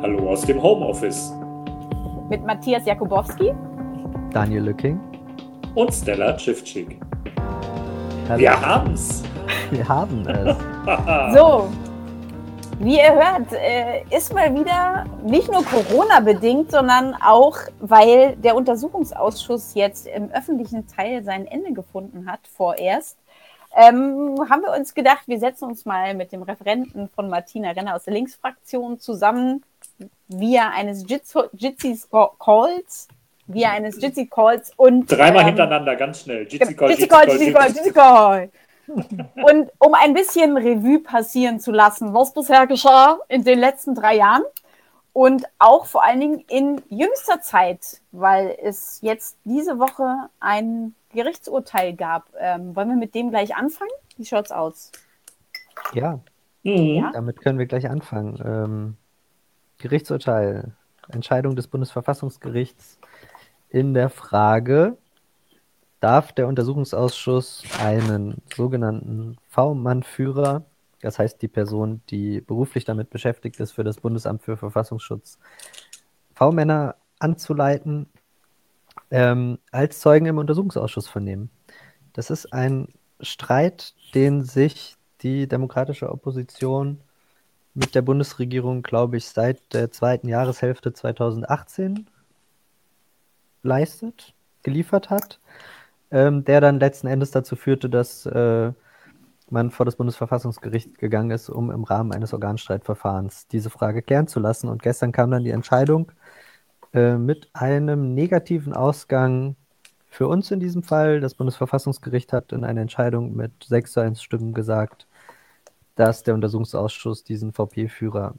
Hallo aus dem Homeoffice. Mit Matthias Jakubowski, Daniel Lücking und Stella Schiffczyk. Wir haben's. Wir haben es. so, wie ihr hört, äh, ist mal wieder nicht nur Corona-bedingt, sondern auch, weil der Untersuchungsausschuss jetzt im öffentlichen Teil sein Ende gefunden hat, vorerst, ähm, haben wir uns gedacht, wir setzen uns mal mit dem Referenten von Martina Renner aus der Linksfraktion zusammen, via eines Jitsi Calls, via eines Jitsi Calls und. Dreimal ähm, hintereinander, ganz schnell. Jitsi Call, Jitsi Call, Jitsi Call, Jitsi Call. Und um ein bisschen Revue passieren zu lassen, was bisher geschah in den letzten drei Jahren und auch vor allen Dingen in jüngster Zeit, weil es jetzt diese Woche ein Gerichtsurteil gab. Ähm, wollen wir mit dem gleich anfangen? Wie schaut's aus? Ja, mhm. ja? damit können wir gleich anfangen. Ähm, Gerichtsurteil, Entscheidung des Bundesverfassungsgerichts in der Frage, darf der Untersuchungsausschuss einen sogenannten V-Mann-Führer, das heißt die Person, die beruflich damit beschäftigt ist, für das Bundesamt für Verfassungsschutz V-Männer anzuleiten, ähm, als Zeugen im Untersuchungsausschuss vernehmen. Das ist ein Streit, den sich die demokratische Opposition mit der Bundesregierung, glaube ich, seit der zweiten Jahreshälfte 2018 leistet, geliefert hat ähm, der dann letzten Endes dazu führte, dass äh, man vor das Bundesverfassungsgericht gegangen ist, um im Rahmen eines Organstreitverfahrens diese Frage klären zu lassen. Und gestern kam dann die Entscheidung äh, mit einem negativen Ausgang für uns in diesem Fall. Das Bundesverfassungsgericht hat in einer Entscheidung mit 6 zu 1 Stimmen gesagt, dass der Untersuchungsausschuss diesen VP-Führer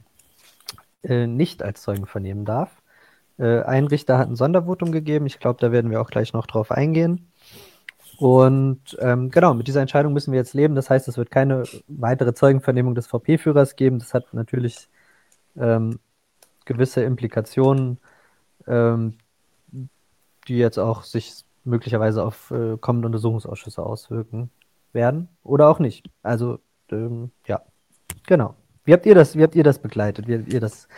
äh, nicht als Zeugen vernehmen darf. Äh, ein Richter hat ein Sondervotum gegeben. Ich glaube, da werden wir auch gleich noch drauf eingehen. Und ähm, genau, mit dieser Entscheidung müssen wir jetzt leben. Das heißt, es wird keine weitere Zeugenvernehmung des VP-Führers geben. Das hat natürlich ähm, gewisse Implikationen, ähm, die jetzt auch sich möglicherweise auf äh, kommende Untersuchungsausschüsse auswirken werden oder auch nicht. Also ähm, ja, genau. Wie habt ihr das? Wie habt ihr das begleitet? Wie habt ihr das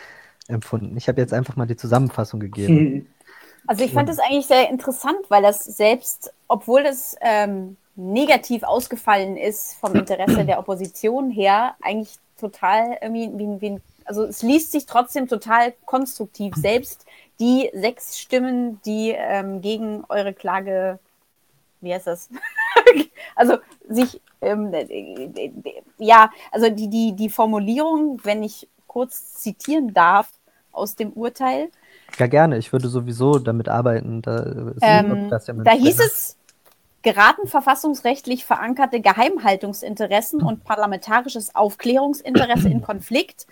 empfunden? Ich habe jetzt einfach mal die Zusammenfassung gegeben. Also ich fand es eigentlich sehr interessant, weil das selbst, obwohl es ähm, negativ ausgefallen ist vom Interesse der Opposition her, eigentlich total irgendwie, wie, wie, also es liest sich trotzdem total konstruktiv. Selbst die sechs Stimmen, die ähm, gegen eure Klage, wie heißt das? also sich, ähm, ja, also die, die, die Formulierung, wenn ich kurz zitieren darf aus dem Urteil, ja, gerne. Ich würde sowieso damit arbeiten. Da, ähm, ja da hieß es, geraten verfassungsrechtlich verankerte Geheimhaltungsinteressen und parlamentarisches Aufklärungsinteresse in Konflikt,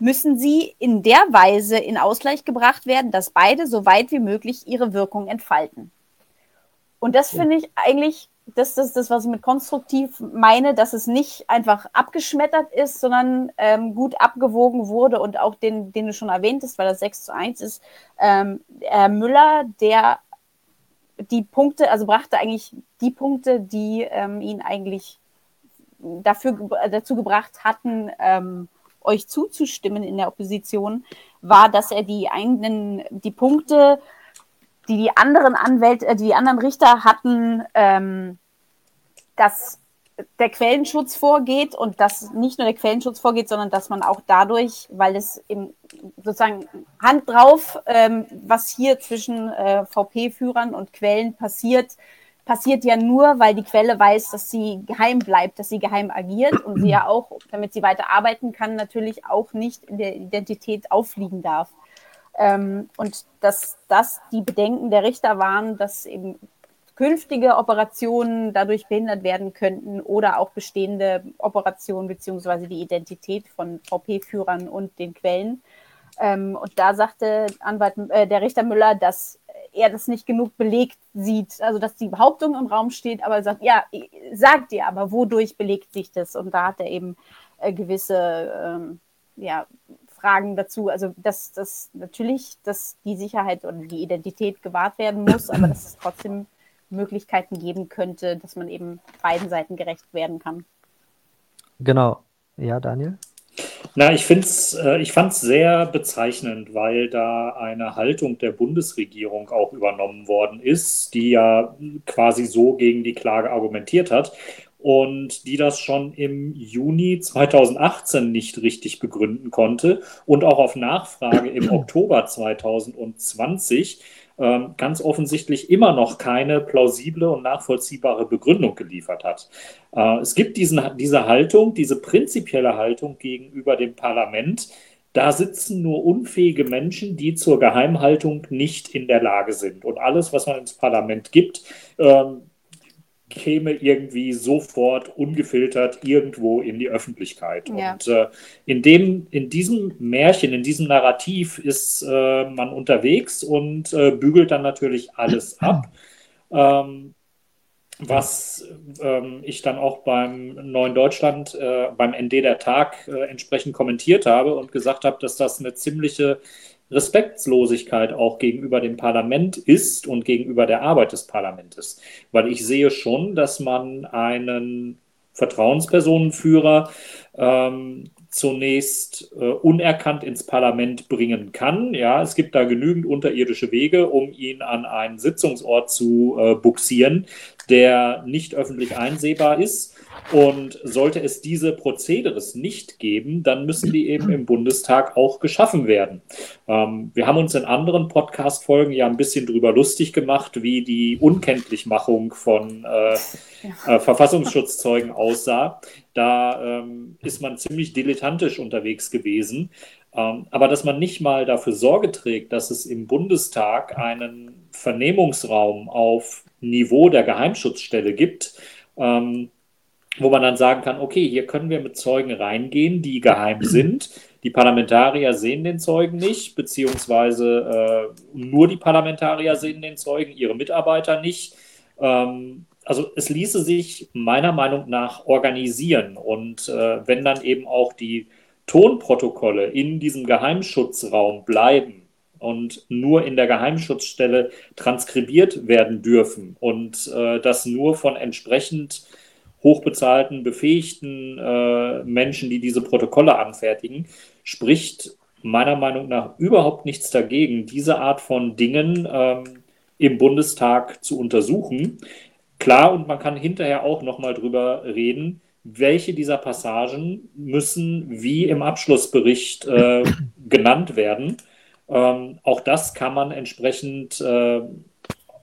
müssen sie in der Weise in Ausgleich gebracht werden, dass beide so weit wie möglich ihre Wirkung entfalten. Und das finde ich eigentlich das ist das, was ich mit konstruktiv meine, dass es nicht einfach abgeschmettert ist, sondern ähm, gut abgewogen wurde und auch den, den du schon erwähntest, weil das 6 zu 1 ist, ähm, Herr Müller, der die Punkte, also brachte eigentlich die Punkte, die ähm, ihn eigentlich dafür, dazu gebracht hatten, ähm, euch zuzustimmen in der Opposition, war, dass er die eigenen, die Punkte die die anderen Anwälte, äh, die anderen Richter hatten, ähm, dass der Quellenschutz vorgeht und dass nicht nur der Quellenschutz vorgeht, sondern dass man auch dadurch, weil es im, sozusagen Hand drauf, ähm, was hier zwischen äh, VP-Führern und Quellen passiert, passiert ja nur, weil die Quelle weiß, dass sie geheim bleibt, dass sie geheim agiert und sie ja auch, damit sie weiter arbeiten kann, natürlich auch nicht in der Identität auffliegen darf. Ähm, und dass das die Bedenken der Richter waren, dass eben künftige Operationen dadurch behindert werden könnten oder auch bestehende Operationen beziehungsweise die Identität von VP-Führern und den Quellen. Ähm, und da sagte Anwalt, äh, der Richter Müller, dass er das nicht genug belegt sieht, also dass die Behauptung im Raum steht, aber sagt, ja, sagt ihr, aber wodurch belegt sich das? Und da hat er eben äh, gewisse ähm, ja, Fragen dazu. Also, dass, dass natürlich, dass die Sicherheit oder die Identität gewahrt werden muss, aber dass es trotzdem Möglichkeiten geben könnte, dass man eben beiden Seiten gerecht werden kann. Genau. Ja, Daniel? Na, ich, find's, äh, ich fand es sehr bezeichnend, weil da eine Haltung der Bundesregierung auch übernommen worden ist, die ja quasi so gegen die Klage argumentiert hat und die das schon im Juni 2018 nicht richtig begründen konnte und auch auf Nachfrage im Oktober 2020 ähm, ganz offensichtlich immer noch keine plausible und nachvollziehbare Begründung geliefert hat. Äh, es gibt diesen, diese Haltung, diese prinzipielle Haltung gegenüber dem Parlament, da sitzen nur unfähige Menschen, die zur Geheimhaltung nicht in der Lage sind. Und alles, was man ins Parlament gibt, ähm, käme irgendwie sofort ungefiltert irgendwo in die Öffentlichkeit. Ja. Und äh, in, dem, in diesem Märchen, in diesem Narrativ ist äh, man unterwegs und äh, bügelt dann natürlich alles ab. Ähm, was ähm, ich dann auch beim Neuen Deutschland, äh, beim ND der Tag äh, entsprechend kommentiert habe und gesagt habe, dass das eine ziemliche Respektlosigkeit auch gegenüber dem Parlament ist und gegenüber der Arbeit des Parlaments. Weil ich sehe schon, dass man einen Vertrauenspersonenführer ähm, zunächst äh, unerkannt ins Parlament bringen kann. Ja, es gibt da genügend unterirdische Wege, um ihn an einen Sitzungsort zu äh, buxieren, der nicht öffentlich einsehbar ist. Und sollte es diese Prozederes nicht geben, dann müssen die eben im Bundestag auch geschaffen werden. Ähm, wir haben uns in anderen Podcast-Folgen ja ein bisschen drüber lustig gemacht, wie die Unkenntlichmachung von äh, äh, Verfassungsschutzzeugen aussah. Da ähm, ist man ziemlich dilettantisch unterwegs gewesen. Ähm, aber dass man nicht mal dafür Sorge trägt, dass es im Bundestag einen Vernehmungsraum auf Niveau der Geheimschutzstelle gibt, ähm, wo man dann sagen kann, okay, hier können wir mit Zeugen reingehen, die geheim sind. Die Parlamentarier sehen den Zeugen nicht, beziehungsweise äh, nur die Parlamentarier sehen den Zeugen, ihre Mitarbeiter nicht. Ähm, also es ließe sich meiner Meinung nach organisieren. Und äh, wenn dann eben auch die Tonprotokolle in diesem Geheimschutzraum bleiben und nur in der Geheimschutzstelle transkribiert werden dürfen und äh, das nur von entsprechend hochbezahlten, befähigten äh, Menschen, die diese Protokolle anfertigen, spricht meiner Meinung nach überhaupt nichts dagegen, diese Art von Dingen ähm, im Bundestag zu untersuchen. Klar, und man kann hinterher auch nochmal drüber reden, welche dieser Passagen müssen wie im Abschlussbericht äh, genannt werden. Ähm, auch das kann man entsprechend äh,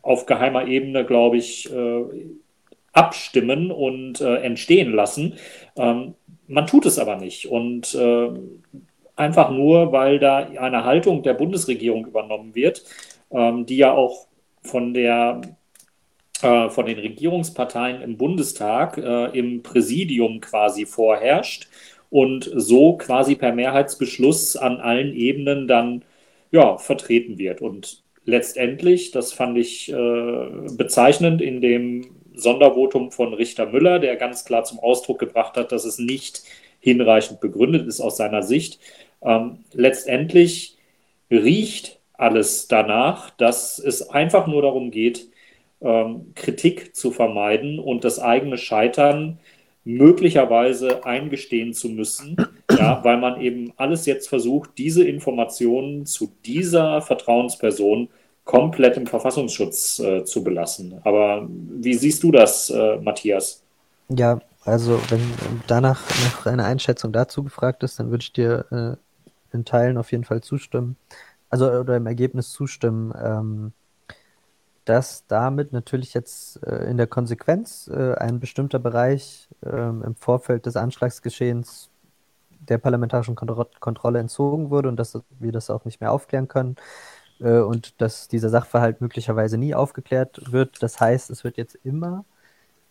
auf geheimer Ebene, glaube ich, äh, abstimmen und äh, entstehen lassen. Ähm, man tut es aber nicht. Und äh, einfach nur, weil da eine Haltung der Bundesregierung übernommen wird, ähm, die ja auch von der äh, von den Regierungsparteien im Bundestag äh, im Präsidium quasi vorherrscht und so quasi per Mehrheitsbeschluss an allen Ebenen dann ja, vertreten wird. Und letztendlich, das fand ich äh, bezeichnend in dem Sondervotum von Richter Müller, der ganz klar zum Ausdruck gebracht hat, dass es nicht hinreichend begründet ist aus seiner Sicht. Ähm, letztendlich riecht alles danach, dass es einfach nur darum geht, ähm, Kritik zu vermeiden und das eigene Scheitern möglicherweise eingestehen zu müssen, ja, weil man eben alles jetzt versucht, diese Informationen zu dieser Vertrauensperson komplett im Verfassungsschutz äh, zu belassen. Aber wie siehst du das, äh, Matthias? Ja, also wenn danach noch eine Einschätzung dazu gefragt ist, dann würde ich dir äh, in Teilen auf jeden Fall zustimmen. Also oder im Ergebnis zustimmen, ähm, dass damit natürlich jetzt äh, in der Konsequenz äh, ein bestimmter Bereich ähm, im Vorfeld des Anschlagsgeschehens der parlamentarischen Kontrolle entzogen wurde und dass wir das auch nicht mehr aufklären können äh, und dass dieser Sachverhalt möglicherweise nie aufgeklärt wird. Das heißt, es wird jetzt immer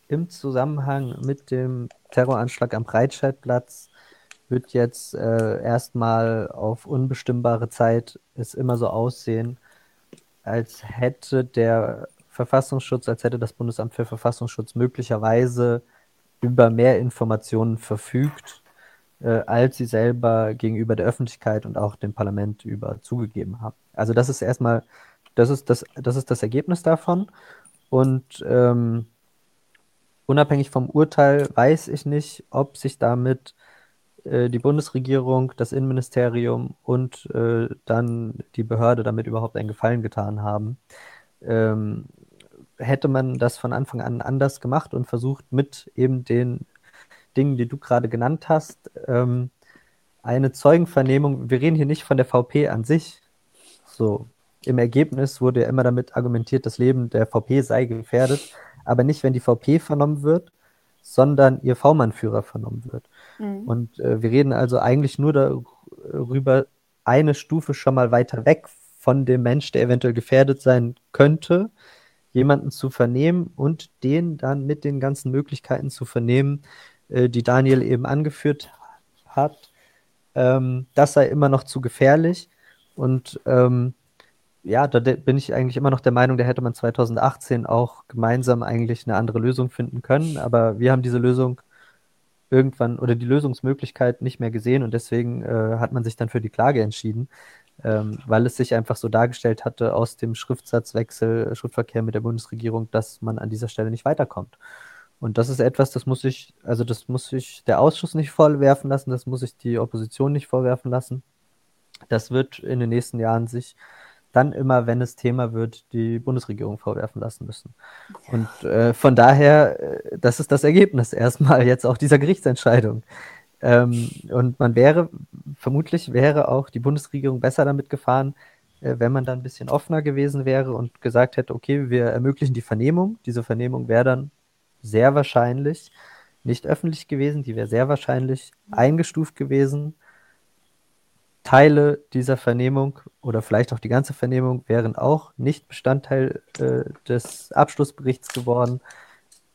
im Zusammenhang mit dem Terroranschlag am Breitscheidplatz wird jetzt äh, erstmal auf unbestimmbare Zeit es immer so aussehen, als hätte der Verfassungsschutz, als hätte das Bundesamt für Verfassungsschutz möglicherweise über mehr Informationen verfügt, äh, als sie selber gegenüber der Öffentlichkeit und auch dem Parlament über zugegeben haben. Also das ist erstmal, das ist das, das ist das Ergebnis davon. Und ähm, unabhängig vom Urteil weiß ich nicht, ob sich damit äh, die Bundesregierung, das Innenministerium und äh, dann die Behörde damit überhaupt einen Gefallen getan haben. Ähm, hätte man das von Anfang an anders gemacht und versucht mit eben den Dingen, die du gerade genannt hast, ähm, eine Zeugenvernehmung, wir reden hier nicht von der VP an sich, so im Ergebnis wurde ja immer damit argumentiert, das Leben der VP sei gefährdet, aber nicht, wenn die VP vernommen wird, sondern ihr V-Mann-Führer vernommen wird. Mhm. Und äh, wir reden also eigentlich nur darüber, eine Stufe schon mal weiter weg von dem Mensch, der eventuell gefährdet sein könnte, jemanden zu vernehmen und den dann mit den ganzen Möglichkeiten zu vernehmen, äh, die Daniel eben angeführt hat. Ähm, das sei immer noch zu gefährlich. Und ähm, ja, da bin ich eigentlich immer noch der Meinung, da hätte man 2018 auch gemeinsam eigentlich eine andere Lösung finden können. Aber wir haben diese Lösung irgendwann oder die Lösungsmöglichkeit nicht mehr gesehen und deswegen äh, hat man sich dann für die Klage entschieden, ähm, weil es sich einfach so dargestellt hatte aus dem Schriftsatzwechsel, Schriftverkehr mit der Bundesregierung, dass man an dieser Stelle nicht weiterkommt. Und das ist etwas, das muss ich, also das muss sich der Ausschuss nicht vorwerfen lassen, das muss sich die Opposition nicht vorwerfen lassen. Das wird in den nächsten Jahren sich dann immer, wenn es Thema wird, die Bundesregierung vorwerfen lassen müssen. Und äh, von daher, äh, das ist das Ergebnis erstmal jetzt auch dieser Gerichtsentscheidung. Ähm, und man wäre, vermutlich wäre auch die Bundesregierung besser damit gefahren, äh, wenn man dann ein bisschen offener gewesen wäre und gesagt hätte, okay, wir ermöglichen die Vernehmung. Diese Vernehmung wäre dann sehr wahrscheinlich nicht öffentlich gewesen, die wäre sehr wahrscheinlich eingestuft gewesen Teile dieser Vernehmung oder vielleicht auch die ganze Vernehmung wären auch nicht Bestandteil äh, des Abschlussberichts geworden.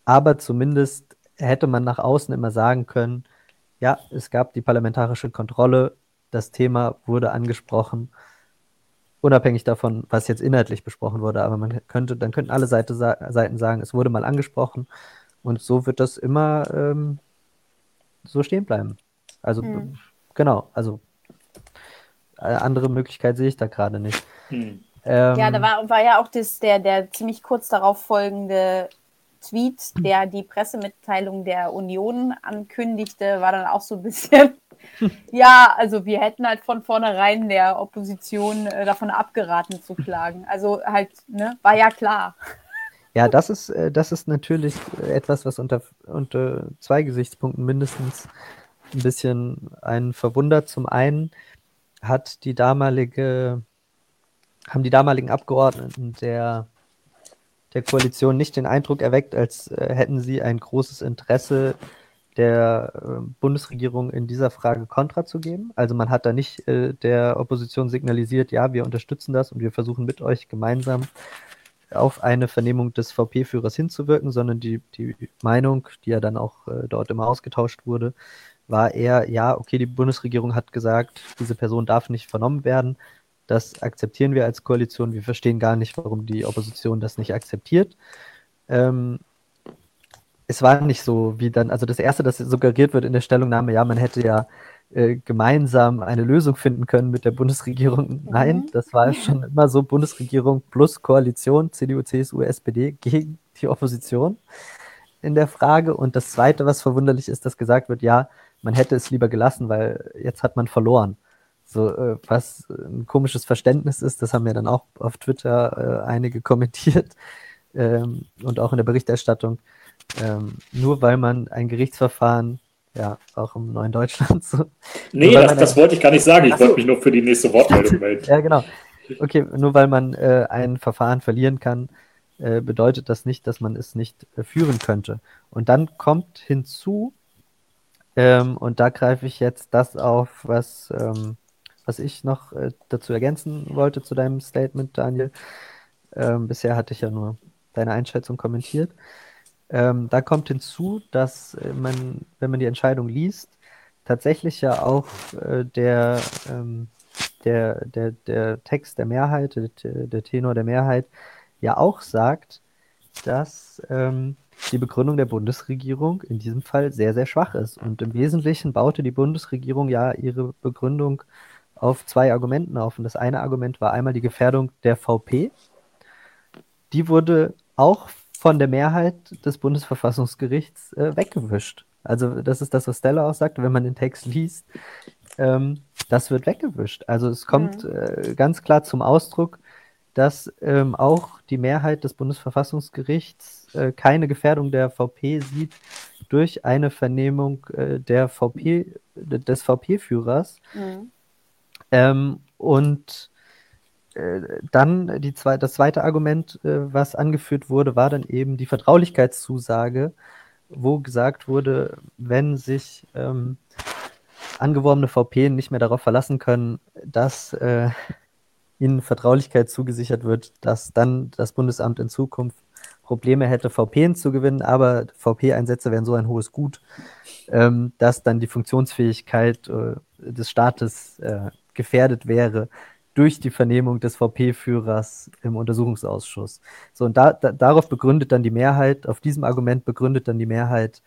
Aber zumindest hätte man nach außen immer sagen können, ja, es gab die parlamentarische Kontrolle, das Thema wurde angesprochen, unabhängig davon, was jetzt inhaltlich besprochen wurde. Aber man könnte, dann könnten alle Seite, Seiten sagen, es wurde mal angesprochen und so wird das immer ähm, so stehen bleiben. Also hm. genau, also andere Möglichkeit sehe ich da gerade nicht. Hm. Ähm, ja, da war, war ja auch das, der, der ziemlich kurz darauf folgende Tweet, der die Pressemitteilung der Union ankündigte, war dann auch so ein bisschen, ja, also wir hätten halt von vornherein der Opposition äh, davon abgeraten zu klagen. Also halt, ne, war ja klar. Ja, das ist, äh, das ist natürlich etwas, was unter, unter zwei Gesichtspunkten mindestens ein bisschen einen verwundert. Zum einen, hat die damalige, haben die damaligen Abgeordneten der, der Koalition nicht den Eindruck erweckt, als äh, hätten sie ein großes Interesse der äh, Bundesregierung in dieser Frage Kontra zu geben. Also man hat da nicht äh, der Opposition signalisiert, ja, wir unterstützen das und wir versuchen mit euch gemeinsam auf eine Vernehmung des VP-Führers hinzuwirken, sondern die, die Meinung, die ja dann auch äh, dort immer ausgetauscht wurde, war eher, ja, okay, die Bundesregierung hat gesagt, diese Person darf nicht vernommen werden. Das akzeptieren wir als Koalition. Wir verstehen gar nicht, warum die Opposition das nicht akzeptiert. Ähm, es war nicht so, wie dann, also das Erste, das suggeriert wird in der Stellungnahme, ja, man hätte ja äh, gemeinsam eine Lösung finden können mit der Bundesregierung. Mhm. Nein, das war schon immer so Bundesregierung plus Koalition, CDU, CSU, SPD gegen die Opposition in der Frage. Und das Zweite, was verwunderlich ist, dass gesagt wird, ja, man hätte es lieber gelassen, weil jetzt hat man verloren. So, äh, was ein komisches Verständnis ist, das haben ja dann auch auf Twitter äh, einige kommentiert ähm, und auch in der Berichterstattung. Ähm, nur weil man ein Gerichtsverfahren, ja, auch im neuen Deutschland so. Nee, das, das wollte ich gar nicht sagen. Ich wollte mich nur für die nächste Wortmeldung melden. ja, genau. Okay, nur weil man äh, ein Verfahren verlieren kann, äh, bedeutet das nicht, dass man es nicht äh, führen könnte. Und dann kommt hinzu, ähm, und da greife ich jetzt das auf, was, ähm, was ich noch äh, dazu ergänzen wollte zu deinem Statement, Daniel. Ähm, bisher hatte ich ja nur deine Einschätzung kommentiert. Ähm, da kommt hinzu, dass äh, man, wenn man die Entscheidung liest, tatsächlich ja auch äh, der, ähm, der, der, der Text der Mehrheit, der, der Tenor der Mehrheit, ja auch sagt, dass ähm, die Begründung der Bundesregierung in diesem Fall sehr, sehr schwach ist. Und im Wesentlichen baute die Bundesregierung ja ihre Begründung auf zwei Argumenten auf. Und das eine Argument war einmal die Gefährdung der VP. Die wurde auch von der Mehrheit des Bundesverfassungsgerichts äh, weggewischt. Also das ist das, was Stella auch sagte, wenn man den Text liest, ähm, das wird weggewischt. Also es kommt mhm. äh, ganz klar zum Ausdruck, dass ähm, auch die Mehrheit des Bundesverfassungsgerichts äh, keine Gefährdung der VP sieht durch eine Vernehmung äh, der VP, des VP-Führers. Mhm. Ähm, und äh, dann die zwei, das zweite Argument, äh, was angeführt wurde, war dann eben die Vertraulichkeitszusage, wo gesagt wurde, wenn sich ähm, angeworbene VP nicht mehr darauf verlassen können, dass äh, ihnen Vertraulichkeit zugesichert wird, dass dann das Bundesamt in Zukunft Probleme hätte, VPen zu gewinnen, aber VP-Einsätze wären so ein hohes Gut, ähm, dass dann die Funktionsfähigkeit äh, des Staates äh, gefährdet wäre durch die Vernehmung des VP-Führers im Untersuchungsausschuss. So, und da, da, darauf begründet dann die Mehrheit, auf diesem Argument begründet dann die Mehrheit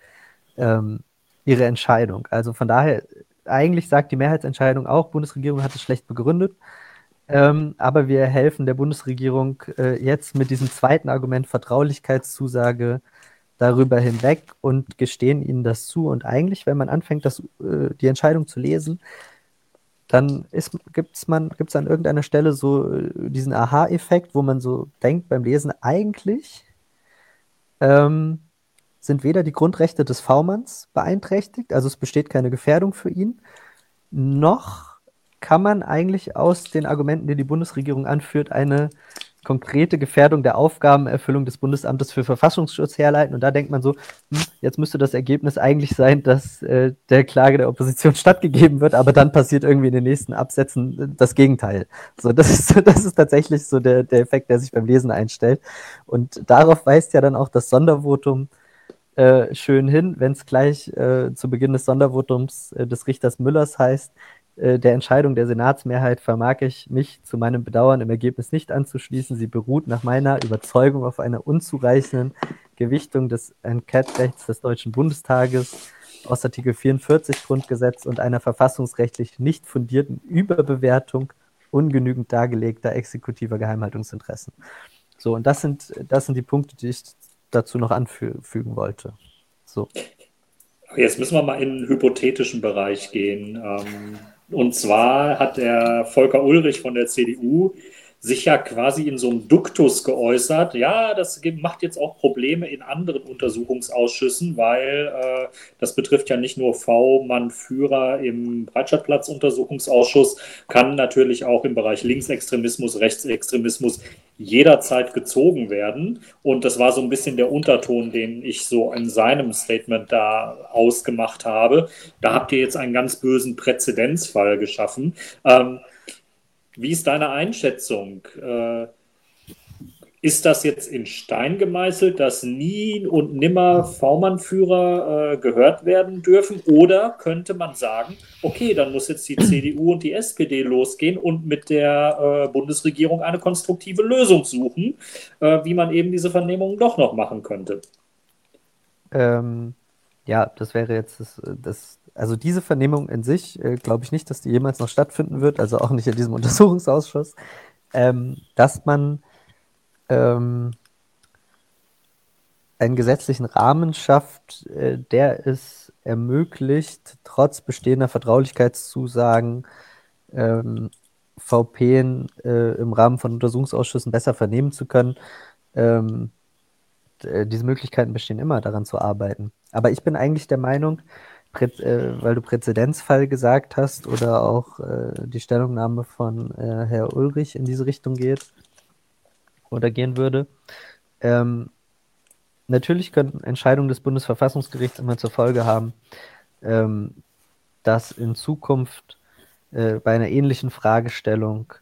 ähm, ihre Entscheidung. Also von daher, eigentlich sagt die Mehrheitsentscheidung auch, Bundesregierung hat es schlecht begründet. Ähm, aber wir helfen der Bundesregierung äh, jetzt mit diesem zweiten Argument Vertraulichkeitszusage darüber hinweg und gestehen ihnen das zu. Und eigentlich, wenn man anfängt, das, äh, die Entscheidung zu lesen, dann gibt es gibt's an irgendeiner Stelle so äh, diesen Aha-Effekt, wo man so denkt beim Lesen, eigentlich ähm, sind weder die Grundrechte des V-Manns beeinträchtigt, also es besteht keine Gefährdung für ihn, noch kann man eigentlich aus den Argumenten, die die Bundesregierung anführt, eine konkrete Gefährdung der Aufgabenerfüllung des Bundesamtes für Verfassungsschutz herleiten. Und da denkt man so, hm, jetzt müsste das Ergebnis eigentlich sein, dass äh, der Klage der Opposition stattgegeben wird, aber dann passiert irgendwie in den nächsten Absätzen äh, das Gegenteil. So, das ist, das ist tatsächlich so der, der Effekt, der sich beim Lesen einstellt. Und darauf weist ja dann auch das Sondervotum äh, schön hin, wenn es gleich äh, zu Beginn des Sondervotums äh, des Richters Müllers heißt, der Entscheidung der Senatsmehrheit vermag ich mich zu meinem Bedauern im Ergebnis nicht anzuschließen. Sie beruht nach meiner Überzeugung auf einer unzureichenden Gewichtung des Enquete-Rechts des Deutschen Bundestages aus Artikel 44 Grundgesetz und einer verfassungsrechtlich nicht fundierten Überbewertung ungenügend dargelegter exekutiver Geheimhaltungsinteressen. So, und das sind, das sind die Punkte, die ich dazu noch anfügen wollte. So. Jetzt müssen wir mal in den hypothetischen Bereich gehen. Ähm, und zwar hat der Volker Ulrich von der CDU sich ja quasi in so einem Duktus geäußert. Ja, das macht jetzt auch Probleme in anderen Untersuchungsausschüssen, weil äh, das betrifft ja nicht nur V-Mann-Führer im Breitscheidplatz-Untersuchungsausschuss, kann natürlich auch im Bereich Linksextremismus, Rechtsextremismus jederzeit gezogen werden. Und das war so ein bisschen der Unterton, den ich so in seinem Statement da ausgemacht habe. Da habt ihr jetzt einen ganz bösen Präzedenzfall geschaffen. Ähm, wie ist deine Einschätzung? Äh, ist das jetzt in Stein gemeißelt, dass nie und nimmer V-Mann-Führer äh, gehört werden dürfen? Oder könnte man sagen, okay, dann muss jetzt die CDU und die SPD losgehen und mit der äh, Bundesregierung eine konstruktive Lösung suchen, äh, wie man eben diese Vernehmungen doch noch machen könnte? Ähm, ja, das wäre jetzt das, das also diese Vernehmung in sich äh, glaube ich nicht, dass die jemals noch stattfinden wird, also auch nicht in diesem Untersuchungsausschuss, ähm, dass man ähm, einen gesetzlichen Rahmen schafft, äh, der es ermöglicht, trotz bestehender Vertraulichkeitszusagen ähm, VPen äh, im Rahmen von Untersuchungsausschüssen besser vernehmen zu können. Ähm, diese Möglichkeiten bestehen immer, daran zu arbeiten. Aber ich bin eigentlich der Meinung, äh, weil du Präzedenzfall gesagt hast oder auch äh, die Stellungnahme von äh, Herr Ulrich in diese Richtung geht oder gehen würde. Ähm, natürlich könnten Entscheidungen des Bundesverfassungsgerichts immer zur Folge haben, ähm, dass in Zukunft äh, bei einer ähnlichen Fragestellung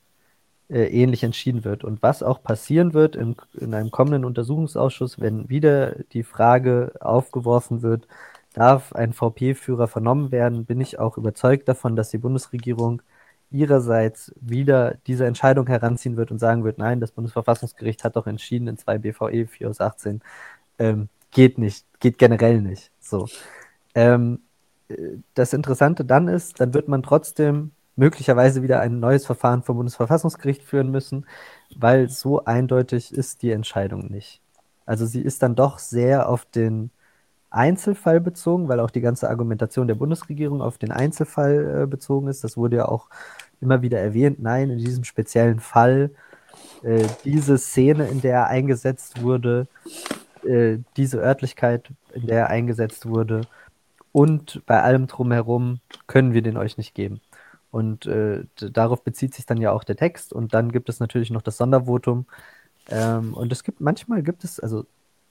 äh, ähnlich entschieden wird. Und was auch passieren wird in, in einem kommenden Untersuchungsausschuss, wenn wieder die Frage aufgeworfen wird, Darf ein VP-Führer vernommen werden, bin ich auch überzeugt davon, dass die Bundesregierung ihrerseits wieder diese Entscheidung heranziehen wird und sagen wird, nein, das Bundesverfassungsgericht hat doch entschieden in 2 BVE 4 aus 18, ähm, geht nicht, geht generell nicht. So. Ähm, das Interessante dann ist, dann wird man trotzdem möglicherweise wieder ein neues Verfahren vom Bundesverfassungsgericht führen müssen, weil so eindeutig ist die Entscheidung nicht. Also sie ist dann doch sehr auf den Einzelfall bezogen, weil auch die ganze Argumentation der Bundesregierung auf den Einzelfall äh, bezogen ist. Das wurde ja auch immer wieder erwähnt. Nein, in diesem speziellen Fall, äh, diese Szene, in der er eingesetzt wurde, äh, diese Örtlichkeit, in der er eingesetzt wurde und bei allem drumherum können wir den euch nicht geben. Und äh, darauf bezieht sich dann ja auch der Text. Und dann gibt es natürlich noch das Sondervotum. Ähm, und es gibt manchmal gibt es, also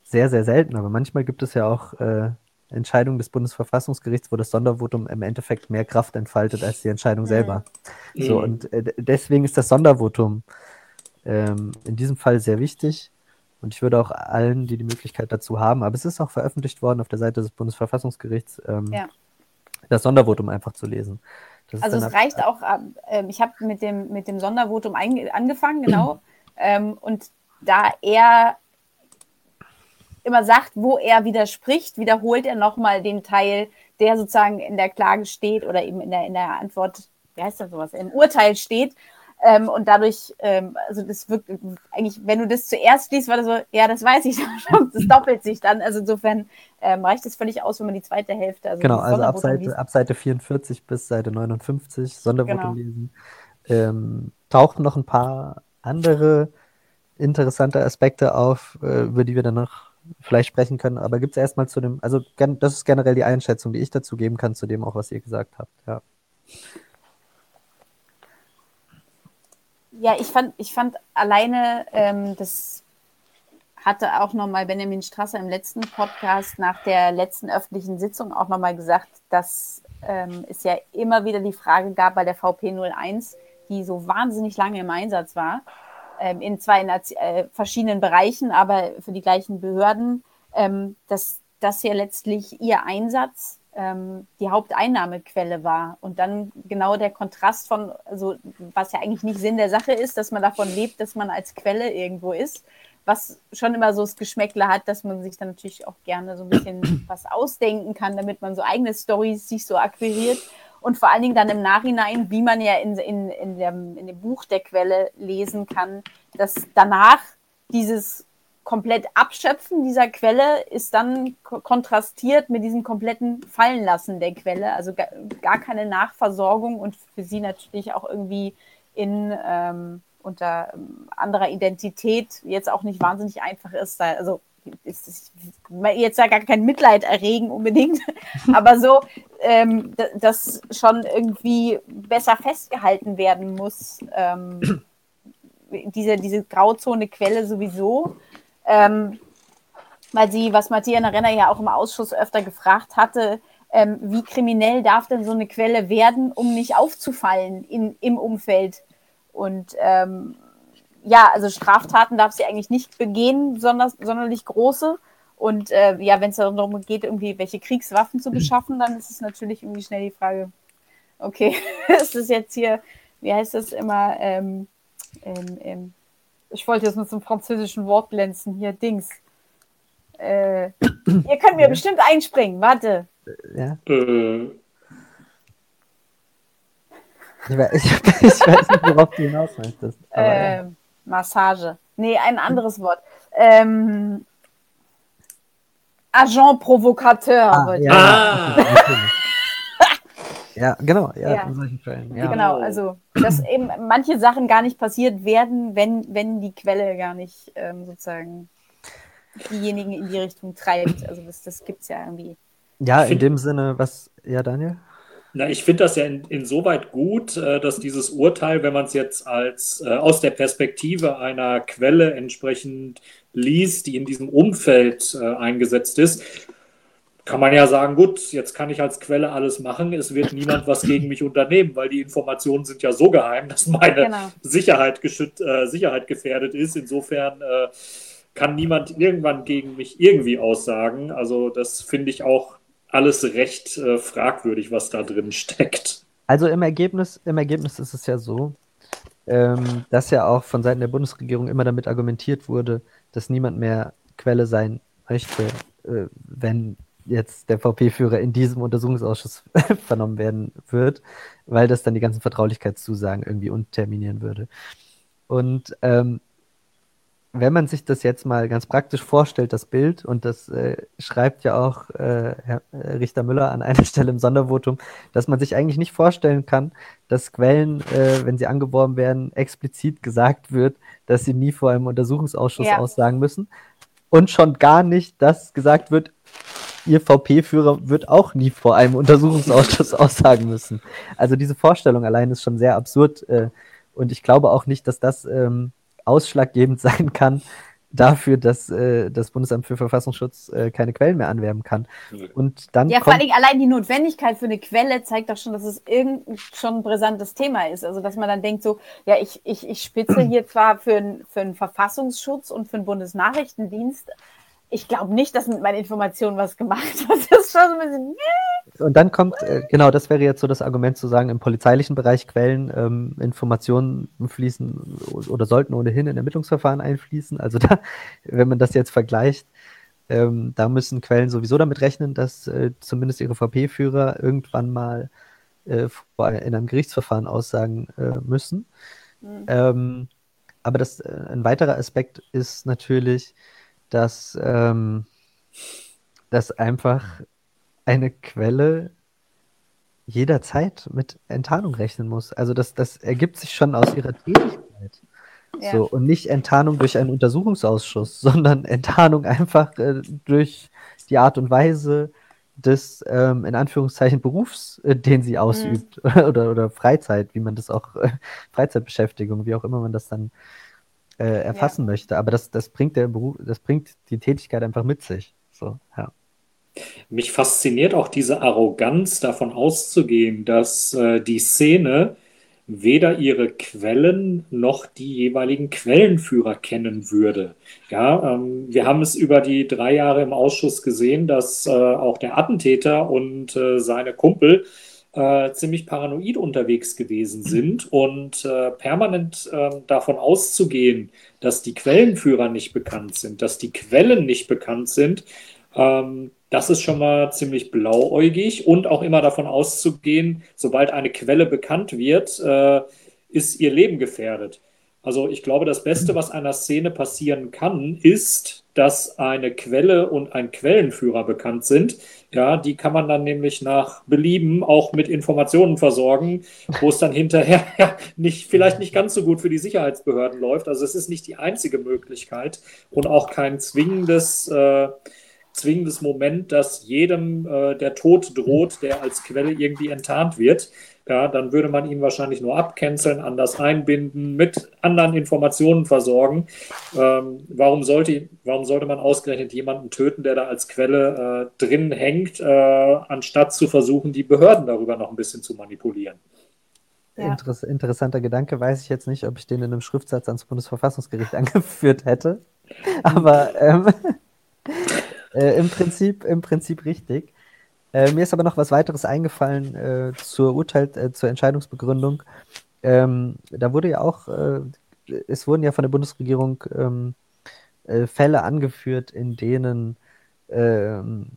sehr, sehr selten, aber manchmal gibt es ja auch äh, Entscheidungen des Bundesverfassungsgerichts, wo das Sondervotum im Endeffekt mehr Kraft entfaltet als die Entscheidung mhm. selber. Mhm. So, und äh, deswegen ist das Sondervotum ähm, in diesem Fall sehr wichtig. Und ich würde auch allen, die die Möglichkeit dazu haben, aber es ist auch veröffentlicht worden auf der Seite des Bundesverfassungsgerichts, ähm, ja. das Sondervotum einfach zu lesen. Das also es reicht auch, äh, ich habe mit dem, mit dem Sondervotum angefangen, genau. ähm, und da er immer sagt, wo er widerspricht, wiederholt er nochmal den Teil, der sozusagen in der Klage steht oder eben in der, in der Antwort, wie heißt das sowas, im Urteil steht. Ähm, und dadurch, ähm, also das wirkt eigentlich, wenn du das zuerst liest, war das so, ja, das weiß ich schon, das doppelt sich dann. Also insofern ähm, reicht es völlig aus, wenn man die zweite Hälfte, also Genau, also ab Seite, ab Seite 44 bis Seite 59 Sondervotum genau. lesen. Ähm, tauchen noch ein paar andere interessante Aspekte auf, äh, über die wir dann noch vielleicht sprechen können. Aber gibt es erstmal zu dem, also das ist generell die Einschätzung, die ich dazu geben kann, zu dem auch, was ihr gesagt habt. Ja. Ja, ich fand, ich fand alleine, ähm, das hatte auch nochmal Benjamin Strasser im letzten Podcast nach der letzten öffentlichen Sitzung auch nochmal gesagt, dass ähm, es ja immer wieder die Frage gab bei der VP 01, die so wahnsinnig lange im Einsatz war, ähm, in zwei äh, verschiedenen Bereichen, aber für die gleichen Behörden, ähm, dass das ja letztlich ihr Einsatz ähm, die Haupteinnahmequelle war. Und dann genau der Kontrast von, also was ja eigentlich nicht Sinn der Sache ist, dass man davon lebt, dass man als Quelle irgendwo ist, was schon immer so das Geschmäckle hat, dass man sich dann natürlich auch gerne so ein bisschen was ausdenken kann, damit man so eigene Stories sich so akquiriert. Und vor allen Dingen dann im Nachhinein, wie man ja in, in, in, dem, in dem Buch der Quelle lesen kann, dass danach dieses komplett Abschöpfen dieser Quelle ist dann kontrastiert mit diesem kompletten Fallenlassen der Quelle, also gar, gar keine Nachversorgung und für sie natürlich auch irgendwie in ähm, unter ähm, anderer Identität jetzt auch nicht wahnsinnig einfach ist. Also ist, jetzt ja gar kein Mitleid erregen unbedingt, aber so, ähm, dass schon irgendwie besser festgehalten werden muss, ähm, diese, diese Grauzone Quelle sowieso ähm, weil sie, was Matthias Renner ja auch im Ausschuss öfter gefragt hatte, ähm, wie kriminell darf denn so eine Quelle werden, um nicht aufzufallen in, im Umfeld? Und ähm, ja, also Straftaten darf sie eigentlich nicht begehen, sondern sonderlich große. Und äh, ja, wenn es darum geht, irgendwie welche Kriegswaffen zu beschaffen, dann ist es natürlich irgendwie schnell die Frage, okay, ist das jetzt hier, wie heißt das immer, ähm, ähm, ähm ich wollte jetzt mit so einem französischen Wort glänzen. Hier, Dings. Äh, ihr könnt mir ja. bestimmt einspringen. Warte. Ja. Äh. Ich, weiß, ich, weiß nicht, worauf du hinaus möchtest. Äh, ja. Massage. Nee, ein anderes Wort. Ähm, Agent Provocateur. Ah, ja, ah. Ja, genau, ja, ja. in solchen Fällen. Ja. Genau, also dass eben manche Sachen gar nicht passiert werden, wenn, wenn die Quelle gar nicht ähm, sozusagen diejenigen in die Richtung treibt. Also das, das gibt es ja irgendwie. Ja, in dem Sinne, was, ja, Daniel? Na, ich finde das ja in, insoweit gut, äh, dass dieses Urteil, wenn man es jetzt als äh, aus der Perspektive einer Quelle entsprechend liest, die in diesem Umfeld äh, eingesetzt ist, kann man ja sagen, gut, jetzt kann ich als Quelle alles machen, es wird niemand was gegen mich unternehmen, weil die Informationen sind ja so geheim, dass meine genau. Sicherheit, äh, Sicherheit gefährdet ist. Insofern äh, kann niemand irgendwann gegen mich irgendwie aussagen. Also das finde ich auch alles recht äh, fragwürdig, was da drin steckt. Also im Ergebnis, im Ergebnis ist es ja so, ähm, dass ja auch von Seiten der Bundesregierung immer damit argumentiert wurde, dass niemand mehr Quelle sein möchte, äh, wenn jetzt der VP-Führer in diesem Untersuchungsausschuss vernommen werden wird, weil das dann die ganzen Vertraulichkeitszusagen irgendwie unterminieren würde. Und ähm, wenn man sich das jetzt mal ganz praktisch vorstellt, das Bild, und das äh, schreibt ja auch äh, Herr äh, Richter Müller an einer Stelle im Sondervotum, dass man sich eigentlich nicht vorstellen kann, dass Quellen, äh, wenn sie angeworben werden, explizit gesagt wird, dass sie nie vor einem Untersuchungsausschuss ja. aussagen müssen. Und schon gar nicht, dass gesagt wird, Ihr VP-Führer wird auch nie vor einem Untersuchungsausschuss aussagen müssen. Also diese Vorstellung allein ist schon sehr absurd. Äh, und ich glaube auch nicht, dass das ähm, ausschlaggebend sein kann dafür, dass äh, das Bundesamt für Verfassungsschutz äh, keine Quellen mehr anwerben kann. Und dann ja, vor allem allein die Notwendigkeit für eine Quelle zeigt doch schon, dass es irgend schon ein brisantes Thema ist. Also dass man dann denkt so, ja, ich, ich, ich spitze hier zwar für, für einen Verfassungsschutz und für den Bundesnachrichtendienst, ich glaube nicht, dass mit meinen Informationen was gemacht hat. Das ist schon so ein bisschen. Und dann kommt, äh, genau, das wäre jetzt so das Argument zu sagen, im polizeilichen Bereich Quellen, ähm, Informationen fließen oder sollten ohnehin in Ermittlungsverfahren einfließen. Also da, wenn man das jetzt vergleicht, ähm, da müssen Quellen sowieso damit rechnen, dass äh, zumindest ihre VP-Führer irgendwann mal äh, in einem Gerichtsverfahren aussagen äh, müssen. Mhm. Ähm, aber das, äh, ein weiterer Aspekt ist natürlich, dass, ähm, dass einfach eine Quelle jederzeit mit Enttarnung rechnen muss. Also das, das ergibt sich schon aus ihrer Tätigkeit. Ja. So, und nicht Enttarnung durch einen Untersuchungsausschuss, sondern Enttarnung einfach äh, durch die Art und Weise des, ähm, in Anführungszeichen, Berufs, äh, den sie ausübt. Mhm. oder, oder Freizeit, wie man das auch, äh, Freizeitbeschäftigung, wie auch immer man das dann äh, erfassen ja. möchte. Aber das, das bringt der Beruf, das bringt die Tätigkeit einfach mit sich. So, ja. Mich fasziniert auch diese Arroganz, davon auszugehen, dass äh, die Szene weder ihre Quellen noch die jeweiligen Quellenführer kennen würde. Ja, ähm, wir haben es über die drei Jahre im Ausschuss gesehen, dass äh, auch der Attentäter und äh, seine Kumpel äh, ziemlich paranoid unterwegs gewesen sind und äh, permanent äh, davon auszugehen, dass die Quellenführer nicht bekannt sind, dass die Quellen nicht bekannt sind, ähm, das ist schon mal ziemlich blauäugig und auch immer davon auszugehen, sobald eine Quelle bekannt wird, äh, ist ihr Leben gefährdet. Also ich glaube, das Beste, was einer Szene passieren kann, ist, dass eine Quelle und ein Quellenführer bekannt sind. Ja, die kann man dann nämlich nach Belieben auch mit Informationen versorgen, wo es dann hinterher nicht, vielleicht nicht ganz so gut für die Sicherheitsbehörden läuft. Also es ist nicht die einzige Möglichkeit und auch kein zwingendes, äh, zwingendes Moment, dass jedem äh, der Tod droht, der als Quelle irgendwie enttarnt wird ja, dann würde man ihn wahrscheinlich nur abcanceln, anders einbinden, mit anderen Informationen versorgen. Ähm, warum, sollte, warum sollte man ausgerechnet jemanden töten, der da als Quelle äh, drin hängt, äh, anstatt zu versuchen, die Behörden darüber noch ein bisschen zu manipulieren? Ja. Interess interessanter Gedanke, weiß ich jetzt nicht, ob ich den in einem Schriftsatz ans Bundesverfassungsgericht angeführt hätte. Aber ähm, äh, im, Prinzip, im Prinzip richtig. Äh, mir ist aber noch was weiteres eingefallen äh, zur Urteil, äh, zur Entscheidungsbegründung. Ähm, da wurde ja auch, äh, es wurden ja von der Bundesregierung ähm, äh, Fälle angeführt, in denen ähm,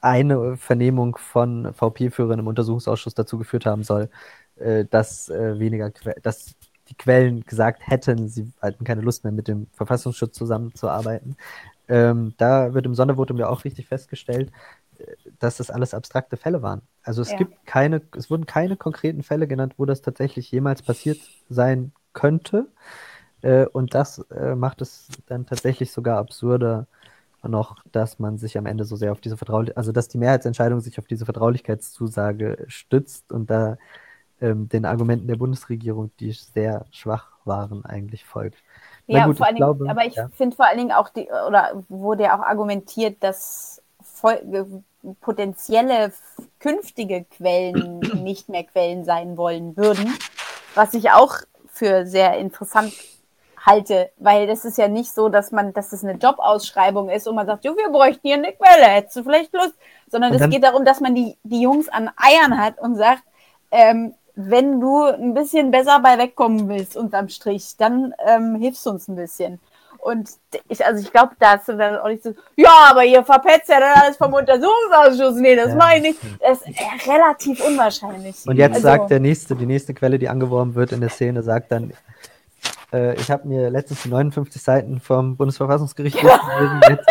eine Vernehmung von VP-Führern im Untersuchungsausschuss dazu geführt haben soll, äh, dass weniger, dass die Quellen gesagt hätten, sie hatten keine Lust mehr mit dem Verfassungsschutz zusammenzuarbeiten. Ähm, da wird im Sondervotum ja auch richtig festgestellt, dass das alles abstrakte Fälle waren. Also es ja. gibt keine, es wurden keine konkreten Fälle genannt, wo das tatsächlich jemals passiert sein könnte. Äh, und das äh, macht es dann tatsächlich sogar absurder noch, dass man sich am Ende so sehr auf diese Vertraulichkeit, also dass die Mehrheitsentscheidung sich auf diese Vertraulichkeitszusage stützt und da ähm, den Argumenten der Bundesregierung, die sehr schwach waren, eigentlich folgt. Ja, gut, vor allen Dingen, glaube, aber ich ja. finde vor allen Dingen auch die, oder wurde ja auch argumentiert, dass potenzielle künftige Quellen nicht mehr Quellen sein wollen würden, was ich auch für sehr interessant halte, weil das ist ja nicht so, dass man, dass es eine Jobausschreibung ist und man sagt, jo, wir bräuchten hier eine Quelle, hättest du vielleicht Lust, sondern es geht darum, dass man die, die Jungs an Eiern hat und sagt, ähm, wenn du ein bisschen besser bei wegkommen willst unterm Strich, dann ähm, hilfst du uns ein bisschen. Und ich, also ich glaube, da hast du dann auch nicht so, ja, aber ihr verpetzt ja dann alles vom Untersuchungsausschuss. Nee, das ja. meine ich. Das ist relativ unwahrscheinlich. Und jetzt also, sagt der nächste, die nächste Quelle, die angeworben wird in der Szene, sagt dann, Äh, ich habe mir letztens die 59 Seiten vom Bundesverfassungsgericht durchgelesen. Jetzt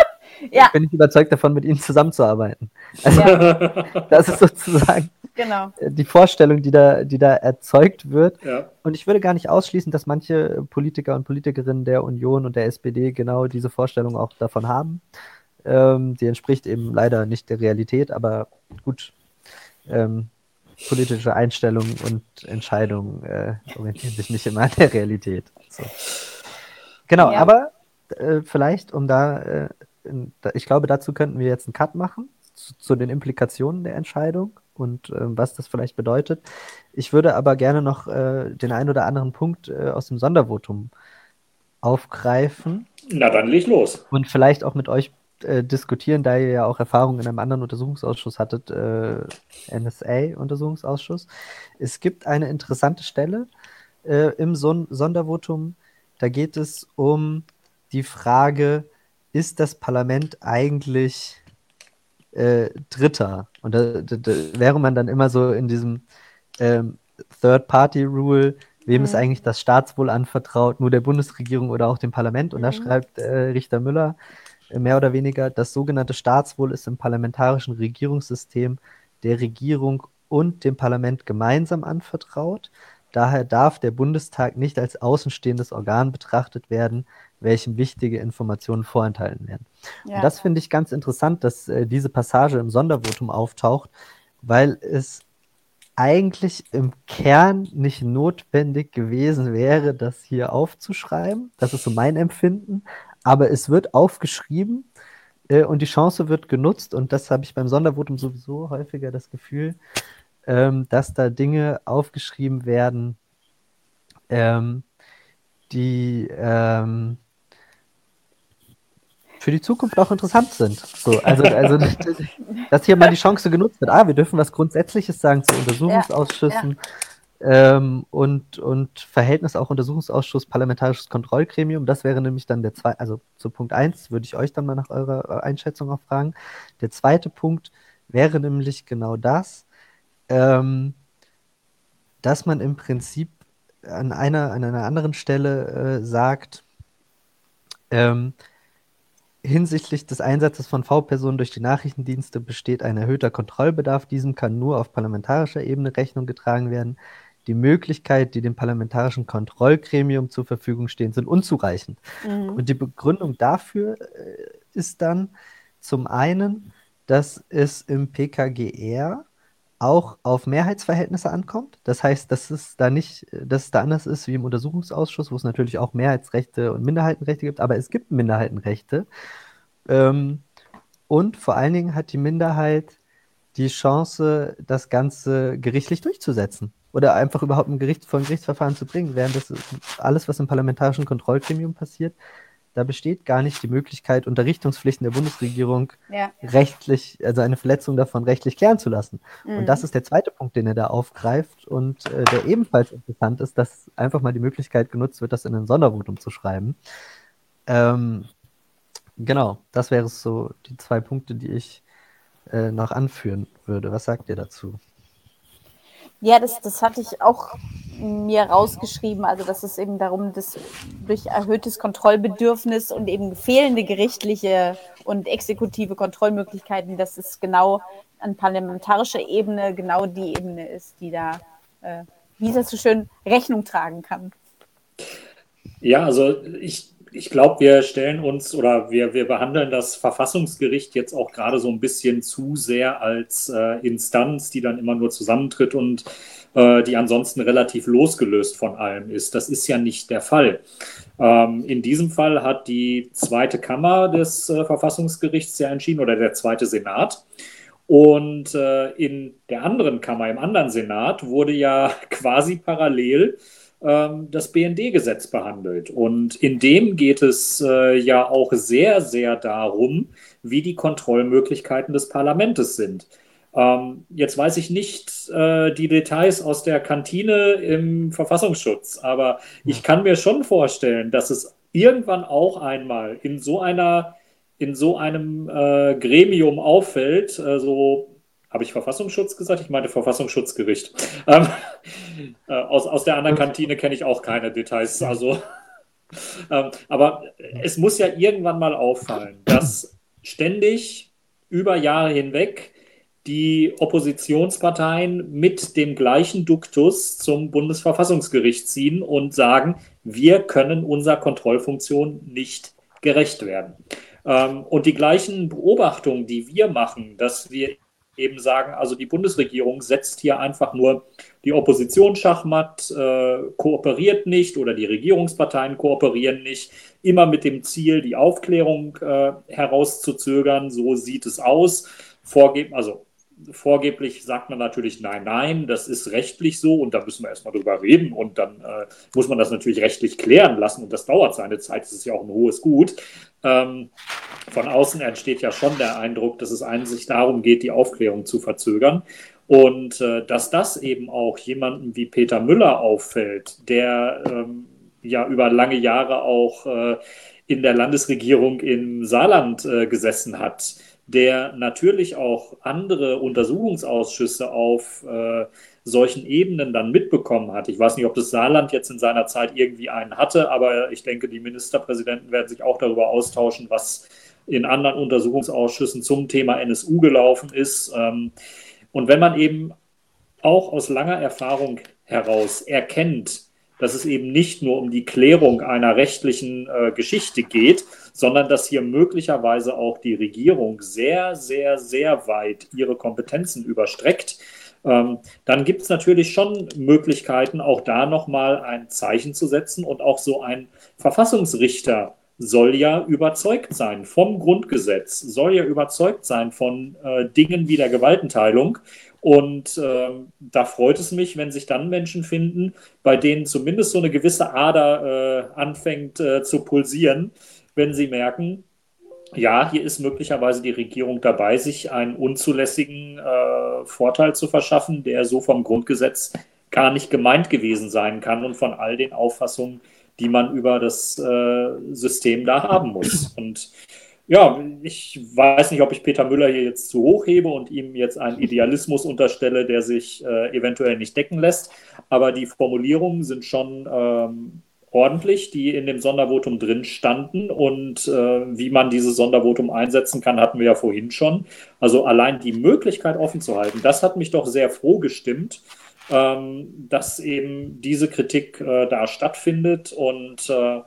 ja. bin ich überzeugt davon, mit Ihnen zusammenzuarbeiten. Also, ja. das ist sozusagen genau. die Vorstellung, die da, die da erzeugt wird. Ja. Und ich würde gar nicht ausschließen, dass manche Politiker und Politikerinnen der Union und der SPD genau diese Vorstellung auch davon haben. Ähm, die entspricht eben leider nicht der Realität, aber gut. Ähm, politische Einstellungen und Entscheidungen äh, orientieren sich nicht immer an der Realität. So. Genau, ja. aber äh, vielleicht, um da, äh, ich glaube, dazu könnten wir jetzt einen Cut machen zu, zu den Implikationen der Entscheidung und äh, was das vielleicht bedeutet. Ich würde aber gerne noch äh, den einen oder anderen Punkt äh, aus dem Sondervotum aufgreifen. Na, dann leg los. Und vielleicht auch mit euch äh, diskutieren, da ihr ja auch Erfahrung in einem anderen Untersuchungsausschuss hattet, äh, NSA-Untersuchungsausschuss. Es gibt eine interessante Stelle äh, im Son Sondervotum, da geht es um die Frage, ist das Parlament eigentlich äh, Dritter? Und da, da, da, wäre man dann immer so in diesem ähm, Third-Party-Rule, wem mhm. ist eigentlich das Staatswohl anvertraut, nur der Bundesregierung oder auch dem Parlament? Und mhm. da schreibt äh, Richter Müller, mehr oder weniger, das sogenannte Staatswohl ist im parlamentarischen Regierungssystem der Regierung und dem Parlament gemeinsam anvertraut. Daher darf der Bundestag nicht als außenstehendes Organ betrachtet werden, welchem wichtige Informationen vorenthalten werden. Ja. Und das finde ich ganz interessant, dass äh, diese Passage im Sondervotum auftaucht, weil es eigentlich im Kern nicht notwendig gewesen wäre, das hier aufzuschreiben. Das ist so mein Empfinden aber es wird aufgeschrieben äh, und die Chance wird genutzt und das habe ich beim Sondervotum sowieso häufiger das Gefühl, ähm, dass da Dinge aufgeschrieben werden, ähm, die ähm, für die Zukunft auch interessant sind. So, also, also dass hier mal die Chance genutzt wird. Ah, wir dürfen was Grundsätzliches sagen zu Untersuchungsausschüssen. Ja, ja ähm, und, und Verhältnis auch Untersuchungsausschuss, parlamentarisches Kontrollgremium. Das wäre nämlich dann der zweite, also zu Punkt 1 würde ich euch dann mal nach eurer Einschätzung auch fragen. Der zweite Punkt wäre nämlich genau das, ähm, dass man im Prinzip an einer, an einer anderen Stelle äh, sagt, ähm, Hinsichtlich des Einsatzes von V-Personen durch die Nachrichtendienste besteht ein erhöhter Kontrollbedarf. Diesem kann nur auf parlamentarischer Ebene Rechnung getragen werden die Möglichkeit, die dem parlamentarischen Kontrollgremium zur Verfügung stehen, sind unzureichend. Mhm. Und die Begründung dafür äh, ist dann zum einen, dass es im PKGR auch auf Mehrheitsverhältnisse ankommt. Das heißt, dass es da nicht, dass es da anders ist wie im Untersuchungsausschuss, wo es natürlich auch Mehrheitsrechte und Minderheitenrechte gibt, aber es gibt Minderheitenrechte. Ähm, und vor allen Dingen hat die Minderheit die Chance, das Ganze gerichtlich durchzusetzen oder einfach überhaupt ein Gericht, vor ein Gerichtsverfahren zu bringen, während das alles, was im parlamentarischen Kontrollgremium passiert, da besteht gar nicht die Möglichkeit, Unterrichtungspflichten der Bundesregierung ja. rechtlich, also eine Verletzung davon rechtlich klären zu lassen. Mhm. Und das ist der zweite Punkt, den er da aufgreift und äh, der ebenfalls interessant ist, dass einfach mal die Möglichkeit genutzt wird, das in ein Sondervotum zu schreiben. Ähm, genau, das wären so die zwei Punkte, die ich äh, noch anführen würde. Was sagt ihr dazu? Ja, das, das hatte ich auch mir rausgeschrieben. Also, dass es eben darum, dass durch erhöhtes Kontrollbedürfnis und eben fehlende gerichtliche und exekutive Kontrollmöglichkeiten, dass es genau an parlamentarischer Ebene genau die Ebene ist, die da, äh, wie das so schön, Rechnung tragen kann. Ja, also ich ich glaube, wir stellen uns oder wir, wir behandeln das Verfassungsgericht jetzt auch gerade so ein bisschen zu sehr als äh, Instanz, die dann immer nur zusammentritt und äh, die ansonsten relativ losgelöst von allem ist. Das ist ja nicht der Fall. Ähm, in diesem Fall hat die zweite Kammer des äh, Verfassungsgerichts ja entschieden oder der zweite Senat. Und äh, in der anderen Kammer, im anderen Senat, wurde ja quasi parallel das BND-Gesetz behandelt. Und in dem geht es äh, ja auch sehr, sehr darum, wie die Kontrollmöglichkeiten des Parlaments sind. Ähm, jetzt weiß ich nicht äh, die Details aus der Kantine im Verfassungsschutz, aber ich kann mir schon vorstellen, dass es irgendwann auch einmal in so einer in so einem äh, Gremium auffällt, äh, so habe ich Verfassungsschutz gesagt? Ich meine Verfassungsschutzgericht. Ähm, äh, aus, aus der anderen Kantine kenne ich auch keine Details. Also. ähm, aber es muss ja irgendwann mal auffallen, dass ständig über Jahre hinweg die Oppositionsparteien mit dem gleichen Duktus zum Bundesverfassungsgericht ziehen und sagen, wir können unserer Kontrollfunktion nicht gerecht werden. Ähm, und die gleichen Beobachtungen, die wir machen, dass wir eben sagen, also die Bundesregierung setzt hier einfach nur die Opposition schachmatt, äh, kooperiert nicht oder die Regierungsparteien kooperieren nicht, immer mit dem Ziel, die Aufklärung äh, herauszuzögern, so sieht es aus. Vorgeben, also vorgeblich sagt man natürlich, nein, nein, das ist rechtlich so und da müssen wir erstmal drüber reden und dann äh, muss man das natürlich rechtlich klären lassen und das dauert seine Zeit, das ist ja auch ein hohes Gut. Ähm, von außen entsteht ja schon der Eindruck, dass es einzig darum geht, die Aufklärung zu verzögern. Und äh, dass das eben auch jemanden wie Peter Müller auffällt, der ähm, ja über lange Jahre auch äh, in der Landesregierung im Saarland äh, gesessen hat, der natürlich auch andere Untersuchungsausschüsse auf äh, solchen Ebenen dann mitbekommen hat. Ich weiß nicht, ob das Saarland jetzt in seiner Zeit irgendwie einen hatte, aber ich denke, die Ministerpräsidenten werden sich auch darüber austauschen, was in anderen Untersuchungsausschüssen zum Thema NSU gelaufen ist. Ähm, und wenn man eben auch aus langer Erfahrung heraus erkennt, dass es eben nicht nur um die Klärung einer rechtlichen äh, Geschichte geht, sondern dass hier möglicherweise auch die Regierung sehr, sehr, sehr weit ihre Kompetenzen überstreckt, ähm, dann gibt es natürlich schon Möglichkeiten, auch da nochmal ein Zeichen zu setzen und auch so ein Verfassungsrichter soll ja überzeugt sein vom Grundgesetz, soll ja überzeugt sein von äh, Dingen wie der Gewaltenteilung. Und äh, da freut es mich, wenn sich dann Menschen finden, bei denen zumindest so eine gewisse Ader äh, anfängt äh, zu pulsieren, wenn sie merken, ja, hier ist möglicherweise die Regierung dabei, sich einen unzulässigen äh, Vorteil zu verschaffen, der so vom Grundgesetz gar nicht gemeint gewesen sein kann und von all den Auffassungen, die man über das äh, System da haben muss. Und ja, ich weiß nicht, ob ich Peter Müller hier jetzt zu hoch hebe und ihm jetzt einen Idealismus unterstelle, der sich äh, eventuell nicht decken lässt. Aber die Formulierungen sind schon ähm, ordentlich, die in dem Sondervotum drin standen. Und äh, wie man dieses Sondervotum einsetzen kann, hatten wir ja vorhin schon. Also allein die Möglichkeit offen zu halten, das hat mich doch sehr froh gestimmt ähm, dass eben diese Kritik äh, da stattfindet. Und äh,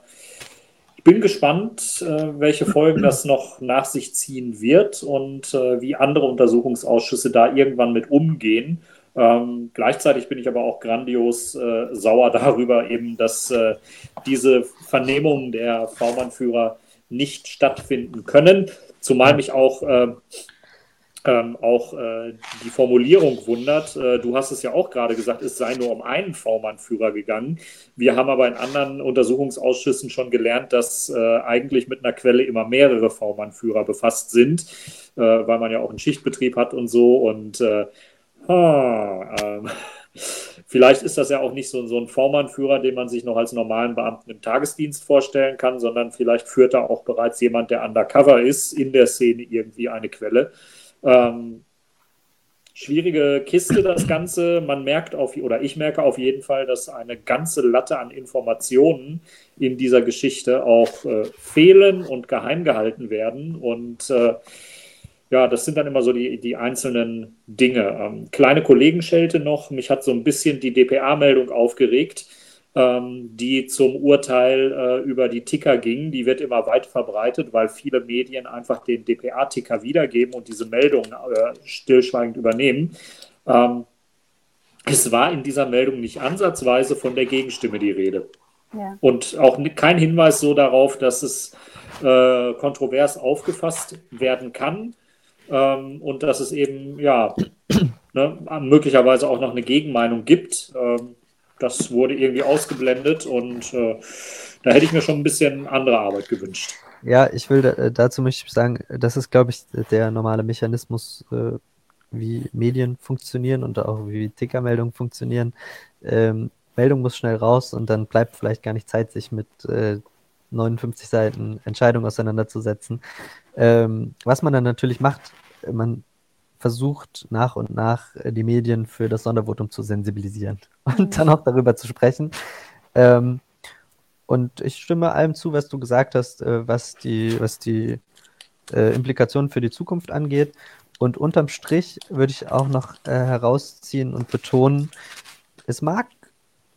ich bin gespannt, äh, welche Folgen das noch nach sich ziehen wird und äh, wie andere Untersuchungsausschüsse da irgendwann mit umgehen. Ähm, gleichzeitig bin ich aber auch grandios äh, sauer darüber, eben, dass äh, diese Vernehmungen der V-Mann-Führer nicht stattfinden können. Zumal mich auch ähm, auch äh, die Formulierung wundert. Äh, du hast es ja auch gerade gesagt, es sei nur um einen V-Mann-Führer gegangen. Wir haben aber in anderen Untersuchungsausschüssen schon gelernt, dass äh, eigentlich mit einer Quelle immer mehrere V-Mann-Führer befasst sind, äh, weil man ja auch einen Schichtbetrieb hat und so. Und ha, ähm, Vielleicht ist das ja auch nicht so, so ein V-Mann-Führer, den man sich noch als normalen Beamten im Tagesdienst vorstellen kann, sondern vielleicht führt da auch bereits jemand, der undercover ist, in der Szene irgendwie eine Quelle. Ähm, schwierige Kiste das Ganze. Man merkt auf, oder ich merke auf jeden Fall, dass eine ganze Latte an Informationen in dieser Geschichte auch äh, fehlen und geheim gehalten werden. Und äh, ja, das sind dann immer so die, die einzelnen Dinge. Ähm, kleine Kollegenschelte noch. Mich hat so ein bisschen die DPA-Meldung aufgeregt ähm, die zum Urteil äh, über die Ticker ging. Die wird immer weit verbreitet, weil viele Medien einfach den DPA-Ticker wiedergeben und diese Meldung äh, stillschweigend übernehmen. Ähm, es war in dieser Meldung nicht ansatzweise von der Gegenstimme die Rede. Ja. Und auch kein Hinweis so darauf, dass es äh, kontrovers aufgefasst werden kann ähm, und dass es eben ja ne, möglicherweise auch noch eine Gegenmeinung gibt. Ähm, das wurde irgendwie ausgeblendet und äh, da hätte ich mir schon ein bisschen andere Arbeit gewünscht. Ja, ich will äh, dazu möchte ich sagen, das ist, glaube ich, der normale Mechanismus, äh, wie Medien funktionieren und auch wie Tickermeldungen funktionieren. Ähm, Meldung muss schnell raus und dann bleibt vielleicht gar nicht Zeit, sich mit äh, 59 Seiten Entscheidung auseinanderzusetzen. Ähm, was man dann natürlich macht, man versucht nach und nach äh, die Medien für das Sondervotum zu sensibilisieren und dann auch darüber zu sprechen. Ähm, und ich stimme allem zu, was du gesagt hast, äh, was die, was die äh, Implikationen für die Zukunft angeht. Und unterm Strich würde ich auch noch äh, herausziehen und betonen, es mag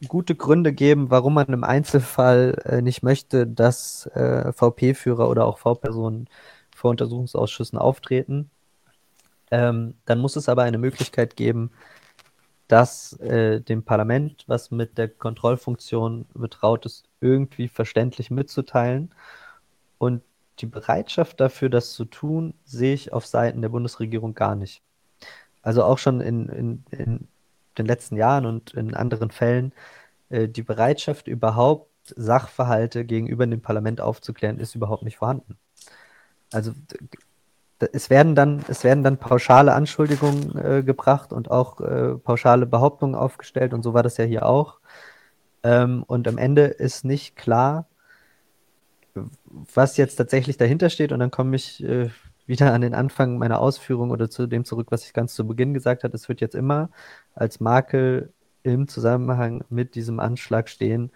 gute Gründe geben, warum man im Einzelfall äh, nicht möchte, dass äh, VP-Führer oder auch V-Personen vor Untersuchungsausschüssen auftreten. Ähm, dann muss es aber eine Möglichkeit geben, dass äh, dem Parlament, was mit der Kontrollfunktion betraut ist, irgendwie verständlich mitzuteilen. Und die Bereitschaft dafür, das zu tun, sehe ich auf Seiten der Bundesregierung gar nicht. Also auch schon in, in, in den letzten Jahren und in anderen Fällen, äh, die Bereitschaft überhaupt Sachverhalte gegenüber dem Parlament aufzuklären, ist überhaupt nicht vorhanden. Also es werden dann, es werden dann pauschale Anschuldigungen äh, gebracht und auch äh, pauschale Behauptungen aufgestellt und so war das ja hier auch. Ähm, und am Ende ist nicht klar, was jetzt tatsächlich dahinter steht. Und dann komme ich äh, wieder an den Anfang meiner Ausführung oder zu dem zurück, was ich ganz zu Beginn gesagt habe. Es wird jetzt immer als Makel im Zusammenhang mit diesem Anschlag stehen,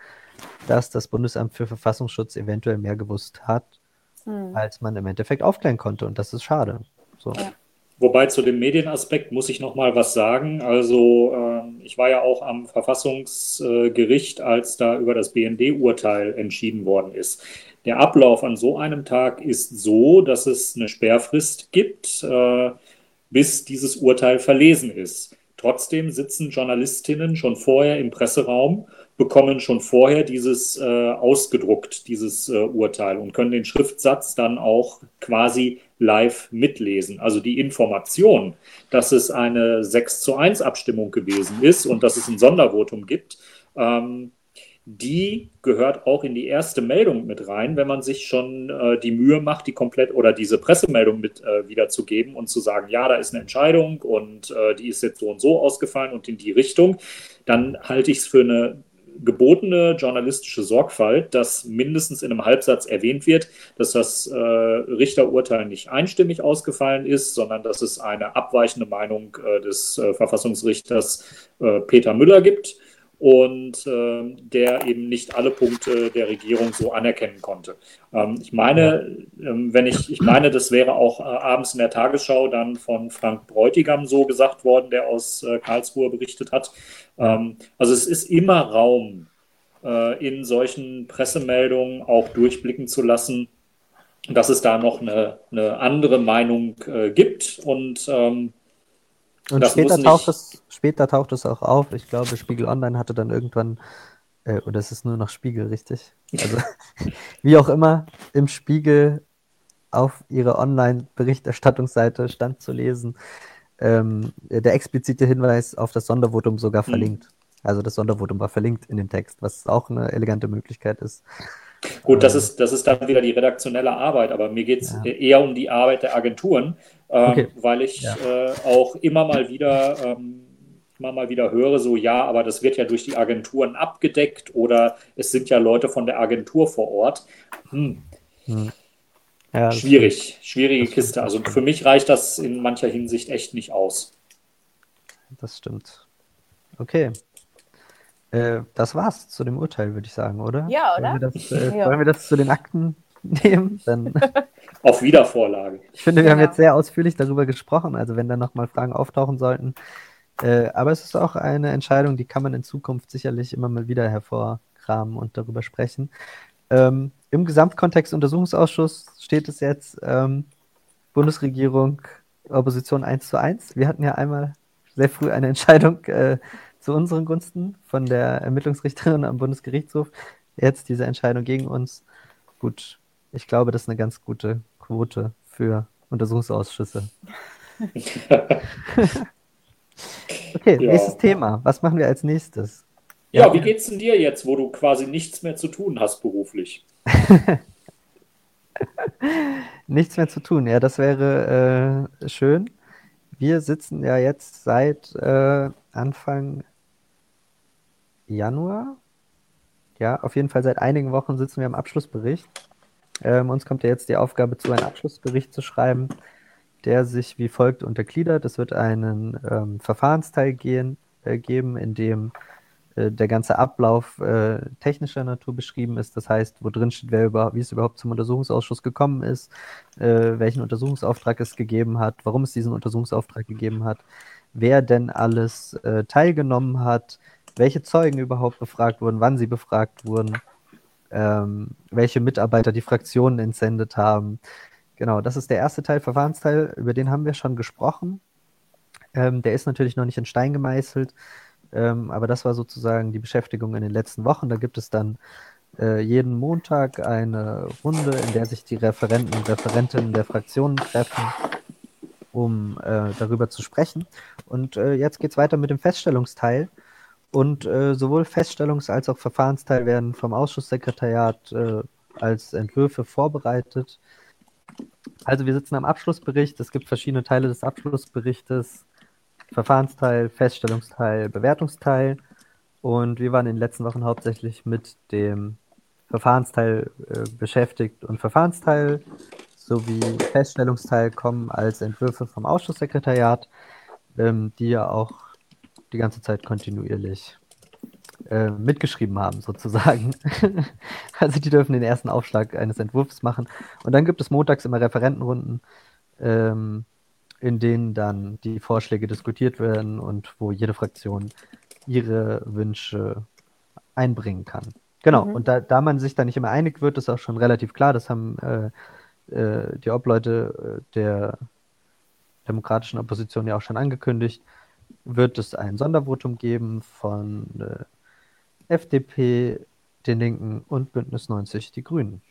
dass das Bundesamt für Verfassungsschutz eventuell mehr gewusst hat, hm. als man im Endeffekt aufklären konnte. Und das ist schade. So. Ja. Wobei zu dem Medienaspekt muss ich noch mal was sagen. Also äh, ich war ja auch am Verfassungsgericht, als da über das BND-Urteil entschieden worden ist. Der Ablauf an so einem Tag ist so, dass es eine Sperrfrist gibt, äh, bis dieses Urteil verlesen ist. Trotzdem sitzen Journalistinnen schon vorher im Presseraum, bekommen schon vorher dieses äh, ausgedruckt, dieses äh, Urteil und können den Schriftsatz dann auch quasi live mitlesen. Also die Information, dass es eine 6 zu 1 Abstimmung gewesen ist und dass es ein Sondervotum gibt, ähm, die gehört auch in die erste Meldung mit rein, wenn man sich schon äh, die Mühe macht, die komplett oder diese Pressemeldung mit äh, wiederzugeben und zu sagen, ja, da ist eine Entscheidung und äh, die ist jetzt so und so ausgefallen und in die Richtung, dann halte ich es für eine gebotene journalistische Sorgfalt, dass mindestens in einem Halbsatz erwähnt wird, dass das äh, Richterurteil nicht einstimmig ausgefallen ist, sondern dass es eine abweichende Meinung äh, des äh, Verfassungsrichters äh, Peter Müller gibt und äh, der eben nicht alle Punkte der Regierung so anerkennen konnte. Ähm, ich meine, ähm, wenn ich, ich meine, das wäre auch äh, abends in der Tagesschau dann von Frank Bräutigam so gesagt worden, der aus äh, Karlsruhe berichtet hat. Ähm, also es ist immer Raum, äh, in solchen Pressemeldungen auch durchblicken zu lassen, dass es da noch eine, eine andere Meinung äh, gibt und und später taucht, es, später taucht es auch auf. Ich glaube, Spiegel Online hatte dann irgendwann, äh, oder es ist nur noch Spiegel, richtig? Also, wie auch immer, im Spiegel auf ihrer Online-Berichterstattungsseite stand zu lesen, ähm, der explizite Hinweis auf das Sondervotum sogar mhm. verlinkt. Also das Sondervotum war verlinkt in dem Text, was auch eine elegante Möglichkeit ist. Gut, das ähm. ist, das ist dann wieder die redaktionelle Arbeit, aber mir geht es ja. eher um die Arbeit der Agenturen, ähm, okay. weil ich ja. äh, auch immer mal wieder ähm, immer mal wieder höre, so ja, aber das wird ja durch die Agenturen abgedeckt oder es sind ja Leute von der Agentur vor Ort. Hm. Hm. Ja, Schwierig, schwierige Kiste. Also für mich reicht das in mancher Hinsicht echt nicht aus. Das stimmt. Okay. Äh, das war's zu dem Urteil, würde ich sagen, oder? Ja, oder? Wollen wir das, äh, ja. wollen wir das zu den Akten nehmen? Dann Auf Wiedervorlage. Ich finde, wir haben jetzt sehr ausführlich darüber gesprochen, also wenn da nochmal Fragen auftauchen sollten. Äh, aber es ist auch eine Entscheidung, die kann man in Zukunft sicherlich immer mal wieder hervorkramen und darüber sprechen. Ähm, Im Gesamtkontext Untersuchungsausschuss steht es jetzt ähm, Bundesregierung, Opposition 1 zu 1. Wir hatten ja einmal sehr früh eine Entscheidung äh, zu unseren Gunsten von der Ermittlungsrichterin am Bundesgerichtshof. Jetzt diese Entscheidung gegen uns. Gut, ich glaube, das ist eine ganz gute Quote für Untersuchungsausschüsse. okay, ja. nächstes Thema. Was machen wir als nächstes? Ja, ja, wie geht's denn dir jetzt, wo du quasi nichts mehr zu tun hast beruflich? nichts mehr zu tun, ja, das wäre äh, schön. Wir sitzen ja jetzt seit äh, Anfang Januar. Ja, auf jeden Fall seit einigen Wochen sitzen wir am Abschlussbericht. Ähm, uns kommt ja jetzt die Aufgabe zu, einen Abschlussbericht zu schreiben, der sich wie folgt untergliedert. Es wird einen ähm, Verfahrensteil gehen, äh, geben, in dem äh, der ganze Ablauf äh, technischer Natur beschrieben ist. Das heißt, wo drin steht, wer über, wie es überhaupt zum Untersuchungsausschuss gekommen ist, äh, welchen Untersuchungsauftrag es gegeben hat, warum es diesen Untersuchungsauftrag gegeben hat, wer denn alles äh, teilgenommen hat, welche Zeugen überhaupt befragt wurden, wann sie befragt wurden, ähm, welche Mitarbeiter die Fraktionen entsendet haben. Genau, das ist der erste Teil, Verfahrensteil, über den haben wir schon gesprochen. Ähm, der ist natürlich noch nicht in Stein gemeißelt. Ähm, aber das war sozusagen die Beschäftigung in den letzten Wochen. Da gibt es dann äh, jeden Montag eine Runde, in der sich die Referenten und Referentinnen der Fraktionen treffen, um äh, darüber zu sprechen. Und äh, jetzt geht es weiter mit dem Feststellungsteil. Und äh, sowohl Feststellungs- als auch Verfahrensteil werden vom Ausschusssekretariat äh, als Entwürfe vorbereitet. Also wir sitzen am Abschlussbericht. Es gibt verschiedene Teile des Abschlussberichtes. Verfahrensteil, Feststellungsteil, Bewertungsteil. Und wir waren in den letzten Wochen hauptsächlich mit dem Verfahrensteil äh, beschäftigt und Verfahrensteil sowie Feststellungsteil kommen als Entwürfe vom Ausschusssekretariat, ähm, die ja auch die ganze Zeit kontinuierlich äh, mitgeschrieben haben, sozusagen. also die dürfen den ersten Aufschlag eines Entwurfs machen. Und dann gibt es montags immer Referentenrunden. Ähm, in denen dann die Vorschläge diskutiert werden und wo jede Fraktion ihre Wünsche einbringen kann. Genau, mhm. und da, da man sich da nicht immer einig wird, ist auch schon relativ klar, das haben äh, äh, die Obleute äh, der demokratischen Opposition ja auch schon angekündigt, wird es ein Sondervotum geben von äh, FDP, den Linken und Bündnis 90, die Grünen.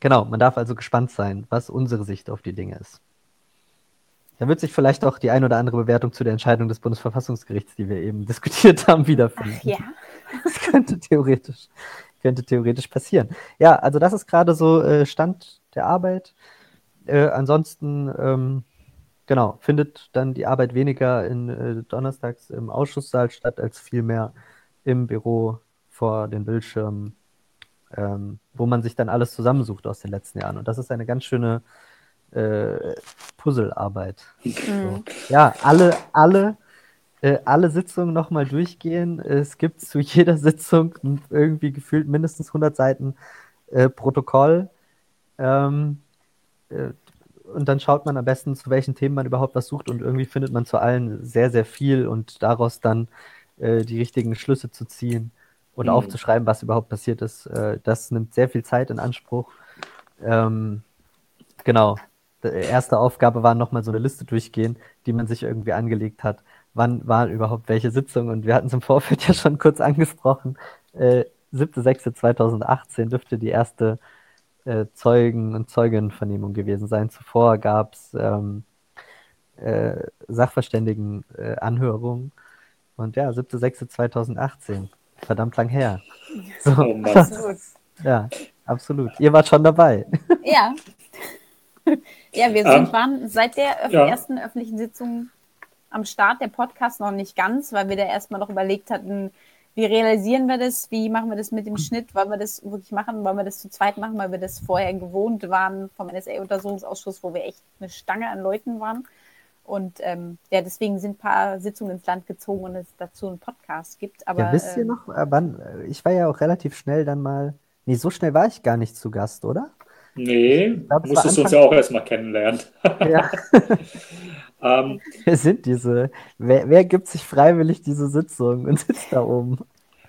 Genau, man darf also gespannt sein, was unsere Sicht auf die Dinge ist. Da wird sich vielleicht auch die ein oder andere Bewertung zu der Entscheidung des Bundesverfassungsgerichts, die wir eben diskutiert haben, wiederfinden. Ach, ja. Das könnte theoretisch, könnte theoretisch passieren. Ja, also das ist gerade so äh, Stand der Arbeit. Äh, ansonsten, ähm, genau, findet dann die Arbeit weniger in äh, donnerstags im Ausschusssaal statt, als vielmehr im Büro vor den Bildschirmen, ähm, wo man sich dann alles zusammensucht aus den letzten Jahren. Und das ist eine ganz schöne äh, Puzzlearbeit. Mhm. So. Ja, alle, alle, äh, alle Sitzungen nochmal durchgehen. Es gibt zu jeder Sitzung irgendwie gefühlt mindestens 100 Seiten äh, Protokoll. Ähm, äh, und dann schaut man am besten, zu welchen Themen man überhaupt was sucht und irgendwie findet man zu allen sehr, sehr viel und daraus dann äh, die richtigen Schlüsse zu ziehen und mhm. aufzuschreiben, was überhaupt passiert ist. Äh, das nimmt sehr viel Zeit in Anspruch. Ähm, genau erste Aufgabe war nochmal so eine Liste durchgehen, die man sich irgendwie angelegt hat. Wann war überhaupt welche Sitzung? Und wir hatten es im Vorfeld ja schon kurz angesprochen. Äh, 7.6.2018 dürfte die erste äh, Zeugen- und Zeuginnenvernehmung gewesen sein. Zuvor gab es ähm, äh, Sachverständigenanhörungen. Äh, und ja, 7.6.2018. Verdammt lang her. So. Oh ja, absolut. Ihr wart schon dabei. Ja. ja, wir sind, ähm, waren seit der ja. ersten öffentlichen Sitzung am Start der Podcast noch nicht ganz, weil wir da erstmal noch überlegt hatten, wie realisieren wir das, wie machen wir das mit dem Schnitt, wollen wir das wirklich machen, wollen wir das zu zweit machen, weil wir das vorher gewohnt waren vom NSA-Untersuchungsausschuss, wo wir echt eine Stange an Leuten waren. Und ähm, ja, deswegen sind ein paar Sitzungen ins Land gezogen und es dazu einen Podcast gibt. Aber, ja, wisst ihr ähm, noch, äh, wann, äh, ich war ja auch relativ schnell dann mal, nee, so schnell war ich gar nicht zu Gast, oder? Nee, glaub, musstest du uns ja auch erstmal kennenlernen. Ja. ähm, wer sind diese? Wer, wer gibt sich freiwillig diese Sitzung und sitzt da oben?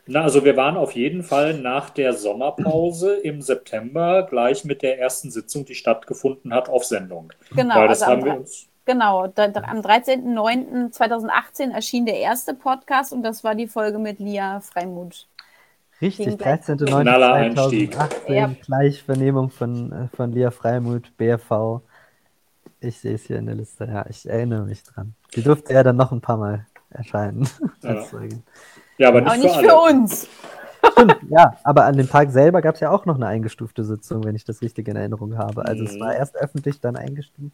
Na, also wir waren auf jeden Fall nach der Sommerpause im September gleich mit der ersten Sitzung, die stattgefunden hat, auf Sendung. Genau, Weil das also haben wir uns Genau, da, am 13.09.2018 erschien der erste Podcast und das war die Folge mit Lia Freimuth. Richtig, 13.09.2018, ja. Gleichvernehmung von, äh, von Lia Freimuth, BRV. Ich sehe es hier in der Liste, ja, ich erinnere mich dran. Die durfte ja dann noch ein paar Mal erscheinen. Ja, ja aber nicht, aber nicht für, für, uns. Stimmt, ja, aber an dem Tag selber gab es ja auch noch eine eingestufte Sitzung, wenn ich das richtig in Erinnerung habe. Also mhm. es war erst öffentlich, dann eingestuft.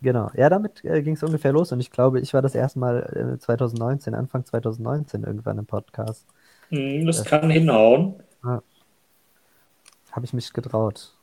Genau, ja, damit äh, ging es ungefähr los und ich glaube, ich war das erste Mal äh, 2019, Anfang 2019 irgendwann im Podcast. Hm, das kann hinhauen. Ja. Habe ich mich getraut.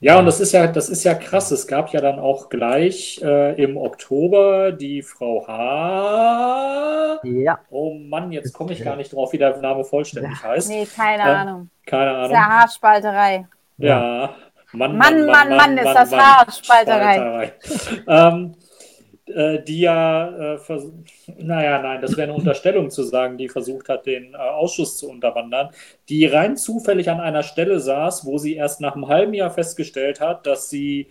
Ja, und das ist ja, das ist ja krass. Es gab ja dann auch gleich äh, im Oktober die Frau H. Ja. Oh Mann, jetzt komme ich gar nicht drauf, wie der Name vollständig heißt. Nee, keine Ähm, Ahnung. Keine Das ist Ahnung. ja Haarspalterei. Ja. Mann, Mann, Mann, Mann, ist das Haarspalterei. ähm, äh, die ja, äh, naja, nein, das wäre eine Unterstellung zu sagen, die versucht hat, den äh, Ausschuss zu unterwandern, die rein zufällig an einer Stelle saß, wo sie erst nach einem halben Jahr festgestellt hat, dass sie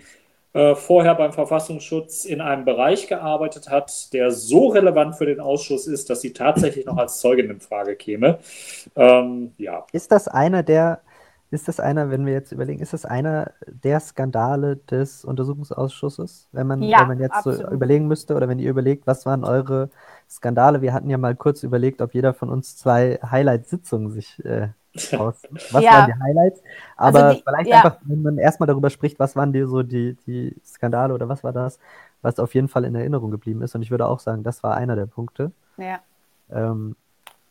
äh, vorher beim Verfassungsschutz in einem Bereich gearbeitet hat, der so relevant für den Ausschuss ist, dass sie tatsächlich noch als Zeugin in Frage käme. Ähm, ja. Ist das einer der, ist das einer, wenn wir jetzt überlegen, ist das einer der Skandale des Untersuchungsausschusses? Wenn man, Ja, wenn man jetzt so absolut. überlegen müsste oder wenn ihr überlegt, was waren eure Skandale? Wir hatten ja mal kurz überlegt, ob jeder von uns zwei Highlight-Sitzungen sich äh, aus. Was Ja. waren die Highlights? Aber Also die- vielleicht ja. einfach, wenn man erstmal darüber spricht, was waren die so die, die Skandale oder was war das, was auf jeden Fall in Erinnerung geblieben ist. Und ich würde auch sagen, das war einer der Punkte Ja. ähm,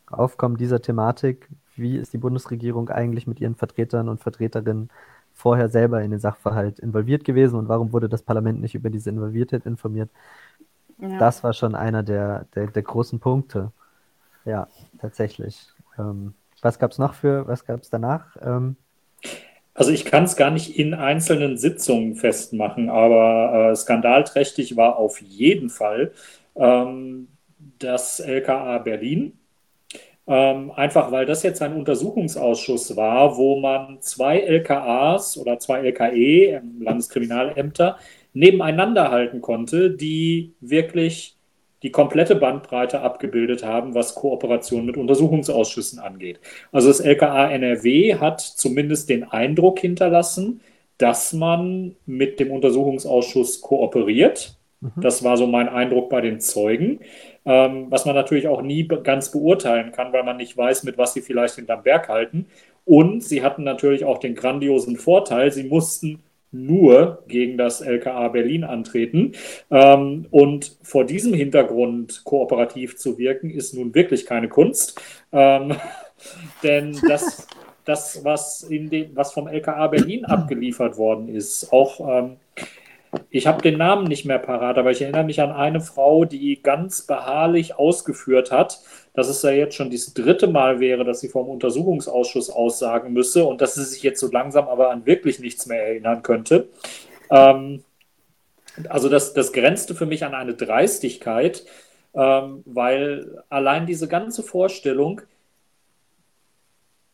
Aufkommen dieser Thematik. Wie ist die Bundesregierung eigentlich mit ihren Vertretern und Vertreterinnen vorher selber in den Sachverhalt involviert gewesen und warum wurde das Parlament nicht über diese Involviertheit informiert? ja. Das war schon einer der, der, der großen Punkte. Ja, tatsächlich. Ähm, was gab es noch für, was gab es danach? Ähm, Also ich kann es gar nicht in einzelnen Sitzungen festmachen, aber äh, skandalträchtig war auf jeden Fall ähm, das LKA Berlin. Ähm, einfach weil das jetzt ein Untersuchungsausschuss war, wo man zwei LKAs oder zwei LKE, Landeskriminalämter, nebeneinander halten konnte, die wirklich die komplette Bandbreite abgebildet haben, was Kooperation mit Untersuchungsausschüssen angeht. Also das LKA NRW hat zumindest den Eindruck hinterlassen, dass man mit dem Untersuchungsausschuss kooperiert. Mhm. Das war so mein Eindruck bei den Zeugen, ähm, was man natürlich auch nie ganz beurteilen kann, weil man nicht weiß, mit was sie vielleicht hinterm Berg halten. Und sie hatten natürlich auch den grandiosen Vorteil, sie mussten nur gegen das LKA Berlin antreten. Ähm, und vor diesem Hintergrund kooperativ zu wirken, ist nun wirklich keine Kunst. Ähm, denn das, das was, in den, was vom LKA Berlin abgeliefert worden ist, auch ähm, ich habe den Namen nicht mehr parat, aber ich erinnere mich an eine Frau, die ganz beharrlich ausgeführt hat, dass es ja jetzt schon das dritte Mal wäre, dass sie vom Untersuchungsausschuss aussagen müsse und dass sie sich jetzt so langsam aber an wirklich nichts mehr erinnern könnte. Ähm, also das, das grenzte für mich an eine Dreistigkeit, ähm, weil allein diese ganze Vorstellung,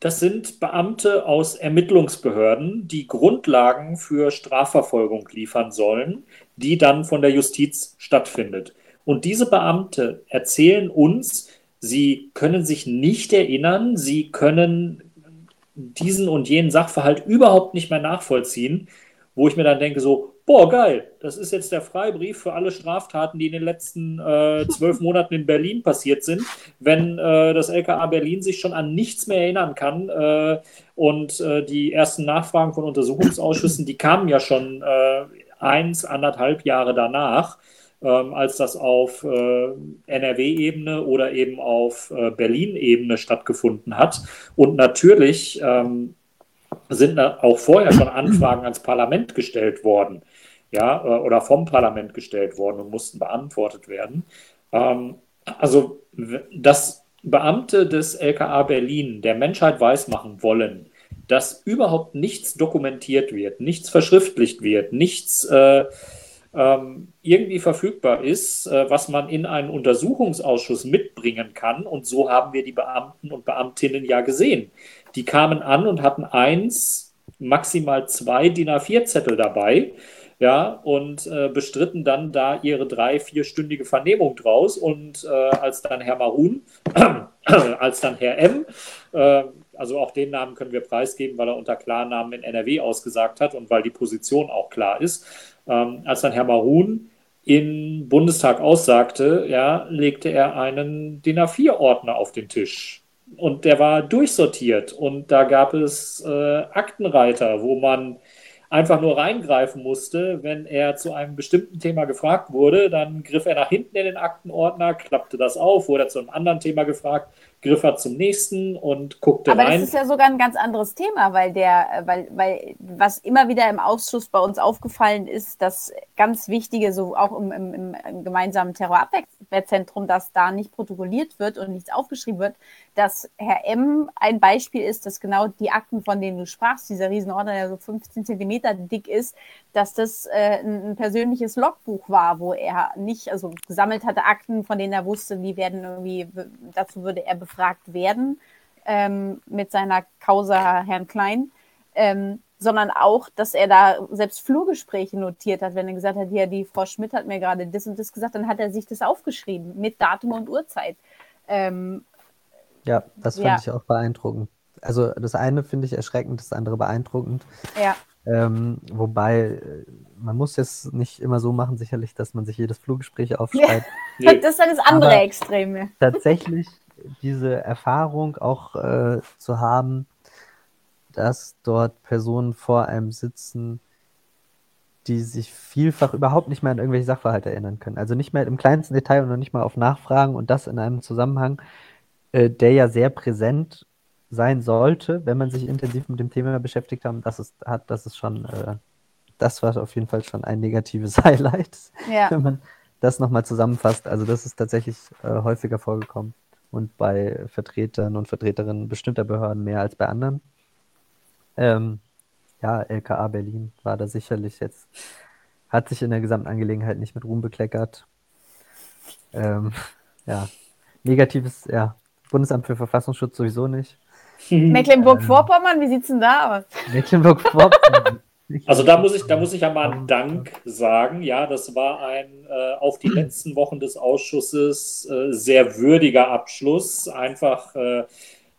das sind Beamte aus Ermittlungsbehörden, die Grundlagen für Strafverfolgung liefern sollen, die dann von der Justiz stattfindet. Und diese Beamte erzählen uns, sie können sich nicht erinnern, sie können diesen und jenen Sachverhalt überhaupt nicht mehr nachvollziehen, wo ich mir dann denke, so, boah, geil, das ist jetzt der Freibrief für alle Straftaten, die in den letzten äh, zwölf Monaten in Berlin passiert sind. Wenn äh, das LKA Berlin sich schon an nichts mehr erinnern kann äh, und äh, die ersten Nachfragen von Untersuchungsausschüssen, die kamen ja schon äh, eins, anderthalb Jahre danach, ähm, als das auf äh, NRW-Ebene oder eben auf äh, Berlin-Ebene stattgefunden hat. Und natürlich ähm, sind auch vorher schon Anfragen ans Parlament gestellt worden, ja, äh, oder vom Parlament gestellt worden und mussten beantwortet werden. Ähm, also, dass Beamte des LKA Berlin der Menschheit weismachen wollen, dass überhaupt nichts dokumentiert wird, nichts verschriftlicht wird, nichts äh, ähm, irgendwie verfügbar ist, äh, was man in einen Untersuchungsausschuss mitbringen kann. Und so haben wir die Beamten und Beamtinnen ja gesehen. Die kamen an und hatten eins, maximal zwei DIN A4-Zettel dabei. Ja, und äh, bestritten dann da ihre drei, vierstündige Vernehmung draus. Und äh, als dann Herr Marun, als dann Herr M, äh, also auch den Namen können wir preisgeben, weil er unter Klarnamen in NRW ausgesagt hat und weil die Position auch klar ist, ähm, als dann Herr Marun im Bundestag aussagte, ja, legte er einen DIN A4-Ordner auf den Tisch. Und der war durchsortiert. Und da gab es äh, Aktenreiter, wo man einfach nur reingreifen musste, wenn er zu einem bestimmten Thema gefragt wurde. Dann griff er nach hinten in den Aktenordner, klappte das auf, wurde zu einem anderen Thema gefragt, griff er zum nächsten und guckte Aber rein. das ist ja sogar ein ganz anderes Thema, weil der, weil, weil was immer wieder im Ausschuss bei uns aufgefallen ist, dass ganz wichtige, so auch im, im, im gemeinsamen Terrorabwehrzentrum, dass da nicht protokolliert wird und nichts aufgeschrieben wird, dass Herr M. ein Beispiel ist, dass genau die Akten, von denen du sprachst, dieser Riesenordner, der so 15 Zentimeter dick ist, dass das äh, ein, persönliches Logbuch war, wo er nicht, also gesammelt hatte Akten, von denen er wusste, die werden irgendwie, dazu würde er befragt werden ähm, mit seiner Causa Herrn Klein, ähm, sondern auch, dass er da selbst Flurgespräche notiert hat, wenn er gesagt hat, ja, die Frau Schmidt hat mir gerade das und das gesagt, dann hat er sich das aufgeschrieben mit Datum und Uhrzeit. Ähm, ja, das fand ja. ich auch beeindruckend. Also das eine finde ich erschreckend, das andere beeindruckend. Ja. Ähm, wobei, äh, man muss jetzt nicht immer so machen, sicherlich, dass man sich jedes Fluggespräch aufschreibt. Ja. Das ist dann das andere Aber Extreme. Tatsächlich diese Erfahrung auch äh, zu haben, dass dort Personen vor einem sitzen, die sich vielfach überhaupt nicht mehr an irgendwelche Sachverhalte erinnern können. Also nicht mehr im kleinsten Detail und noch nicht mal auf Nachfragen und das in einem Zusammenhang, äh, der ja sehr präsent sein sollte, wenn man sich intensiv mit dem Thema beschäftigt haben, das ist, hat, das ist schon, äh, das war auf jeden Fall schon ein negatives Highlight, ja. wenn man das nochmal zusammenfasst. Also das ist tatsächlich äh, häufiger vorgekommen und bei Vertretern und Vertreterinnen bestimmter Behörden mehr als bei anderen. Ähm, ja, LKA Berlin war da sicherlich jetzt, hat sich in der gesamten Angelegenheit nicht mit Ruhm bekleckert. Ähm, ja, negatives, ja, Bundesamt für Verfassungsschutz sowieso nicht. Mecklenburg-Vorpommern, wie sieht es denn da aus? Mecklenburg-Vorpommern. Also da muss ich, da muss ich ja mal einen Dank sagen. Ja, das war ein äh, auf die letzten Wochen des Ausschusses äh, sehr würdiger Abschluss. Einfach äh,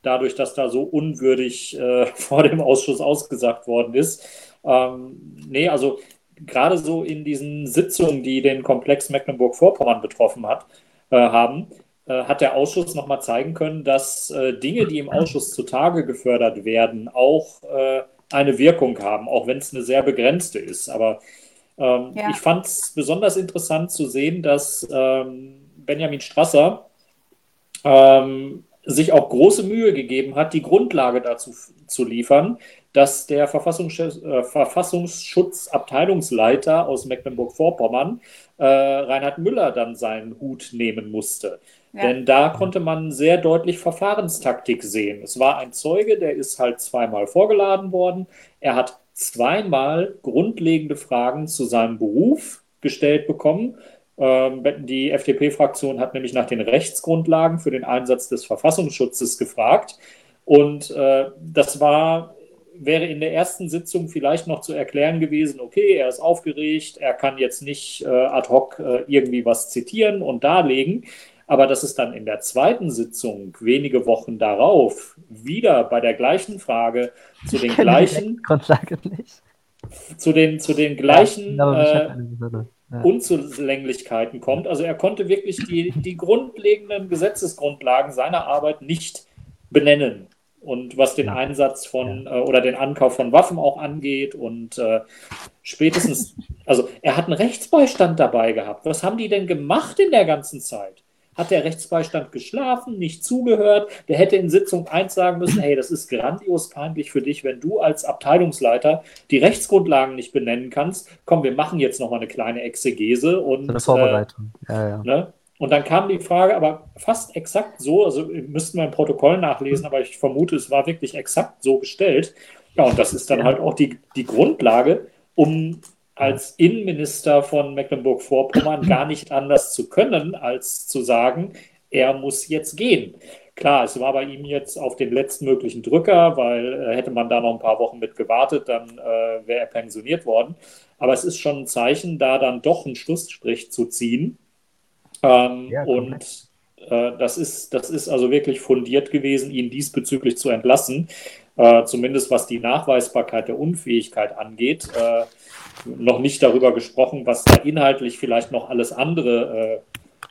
dadurch, dass da so unwürdig äh, vor dem Ausschuss ausgesagt worden ist. Ähm, nee, also gerade so in diesen Sitzungen, die den Komplex Mecklenburg-Vorpommern betroffen hat, äh, haben, äh, hat der Ausschuss nochmal zeigen können, dass äh, Dinge, die im Ausschuss zutage gefördert werden, auch äh, eine Wirkung haben, auch wenn es eine sehr begrenzte ist. Aber ähm, ja. ich fand es besonders interessant zu sehen, dass ähm, Benjamin Strasser ähm, sich auch große Mühe gegeben hat, die Grundlage dazu zu liefern, dass der Verfassungsschutz, äh, Verfassungsschutzabteilungsleiter aus Mecklenburg-Vorpommern, äh, Reinhard Müller, dann seinen Hut nehmen musste. Denn da konnte man sehr deutlich Verfahrenstaktik sehen. Es war ein Zeuge, der ist halt zweimal vorgeladen worden. Er hat zweimal grundlegende Fragen zu seinem Beruf gestellt bekommen. Ähm, die FDP-Fraktion hat nämlich nach den Rechtsgrundlagen für den Einsatz des Verfassungsschutzes gefragt. Und äh, das war, wäre in der ersten Sitzung vielleicht noch zu erklären gewesen, okay, er ist aufgeregt, er kann jetzt nicht äh, ad hoc äh, irgendwie was zitieren und darlegen. Aber dass es dann in der zweiten Sitzung, wenige Wochen darauf, wieder bei der gleichen Frage zu den gleichen. Zu den, zu den gleichen ja, äh, ja. Unzulänglichkeiten kommt. Also er konnte wirklich die, die grundlegenden Gesetzesgrundlagen seiner Arbeit nicht benennen. Und was den Einsatz von äh, oder den Ankauf von Waffen auch angeht und äh, spätestens, also er hat einen Rechtsbeistand dabei gehabt. Was haben die denn gemacht in der ganzen Zeit? Hat der Rechtsbeistand geschlafen, nicht zugehört. Der hätte in Sitzung 1 sagen müssen, hey, das ist grandios peinlich für dich, wenn du als Abteilungsleiter die Rechtsgrundlagen nicht benennen kannst. Komm, wir machen jetzt nochmal eine kleine Exegese und. eine Vorbereitung. Äh, ja, ja. Ne? Und dann kam die Frage, aber fast exakt so, also müssten wir im Protokoll nachlesen, aber ich vermute, es war wirklich exakt so gestellt. Ja, und das ist dann halt auch die, die Grundlage, um als Innenminister von Mecklenburg-Vorpommern gar nicht anders zu können, als zu sagen, er muss jetzt gehen. Klar, es war bei ihm jetzt auf den letztmöglichen Drücker, weil äh, hätte man da noch ein paar Wochen mit gewartet, dann äh, wäre er pensioniert worden. Aber es ist schon ein Zeichen, da dann doch einen Schlussstrich zu ziehen. Ähm, ja, und äh, das, ist, das ist also wirklich fundiert gewesen, ihn diesbezüglich zu entlassen, äh, zumindest was die Nachweisbarkeit der Unfähigkeit angeht. Noch nicht darüber gesprochen, was da inhaltlich vielleicht noch alles andere äh,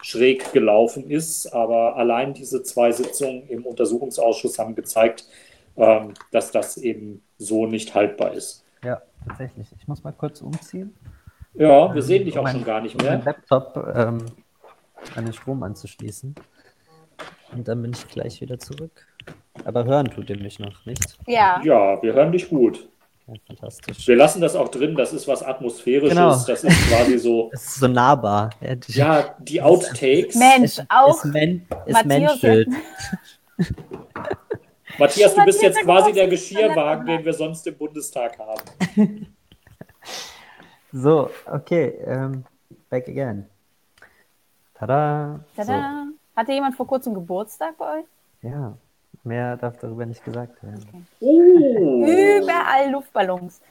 schräg gelaufen ist. Aber allein diese zwei Sitzungen im Untersuchungsausschuss haben gezeigt, ähm, dass das eben so nicht haltbar ist. Ja, tatsächlich. Ich muss mal kurz umziehen. Ja, wir ähm, sehen dich auch mein, schon gar nicht mehr. Um Laptop ähm, an den Strom anzuschließen. Und dann bin ich gleich wieder zurück. Aber hören tut ihr mich noch, nicht? Ja. Ja, wir hören dich gut. Ja, fantastisch. Wir lassen das auch drin, das ist was Atmosphärisches, Genau. das ist quasi so, Es ist so nahbar. Ja, die- ja, die Outtakes. Mensch, auch. Es, men Matthias, menschelt. Matthias, du bist Matthias jetzt quasi der Geschirrwagen, den wir sonst im Bundestag haben. So, okay. Ähm, back again. Tada. Tada. Hatte jemand vor kurzem Geburtstag bei euch? So, ja, mehr darf darüber nicht gesagt werden. Oh. Überall Luftballons.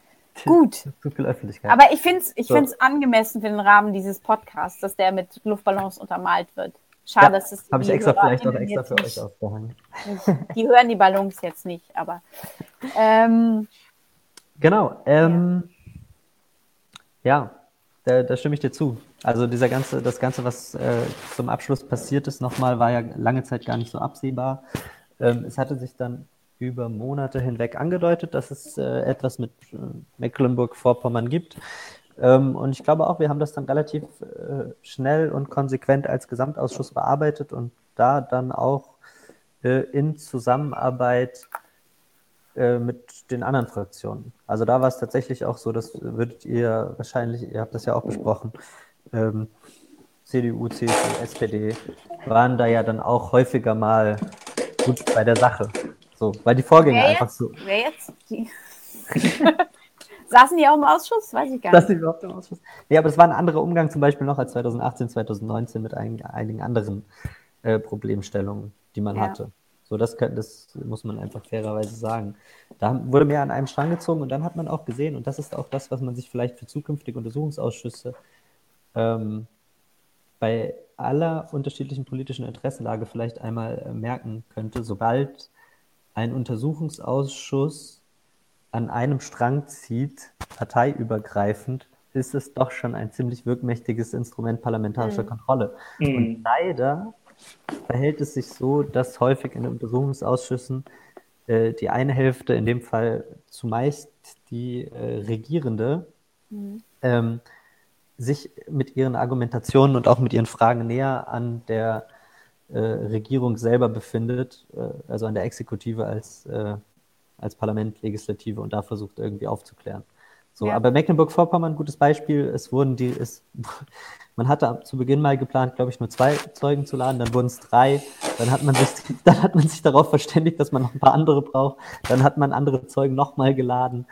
Gut. Zu viel Öffentlichkeit. Aber ich finde es ich So. find's angemessen für den Rahmen dieses Podcasts, dass der mit Luftballons untermalt wird. Schade, ja, dass es Habe ich die extra vielleicht auch extra für euch aufgehangen. Die hören die Ballons jetzt nicht, aber ähm, Genau. Ähm, ja, da, da stimme ich dir zu. Also dieser ganze, das Ganze, was äh, zum Abschluss passiert ist, nochmal, war ja lange Zeit gar nicht so absehbar. Ähm, es hatte sich dann über Monate hinweg angedeutet, dass es äh, etwas mit äh, Mecklenburg-Vorpommern gibt. Ähm, und ich glaube auch, wir haben das dann relativ äh, schnell und konsequent als Gesamtausschuss bearbeitet und da dann auch äh, in Zusammenarbeit äh, mit den anderen Fraktionen. Also da war es tatsächlich auch so, das würdet ihr wahrscheinlich, ihr habt das ja auch besprochen, ähm, CDU, CSU, SPD waren da ja dann auch häufiger mal gut bei der Sache. So, weil die Vorgänge wer einfach jetzt? so. Wer jetzt? Die Saßen die auch im Ausschuss? Weiß ich gar nicht. ist überhaupt im Ausschuss. Nee, aber es war ein anderer Umgang zum Beispiel noch als 2018, 2019 mit einigen, einigen anderen äh, Problemstellungen, die man Ja. hatte. So, das, kann, das muss man einfach fairerweise sagen. Da wurde mehr an einem Strang gezogen und dann hat man auch gesehen, und das ist auch das, was man sich vielleicht für zukünftige Untersuchungsausschüsse ähm, bei aller unterschiedlichen politischen Interessenlage vielleicht einmal äh, merken könnte, sobald ein Untersuchungsausschuss an einem Strang zieht, parteiübergreifend, ist es doch schon ein ziemlich wirkmächtiges Instrument parlamentarischer Mhm. Kontrolle. Mhm. Und leider verhält es sich so, dass häufig in den Untersuchungsausschüssen äh, die eine Hälfte, in dem Fall zumeist die äh, Regierende, Mhm. ähm, sich mit ihren Argumentationen und auch mit ihren Fragen näher an der äh, Regierung selber befindet, äh, also an der Exekutive als, äh, als Parlament, Legislative und da versucht irgendwie aufzuklären. So, Ja. aber Mecklenburg-Vorpommern, gutes Beispiel, es wurden die, es, man hatte zu Beginn mal geplant, glaube ich, nur zwei Zeugen zu laden, dann wurden es drei, dann hat man sich, dann hat man sich darauf verständigt, dass man noch ein paar andere braucht, dann hat man andere Zeugen nochmal geladen.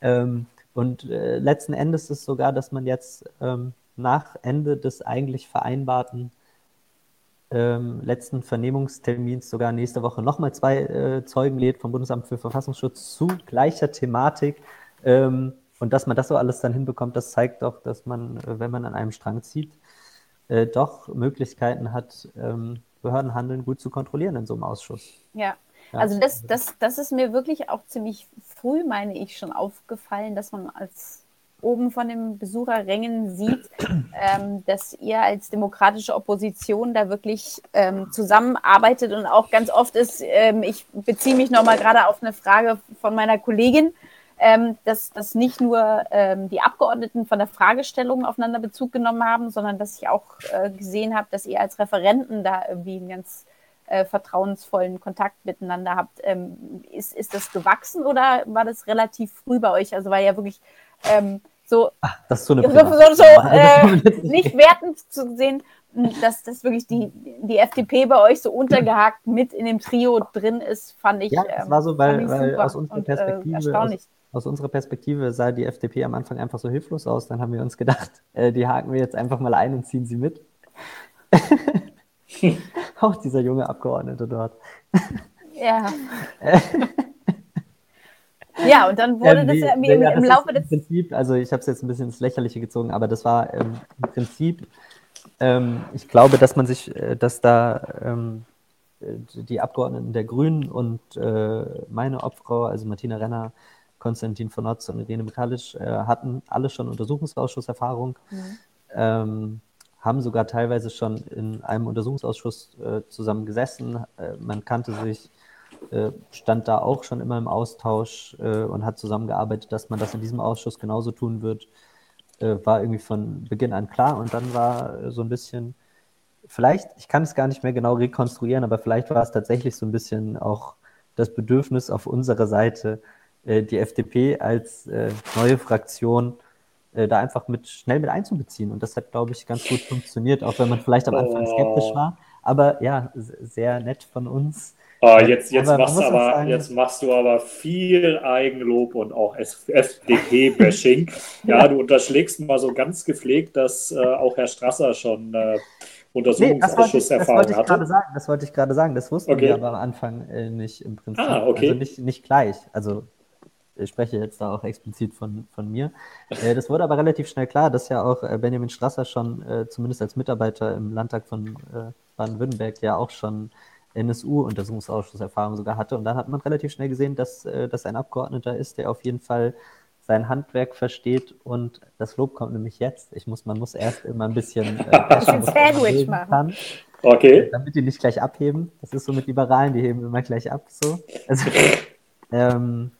Ähm, und äh, letzten Endes ist es sogar, dass man jetzt ähm, nach Ende des eigentlich vereinbarten ähm, letzten Vernehmungstermins sogar nächste Woche nochmal zwei äh, Zeugen lädt vom Bundesamt für Verfassungsschutz zu gleicher Thematik. Ähm, und dass man das so alles dann hinbekommt, das zeigt doch, dass man, äh, wenn man an einem Strang zieht, äh, doch Möglichkeiten hat, ähm, Behördenhandeln gut zu kontrollieren in so einem Ausschuss. Ja. Ja. Also das, das, das ist mir wirklich auch ziemlich früh, meine ich, schon aufgefallen, dass man als oben von den Besucherrängen sieht, ähm, dass ihr als demokratische Opposition da wirklich ähm, zusammenarbeitet und auch ganz oft ist, ähm, ich beziehe mich nochmal gerade auf eine Frage von meiner Kollegin, ähm, dass, dass nicht nur ähm, die Abgeordneten von der Fragestellung aufeinander Bezug genommen haben, sondern dass ich auch äh, gesehen habe, dass ihr als Referenten da irgendwie einen ganz äh, vertrauensvollen Kontakt miteinander habt. Ähm, ist, ist das gewachsen oder war das relativ früh bei euch? Also war ja wirklich ähm, so, Das ist so eine so, so, so äh, nicht wertend zu sehen, mh, dass, dass wirklich die, die FDP bei euch so untergehakt mit in dem Trio drin ist, fand ich. Ja, das ähm, war so, weil, weil aus unserer und, Perspektive, Äh, aus, erstaunlich. aus unserer Perspektive sah die FDP am Anfang einfach so hilflos aus. Dann haben wir uns gedacht, äh, die haken wir jetzt einfach mal ein und ziehen sie mit. Auch dieser junge Abgeordnete dort. Ja. ja, und dann wurde Ähm, das ja im, im, im Laufe des. Prinzip, also ich habe es jetzt ein bisschen ins Lächerliche gezogen, aber das war ähm, im Prinzip, ähm, ich glaube, dass man sich, äh, dass da ähm, äh, die Abgeordneten der Grünen und äh, meine Obfrau, also Martina Renner, Konstantin von Notz und Irene Mikalic, äh, hatten alle schon Untersuchungsausschusserfahrung, ähm, haben sogar teilweise schon in einem Untersuchungsausschuss äh, zusammen gesessen. Äh, man kannte sich, äh, stand da auch schon immer im Austausch äh, und hat zusammengearbeitet, dass man das in diesem Ausschuss genauso tun wird. Äh, war irgendwie von Beginn an klar und dann war äh, so ein bisschen vielleicht, ich kann es gar nicht mehr genau rekonstruieren, aber vielleicht war es tatsächlich so ein bisschen auch das Bedürfnis auf unserer Seite, die FDP als neue Fraktion äh, da einfach mit schnell mit einzubeziehen. Und das hat, glaube ich, ganz gut funktioniert, auch wenn man vielleicht am Anfang oh. skeptisch war. Aber ja, sehr nett von uns. Oh, jetzt, jetzt, machst aber, sagen, jetzt machst du aber viel Eigenlob und auch FDP-Bashing. ja, du unterschlägst mal so ganz gepflegt, dass äh, auch Herr Strasser schon äh, Untersuchungsausschusserfahrung nee, hatte. Sagen, das wollte ich gerade sagen. Das wussten okay. wir aber am Anfang äh, nicht im Prinzip. Ah, okay. Also nicht, nicht gleich. Also ich spreche jetzt da auch explizit von, von mir. Äh, das wurde aber relativ schnell klar, dass ja auch äh, Benjamin Strasser schon, äh, zumindest als Mitarbeiter im Landtag von äh, Baden-Württemberg, ja auch schon NSU-Untersuchungsausschusserfahrung sogar hatte. Und dann hat man relativ schnell gesehen, dass äh, das ein Abgeordneter ist, der auf jeden Fall sein Handwerk versteht und das Lob kommt nämlich jetzt. Ich muss, man muss erst immer ein bisschen äh, Sandwich machen. Kann, okay. Damit die nicht gleich abheben. Das ist so mit Liberalen, die heben immer gleich ab. So. Also, ähm,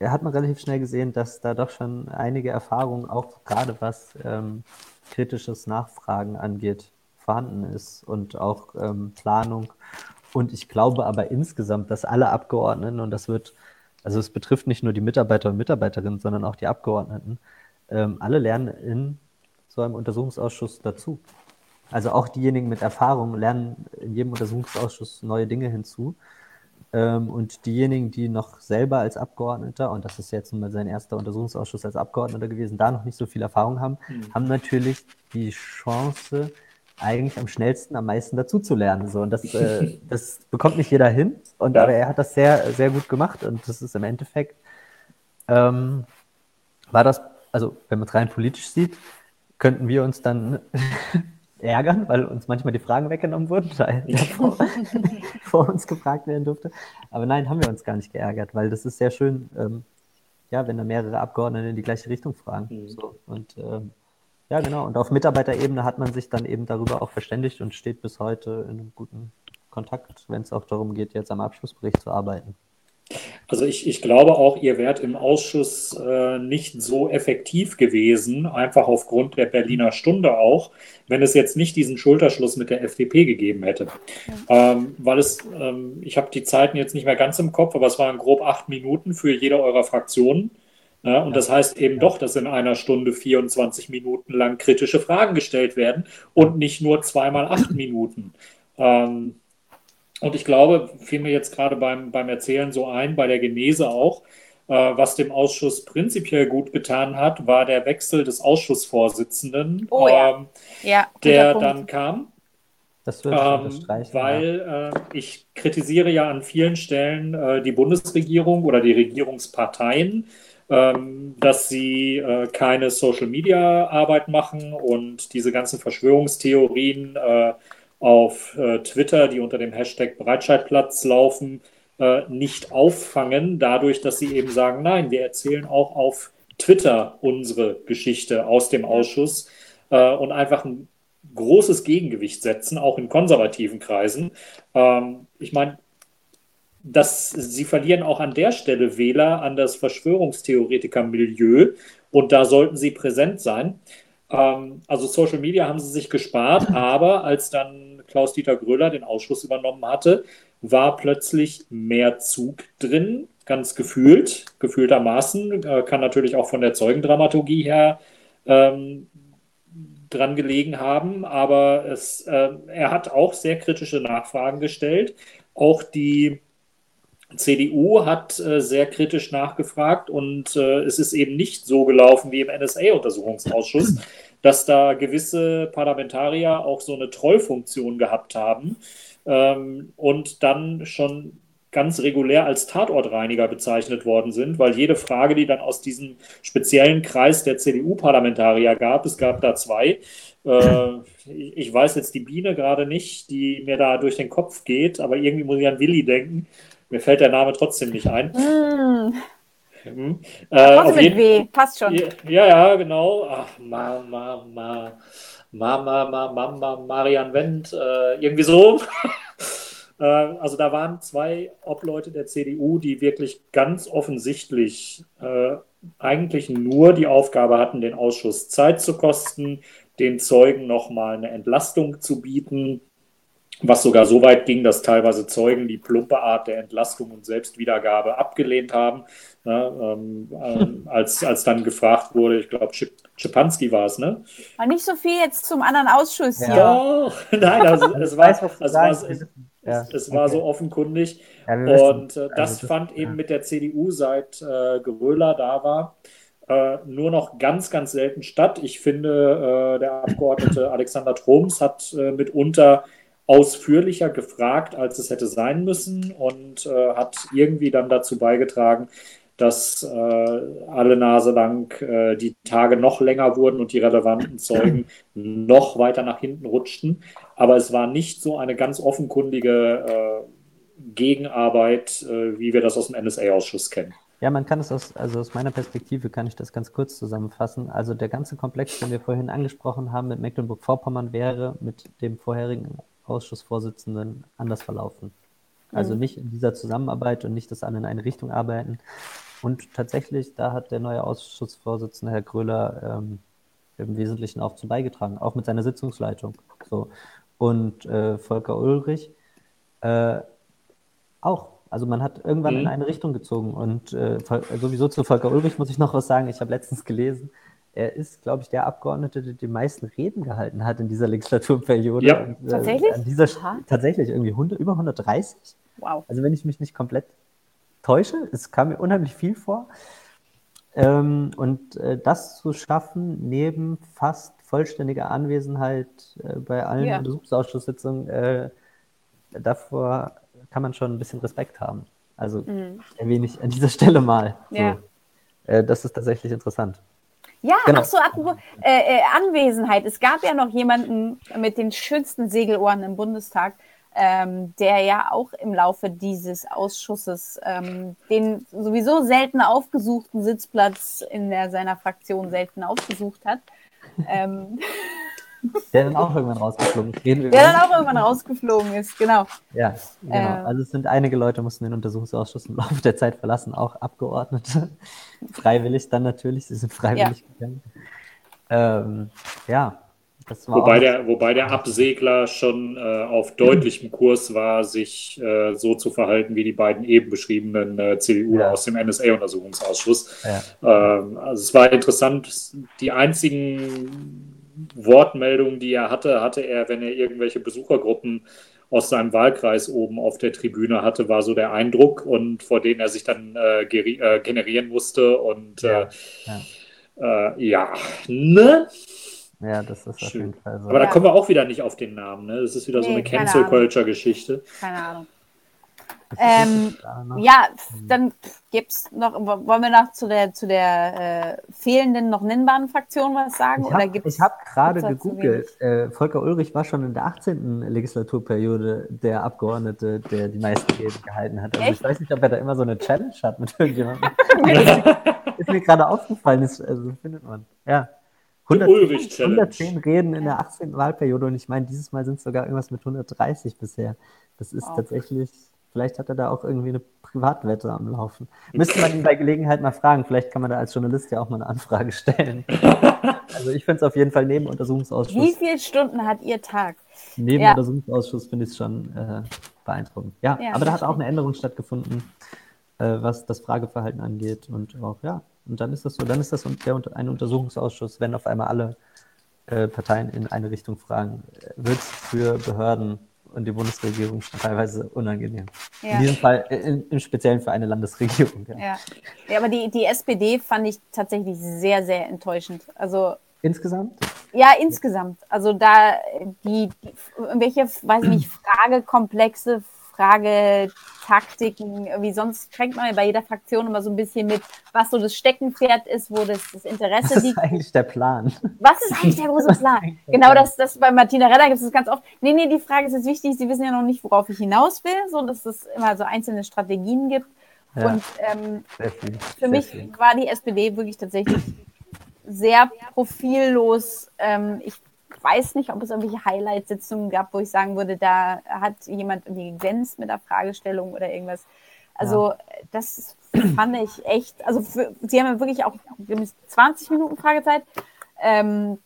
ja, hat man relativ schnell gesehen, dass da doch schon einige Erfahrungen, auch gerade was ähm, kritisches Nachfragen angeht, vorhanden ist und auch ähm, Planung. Und ich glaube aber insgesamt, dass alle Abgeordneten, und das wird, also es betrifft nicht nur die Mitarbeiter und Mitarbeiterinnen, sondern auch die Abgeordneten, ähm, alle lernen in so einem Untersuchungsausschuss dazu. Also auch diejenigen mit Erfahrung lernen in jedem Untersuchungsausschuss neue Dinge hinzu. Ähm, und diejenigen, die noch selber als Abgeordneter, und das ist jetzt mal sein erster Untersuchungsausschuss als Abgeordneter gewesen, da noch nicht so viel Erfahrung haben, mhm. haben natürlich die Chance, eigentlich am schnellsten, am meisten dazu zu lernen. So. Und das, äh, das bekommt nicht jeder hin. Und ja. aber er hat das sehr, sehr gut gemacht. Und das ist im Endeffekt, ähm, war das, also wenn man es rein politisch sieht, könnten wir uns dann ärgern, weil uns manchmal die Fragen weggenommen wurden, weil vor, vor, uns gefragt werden durfte. Aber nein, haben wir uns gar nicht geärgert, weil das ist sehr schön, ähm, ja, wenn da mehrere Abgeordnete in die gleiche Richtung fragen. Mhm. So. Und ähm, ja, genau. Und auf Mitarbeiterebene hat man sich dann eben darüber auch verständigt und steht bis heute in einem guten Kontakt, wenn es auch darum geht, jetzt am Abschlussbericht zu arbeiten. Also ich, ich glaube auch, ihr wärt im Ausschuss äh, nicht so effektiv gewesen, einfach aufgrund der Berliner Stunde auch, wenn es jetzt nicht diesen Schulterschluss mit der FDP gegeben hätte. Ja. Ähm, weil es, ähm, ich habe die Zeiten jetzt nicht mehr ganz im Kopf, aber es waren grob acht Minuten für jede eurer Fraktionen. Ja, und das heißt eben doch, dass in einer Stunde 24 Minuten lang kritische Fragen gestellt werden und nicht nur zweimal acht Minuten. Ähm, und ich glaube, fiel mir jetzt gerade beim, beim Erzählen so ein, bei der Genese auch, äh, was dem Ausschuss prinzipiell gut getan hat, war der Wechsel des Ausschussvorsitzenden, oh, ja. Ähm, ja, der dann kam. Das würde ich ähm, Weil ja. äh, ich kritisiere ja an vielen Stellen äh, die Bundesregierung oder die Regierungsparteien ähm, dass sie äh, keine Social-Media-Arbeit machen und diese ganzen Verschwörungstheorien äh, auf äh, Twitter, die unter dem Hashtag Breitscheidplatz laufen, äh, nicht auffangen, dadurch, dass sie eben sagen, nein, wir erzählen auch auf Twitter unsere Geschichte aus dem Ausschuss äh, und einfach ein großes Gegengewicht setzen, auch in konservativen Kreisen. Ähm, ich meine, dass sie verlieren auch an der Stelle Wähler an das Verschwörungstheoretiker-Milieu und da sollten sie präsent sein. Ähm, also Social Media haben sie sich gespart, aber als dann Klaus-Dieter Gröller den Ausschuss übernommen hatte, war plötzlich mehr Zug drin, ganz gefühlt, gefühltermaßen, äh, kann natürlich auch von der Zeugendramaturgie her ähm, dran gelegen haben, aber es, äh, er hat auch sehr kritische Nachfragen gestellt. Auch die CDU hat äh, sehr kritisch nachgefragt und äh, es ist eben nicht so gelaufen wie im NSA-Untersuchungsausschuss, dass da gewisse Parlamentarier auch so eine Trollfunktion gehabt haben ähm, und dann schon ganz regulär als Tatortreiniger bezeichnet worden sind, weil jede Frage, die dann aus diesem speziellen Kreis der CDU-Parlamentarier gab, es gab da zwei, äh, ich weiß jetzt die Biene gerade nicht, die mir da durch den Kopf geht, aber irgendwie muss ich an Willi denken. Mir fällt der Name trotzdem nicht ein. Mm. Hm. Mhm. Äh, auf jeden... Passt schon. Ja, ja, genau. Ach, Mama, Mama, Mama, Mama, Mama Marian Wendt, äh, irgendwie so. Äh, also da waren zwei Obleute der CDU, die wirklich ganz offensichtlich äh, eigentlich nur die Aufgabe hatten, den Ausschuss Zeit zu kosten, den Zeugen nochmal eine Entlastung zu bieten was sogar so weit ging, dass teilweise Zeugen die plumpe Art der Entlastung und Selbstwiedergabe abgelehnt haben. Ne, ähm, ähm, als, als dann gefragt wurde, ich glaube, Schipanski war es, ne? Aber nicht so viel jetzt zum anderen Ausschuss ja. hier. Doch, nein, also, es war, es war, es, ja. es war so offenkundig. Ja, und äh, das also, fand eben mit der CDU, seit äh, Geröler da war, äh, nur noch ganz, ganz selten statt. Ich finde, äh, der Abgeordnete Alexander Troms hat äh, mitunter ausführlicher gefragt, als es hätte sein müssen und äh, hat irgendwie dann dazu beigetragen, dass äh, alle Nase lang äh, die Tage noch länger wurden und die relevanten Zeugen noch weiter nach hinten rutschten. Aber es war nicht so eine ganz offenkundige äh, Gegenarbeit, äh, wie wir das aus dem NSA-Ausschuss kennen. Ja, man kann es aus, also aus meiner Perspektive kann ich das ganz kurz zusammenfassen. Also der ganze Komplex, den wir vorhin angesprochen haben mit Mecklenburg-Vorpommern, wäre mit dem vorherigen Ausschussvorsitzenden anders verlaufen. Also mhm. nicht in dieser Zusammenarbeit und nicht, dass alle in eine Richtung arbeiten. Und tatsächlich, da hat der neue Ausschussvorsitzende, Herr Gröler, ähm, im Wesentlichen auch zu beigetragen, auch mit seiner Sitzungsleitung. So. Und äh, Volker Ulrich äh, auch. Also man hat irgendwann mhm. in eine Richtung gezogen. Und äh, sowieso zu Volker Ulrich muss ich noch was sagen. Ich habe letztens gelesen, er ist, glaube ich, der Abgeordnete, der die meisten Reden gehalten hat in dieser Legislaturperiode. Ja. Und, äh, tatsächlich? Dieser, tatsächlich, irgendwie 100, über 130. Wow. Also wenn ich mich nicht komplett täusche, es kam mir unheimlich viel vor. Ähm, und äh, das zu schaffen, neben fast vollständiger Anwesenheit äh, bei allen ja. Untersuchungsausschusssitzungen, äh, davor kann man schon ein bisschen Respekt haben. Also mhm. erwähne ich an dieser Stelle mal. Ja. Äh, das ist tatsächlich interessant. Ja, genau. ach so, apropos äh, äh, Anwesenheit. Es gab ja noch jemanden mit den schönsten Segelohren im Bundestag, ähm, der ja auch im Laufe dieses Ausschusses ähm, den sowieso selten aufgesuchten Sitzplatz in der, seiner Fraktion selten aufgesucht hat. Ähm, Der dann auch irgendwann rausgeflogen ist. Der dann auch irgendwann rausgeflogen ist, genau. Ja, genau. Äh, also es sind einige Leute, mussten den Untersuchungsausschuss im Laufe der Zeit verlassen, auch Abgeordnete. freiwillig dann natürlich, sie sind freiwillig ja. gegangen. Ähm, ja, wobei, der, wobei der Absegler schon äh, auf deutlichem Kurs war, sich äh, so zu verhalten wie die beiden eben beschriebenen äh, CDU ja. aus dem NSA-Untersuchungsausschuss. Ja. Ähm, also es war interessant, die einzigen Wortmeldungen, die er hatte, hatte er, wenn er irgendwelche Besuchergruppen aus seinem Wahlkreis oben auf der Tribüne hatte, war so der Eindruck und vor denen er sich dann äh, äh, generieren musste. Und ja, äh, ja. Äh, ja. ne? Ja, das ist auf jeden Fall so. Aber da kommen wir auch wieder nicht auf den Namen, ne? Das ist wieder nee, so eine Cancel-Culture-Geschichte. Keine Ahnung. Ähm, ja, dann gibt es noch, wollen wir noch zu der, zu der äh, fehlenden, noch nennbaren Fraktion was sagen? Ich habe hab gerade gegoogelt. Äh, Volker Ulrich war schon in der 18. Legislaturperiode der Abgeordnete, der die meisten Reden gehalten hat. Also ich weiß nicht, ob er da immer so eine Challenge hat mit irgendjemandem. ist mir gerade aufgefallen, ist, also findet man. Ja. 110, 110 Reden in der 18. Wahlperiode und ich meine, dieses Mal sind es sogar irgendwas mit 130 bisher. Das ist wow. tatsächlich Vielleicht hat er da auch irgendwie eine Privatwette am Laufen. Müsste man ihn bei Gelegenheit mal fragen. Vielleicht kann man da als Journalist ja auch mal eine Anfrage stellen. also ich finde es auf jeden Fall neben Untersuchungsausschuss. Wie viele Stunden hat Ihr Tag? Neben ja. Untersuchungsausschuss finde ich es schon äh, beeindruckend. Ja, ja, aber da hat auch eine Änderung stattgefunden, äh, was das Frageverhalten angeht. Und auch, ja, und dann ist das so, dann ist das der, ein Untersuchungsausschuss, wenn auf einmal alle äh, Parteien in eine Richtung fragen, äh, wird es für Behörden und die Bundesregierung teilweise unangenehm. Ja. In diesem Fall äh, in, im Speziellen für eine Landesregierung. Ja, ja. ja aber die, die SPD fand ich tatsächlich sehr, sehr enttäuschend. Also Insgesamt? Ja, insgesamt. Also da die, die irgendwelche, weiß ich nicht, Fragekomplexe, Fragetaktiken, wie sonst fängt man bei jeder Fraktion immer so ein bisschen mit, was so das Steckenpferd ist, wo das, das Interesse liegt. Was ist eigentlich der Plan? Was ist eigentlich der große Plan? genau, das, das bei Martina Redder gibt es ganz oft. Nee, nee, die Frage ist jetzt wichtig, Sie wissen ja noch nicht, worauf ich hinaus will, so dass es immer so einzelne Strategien gibt. Ja, und ähm, viel, für mich viel. war die SPD wirklich tatsächlich sehr profillos. Ähm, ich weiß nicht, ob es irgendwelche Highlight-Sitzungen gab, wo ich sagen würde, da hat jemand irgendwie geglänzt mit der Fragestellung oder irgendwas. Also ja. das fand ich echt, also für, sie haben ja wirklich auch 20 Minuten Fragezeit. Ähm,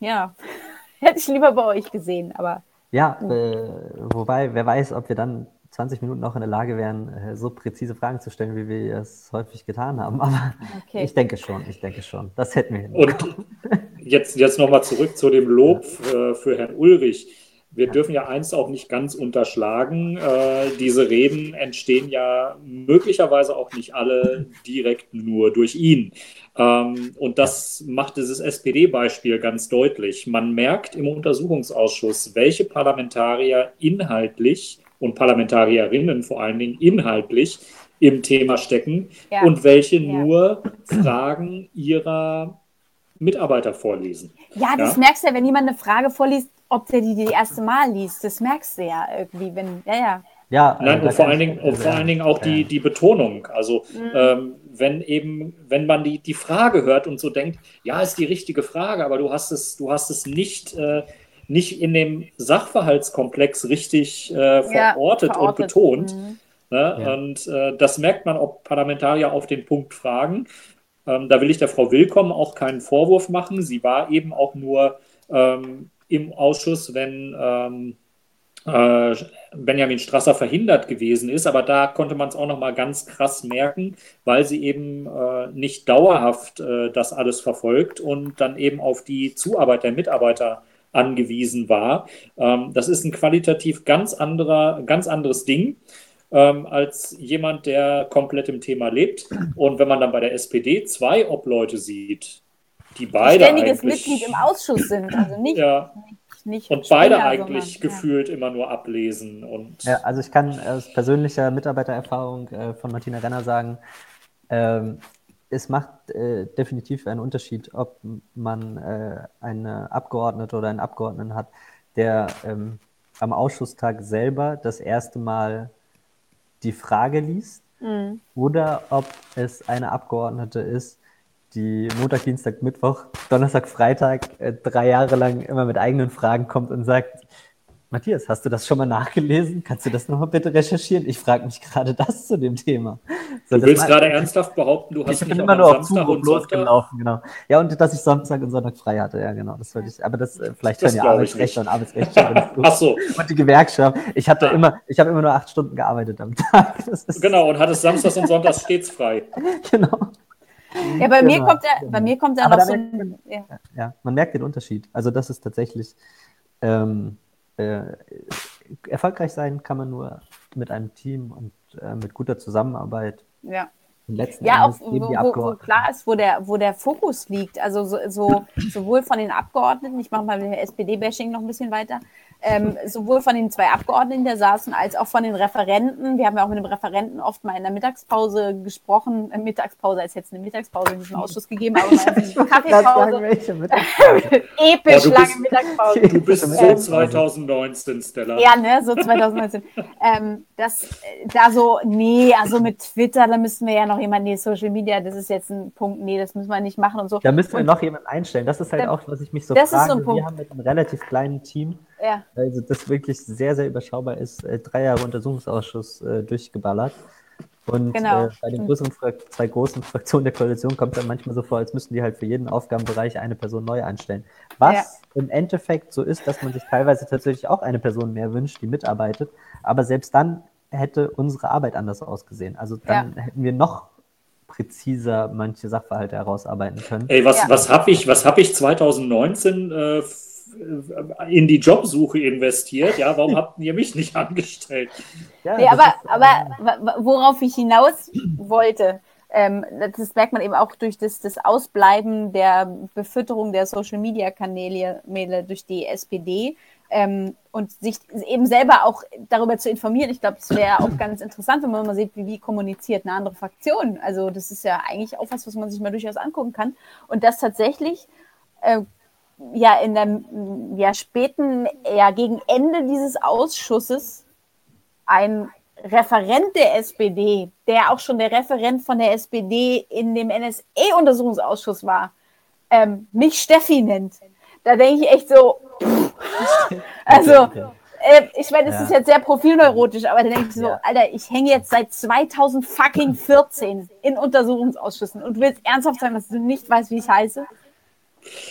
ja, hätte ich lieber bei euch gesehen, aber. Ja, äh, wobei, wer weiß, ob wir dann 20 Minuten noch in der Lage wären, äh, so präzise Fragen zu stellen, wie wir es häufig getan haben. Aber okay. ich denke schon, ich denke schon. Das hätten wir hin. Und jetzt, jetzt nochmal zurück zu dem Lob äh, für Herrn Ulrich. Wir dürfen ja eins auch nicht ganz unterschlagen. Äh, diese Reden entstehen ja möglicherweise auch nicht alle direkt nur durch ihn. Ähm, und das macht dieses SPD-Beispiel ganz deutlich. Man merkt im Untersuchungsausschuss, welche Parlamentarier inhaltlich und Parlamentarierinnen vor allen Dingen inhaltlich im Thema stecken ja. und welche ja. nur Fragen ihrer Mitarbeiter vorlesen. Ja, das ja? merkst du ja, wenn jemand eine Frage vorliest, ob der die das erste Mal liest. Das merkst du ja irgendwie, wenn, ja, ja. Ja, Nein, und vor allen, Dingen, und vor allen Dingen auch die, die Betonung. Also mhm. ähm, wenn eben, wenn man die, die Frage hört und so denkt, ja, ist die richtige Frage, aber du hast es, du hast es nicht äh, nicht in dem Sachverhaltskomplex richtig äh, verortet, ja, verortet, und betont. Mhm. Ne? Ja. Und äh, das merkt man, ob Parlamentarier auf den Punkt fragen. Ähm, da will ich der Frau Willkommen auch keinen Vorwurf machen. Sie war eben auch nur ähm, im Ausschuss, wenn ähm, äh, Benjamin Strasser verhindert gewesen ist. Aber da konnte man es auch noch mal ganz krass merken, weil sie eben äh, nicht dauerhaft äh, das alles verfolgt und dann eben auf die Zuarbeit der Mitarbeiter angewiesen war. Ähm, das ist ein qualitativ ganz anderer, ganz anderes Ding ähm, als jemand, der komplett im Thema lebt. Und wenn man dann bei der SPD zwei Obleute sieht, die beide ständiges Mitglied im Ausschuss sind, also nicht, ja. nicht, und beide eigentlich sondern, gefühlt ja. immer nur ablesen. Und ja, also ich kann aus persönlicher Mitarbeitererfahrung äh, von Martina Renner sagen, ähm, es macht äh, definitiv einen Unterschied, ob man äh, eine Abgeordnete oder einen Abgeordneten hat, der ähm, am Ausschusstag selber das erste Mal die Frage liest mhm. oder ob es eine Abgeordnete ist, die Montag, Dienstag, Mittwoch, Donnerstag, Freitag äh, drei Jahre lang immer mit eigenen Fragen kommt und sagt, Matthias, hast du das schon mal nachgelesen? Kannst du das nochmal bitte recherchieren? Ich frage mich gerade das zu dem Thema. So, du willst gerade ernsthaft behaupten, du hast ich bin immer nur auf Samstag und losgelaufen, genau. Ja, und dass ich Samstag und Sonntag frei hatte, ja, genau. Das wollte ich, aber das, äh, vielleicht das hören ja Arbeitsrechte und Arbeitsrechte. Ach so. Und die Gewerkschaft. Ich hatte ja. immer, ich habe immer nur acht Stunden gearbeitet am Tag. genau, und hattest Samstags und Sonntags stets frei. genau. Ja, bei genau, mir kommt ja, bei mir kommt ja noch so ein, ja. ja. man merkt den Unterschied. Also das ist tatsächlich, ähm, äh, erfolgreich sein kann man nur mit einem Team und äh, mit guter Zusammenarbeit. Ja. ja, auch wo, wo, wo, klar ist, wo der, wo der Fokus liegt. Also so, so sowohl von den Abgeordneten, ich mache mal mit SPD-Bashing noch ein bisschen weiter, ähm, sowohl von den zwei Abgeordneten, die da saßen, als auch von den Referenten. Wir haben ja auch mit dem Referenten oft mal in der Mittagspause gesprochen. Äh, Mittagspause ist jetzt eine Mittagspause in diesem Ausschuss gegeben, aber mal eine Kaffeepause. Episch oh, lange Mittagspause. Du bist so 2019, Stella. Ja, ne, so 2019. ähm, das, äh, da so, nee, also mit Twitter, da müssten wir ja noch jemanden, nee, Social Media, das ist jetzt ein Punkt, nee, das müssen wir nicht machen und so. Da müssen wir und, noch jemanden einstellen. Das ist halt da, auch, was ich mich so das frage. Ist so ein Punkt. Wir haben mit einem relativ kleinen Team ja. Also das wirklich sehr, sehr überschaubar ist, äh, drei Jahre Untersuchungsausschuss äh, durchgeballert. Und genau. äh, bei den größeren zwei großen Fraktionen der Koalition kommt es dann manchmal so vor, als müssten die halt für jeden Aufgabenbereich eine Person neu einstellen. Was ja. im Endeffekt so ist, dass man sich teilweise tatsächlich auch eine Person mehr wünscht, die mitarbeitet. Aber selbst dann hätte unsere Arbeit anders ausgesehen. Also dann ja. hätten wir noch präziser manche Sachverhalte herausarbeiten können. Ey, was, ja. was habe ich, hab ich 2019 äh, äh, in die Jobsuche investiert. Ja, warum habt ihr mich nicht angestellt? Ja, nee, aber, aber worauf ich hinaus wollte, ähm, das merkt man eben auch durch das, das Ausbleiben der Befütterung der Social Media Kanäle durch die SPD ähm, und sich eben selber auch darüber zu informieren. Ich glaube, es wäre auch ganz interessant, wenn man mal sieht, wie, wie kommuniziert eine andere Fraktion. Also, das ist ja eigentlich auch was, was man sich mal durchaus angucken kann. Und das tatsächlich äh, ja in der ja, späten, ja gegen Ende dieses Ausschusses ein Referent der SPD, der auch schon der Referent von der SPD in dem NSA-Untersuchungsausschuss war, ähm, mich Steffi nennt. Da denke ich echt so, also äh, ich meine, das ja. ist jetzt sehr profilneurotisch, aber da denke ich so, ja. Alter, ich hänge jetzt seit 2014 in Untersuchungsausschüssen und willst ernsthaft sagen, dass du nicht weißt, wie ich heiße?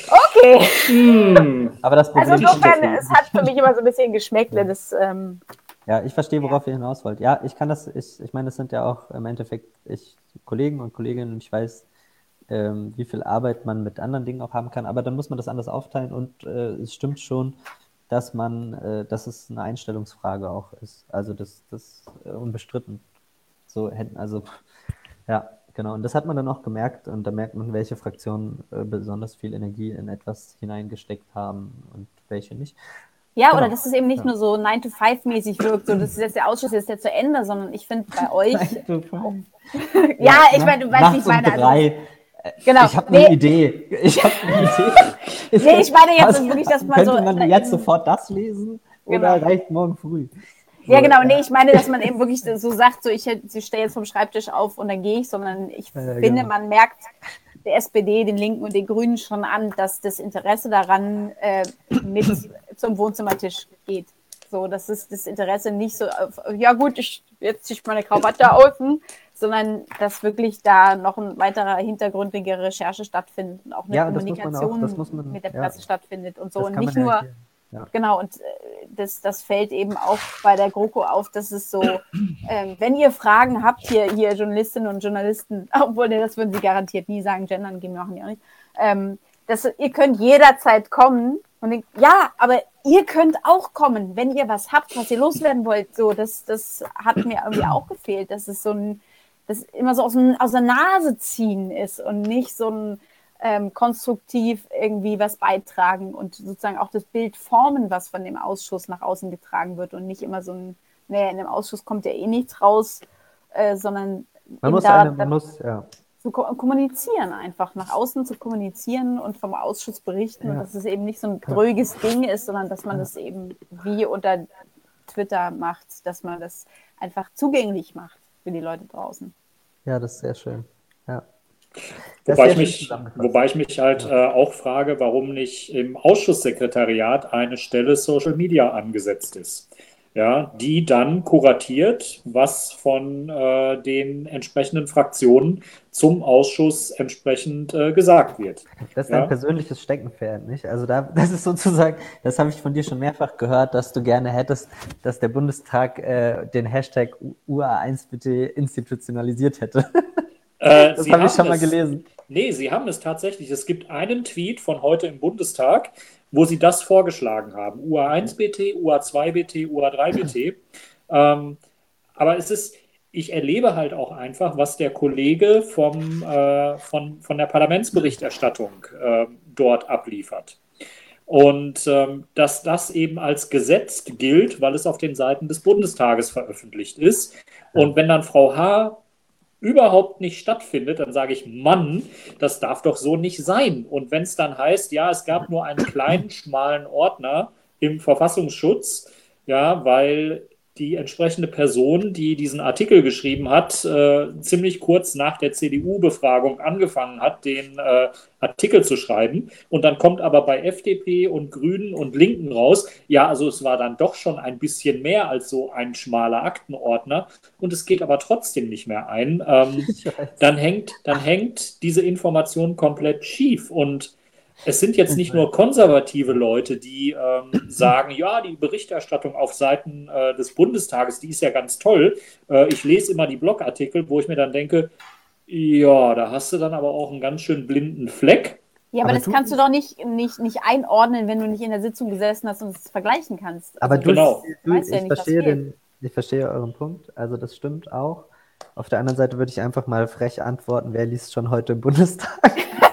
Okay. Hm. Aber das Problem also insofern, es hat für mich immer so ein bisschen Geschmäckle. Das, ähm, ja, ich verstehe, worauf ja. ihr hinaus wollt. Ja, ich kann das, ich, ich meine, es sind ja auch im Endeffekt ich, Kollegen und Kolleginnen und ich weiß, ähm, wie viel Arbeit man mit anderen Dingen auch haben kann, aber dann muss man das anders aufteilen und äh, es stimmt schon, dass man, äh, dass es eine Einstellungsfrage auch ist. Also das, das äh, unbestritten. So hätten, also ja, genau. Und das hat man dann auch gemerkt und da merkt man, welche Fraktionen äh, besonders viel Energie in etwas hineingesteckt haben und welche nicht. Ja, genau. oder dass es eben nicht ja. nur so 9 to 5 mäßig wirkt, so das ist jetzt der Ausschuss jetzt ja zu Ende, sondern ich finde bei euch. ja, ja, ich meine, du weißt, wie ich meine. Also, Genau. Ich habe eine nee. Idee. Ich habe eine Idee. nee, ich meine jetzt wirklich, dass man könnte so. Könnte man jetzt sofort das lesen genau. oder reicht morgen früh? Ja, genau. Nee, ich meine, dass man eben wirklich so sagt, so ich, ich stehe jetzt vom Schreibtisch auf und dann gehe ich, sondern ich ja, finde, genau. man merkt der SPD, den Linken und den Grünen schon an, dass das Interesse daran äh, mit zum Wohnzimmertisch geht. So, das ist das Interesse nicht so, auf, ja gut, ich jetzt ziehe ich meine Krawatte außen, sondern dass wirklich da noch ein weiterer hintergründige Recherche stattfindet und auch eine ja, Kommunikation auch, man, mit der Presse ja, stattfindet und so. Und nicht nur, ja. genau, und äh, das, das fällt eben auch bei der GroKo auf, dass es so, ähm, wenn ihr Fragen habt, hier, hier Journalistinnen und Journalisten, obwohl nee, das würden sie garantiert nie sagen, gendern gehen wir auch nicht, ähm, dass ihr könnt jederzeit kommen und denkt, ja, aber ihr könnt auch kommen, wenn ihr was habt, was ihr loswerden wollt. So, das, das hat mir irgendwie auch gefehlt, dass es so ein, das immer so aus, aus der Nase ziehen ist und nicht so ein ähm, konstruktiv irgendwie was beitragen und sozusagen auch das Bild formen, was von dem Ausschuss nach außen getragen wird und nicht immer so ein, naja, in dem Ausschuss kommt ja eh nichts raus, äh, sondern man muss, da, eine, man muss, ja zu kommunizieren, einfach nach außen zu kommunizieren und vom Ausschuss berichten ja. und dass es eben nicht so ein dröges Ding ist, sondern dass man das eben wie unter Twitter macht, dass man das einfach zugänglich macht für die Leute draußen. Ja, das ist sehr schön. Ja. Wobei ich, mich, wobei ich mich halt äh, auch frage, warum nicht im Ausschusssekretariat eine Stelle Social Media angesetzt ist ja, die dann kuratiert, was von äh, den entsprechenden Fraktionen zum Ausschuss entsprechend äh, gesagt wird. Das ist ja? ein persönliches Steckenpferd, nicht? Also da, das ist sozusagen, das habe ich von dir schon mehrfach gehört, dass du gerne hättest, dass der Bundestag äh, den Hashtag UA1 bitte institutionalisiert hätte. Äh, das habe ich schon mal gelesen. Nee, sie haben es tatsächlich. Es gibt einen Tweet von heute im Bundestag, wo sie das vorgeschlagen haben. UA1BT, UA2BT, UA3BT. ähm, aber es ist, ich erlebe halt auch einfach, was der Kollege vom, äh, von, von der Parlamentsberichterstattung äh, dort abliefert. Und ähm, dass das eben als Gesetz gilt, weil es auf den Seiten des Bundestages veröffentlicht ist. Und wenn dann Frau H überhaupt nicht stattfindet, dann sage ich, Mann, das darf doch so nicht sein. Und wenn es dann heißt, ja, es gab nur einen kleinen, schmalen Ordner im Verfassungsschutz, ja, weil die entsprechende Person, die diesen Artikel geschrieben hat, äh, ziemlich kurz nach der CDU-Befragung angefangen hat, den äh, Artikel zu schreiben. Und dann kommt aber bei FDP und Grünen und Linken raus, ja, also es war dann doch schon ein bisschen mehr als so ein schmaler Aktenordner. Und es geht aber trotzdem nicht mehr ein. Ähm, dann, hängt, dann hängt diese Information komplett schief. Und es sind jetzt nicht nur konservative Leute, die ähm, sagen, ja, die Berichterstattung auf Seiten äh, des Bundestages, die ist ja ganz toll. Äh, ich lese immer die Blogartikel, wo ich mir dann denke, ja, da hast du dann aber auch einen ganz schön blinden Fleck. Ja, aber, aber das du, kannst du doch nicht, nicht, nicht einordnen, wenn du nicht in der Sitzung gesessen hast und es vergleichen kannst. Aber also, du, genau. du, ich, ja nicht, verstehe den, ich verstehe euren Punkt, also das stimmt auch. Auf der anderen Seite würde ich einfach mal frech antworten, wer liest schon heute im Bundestag?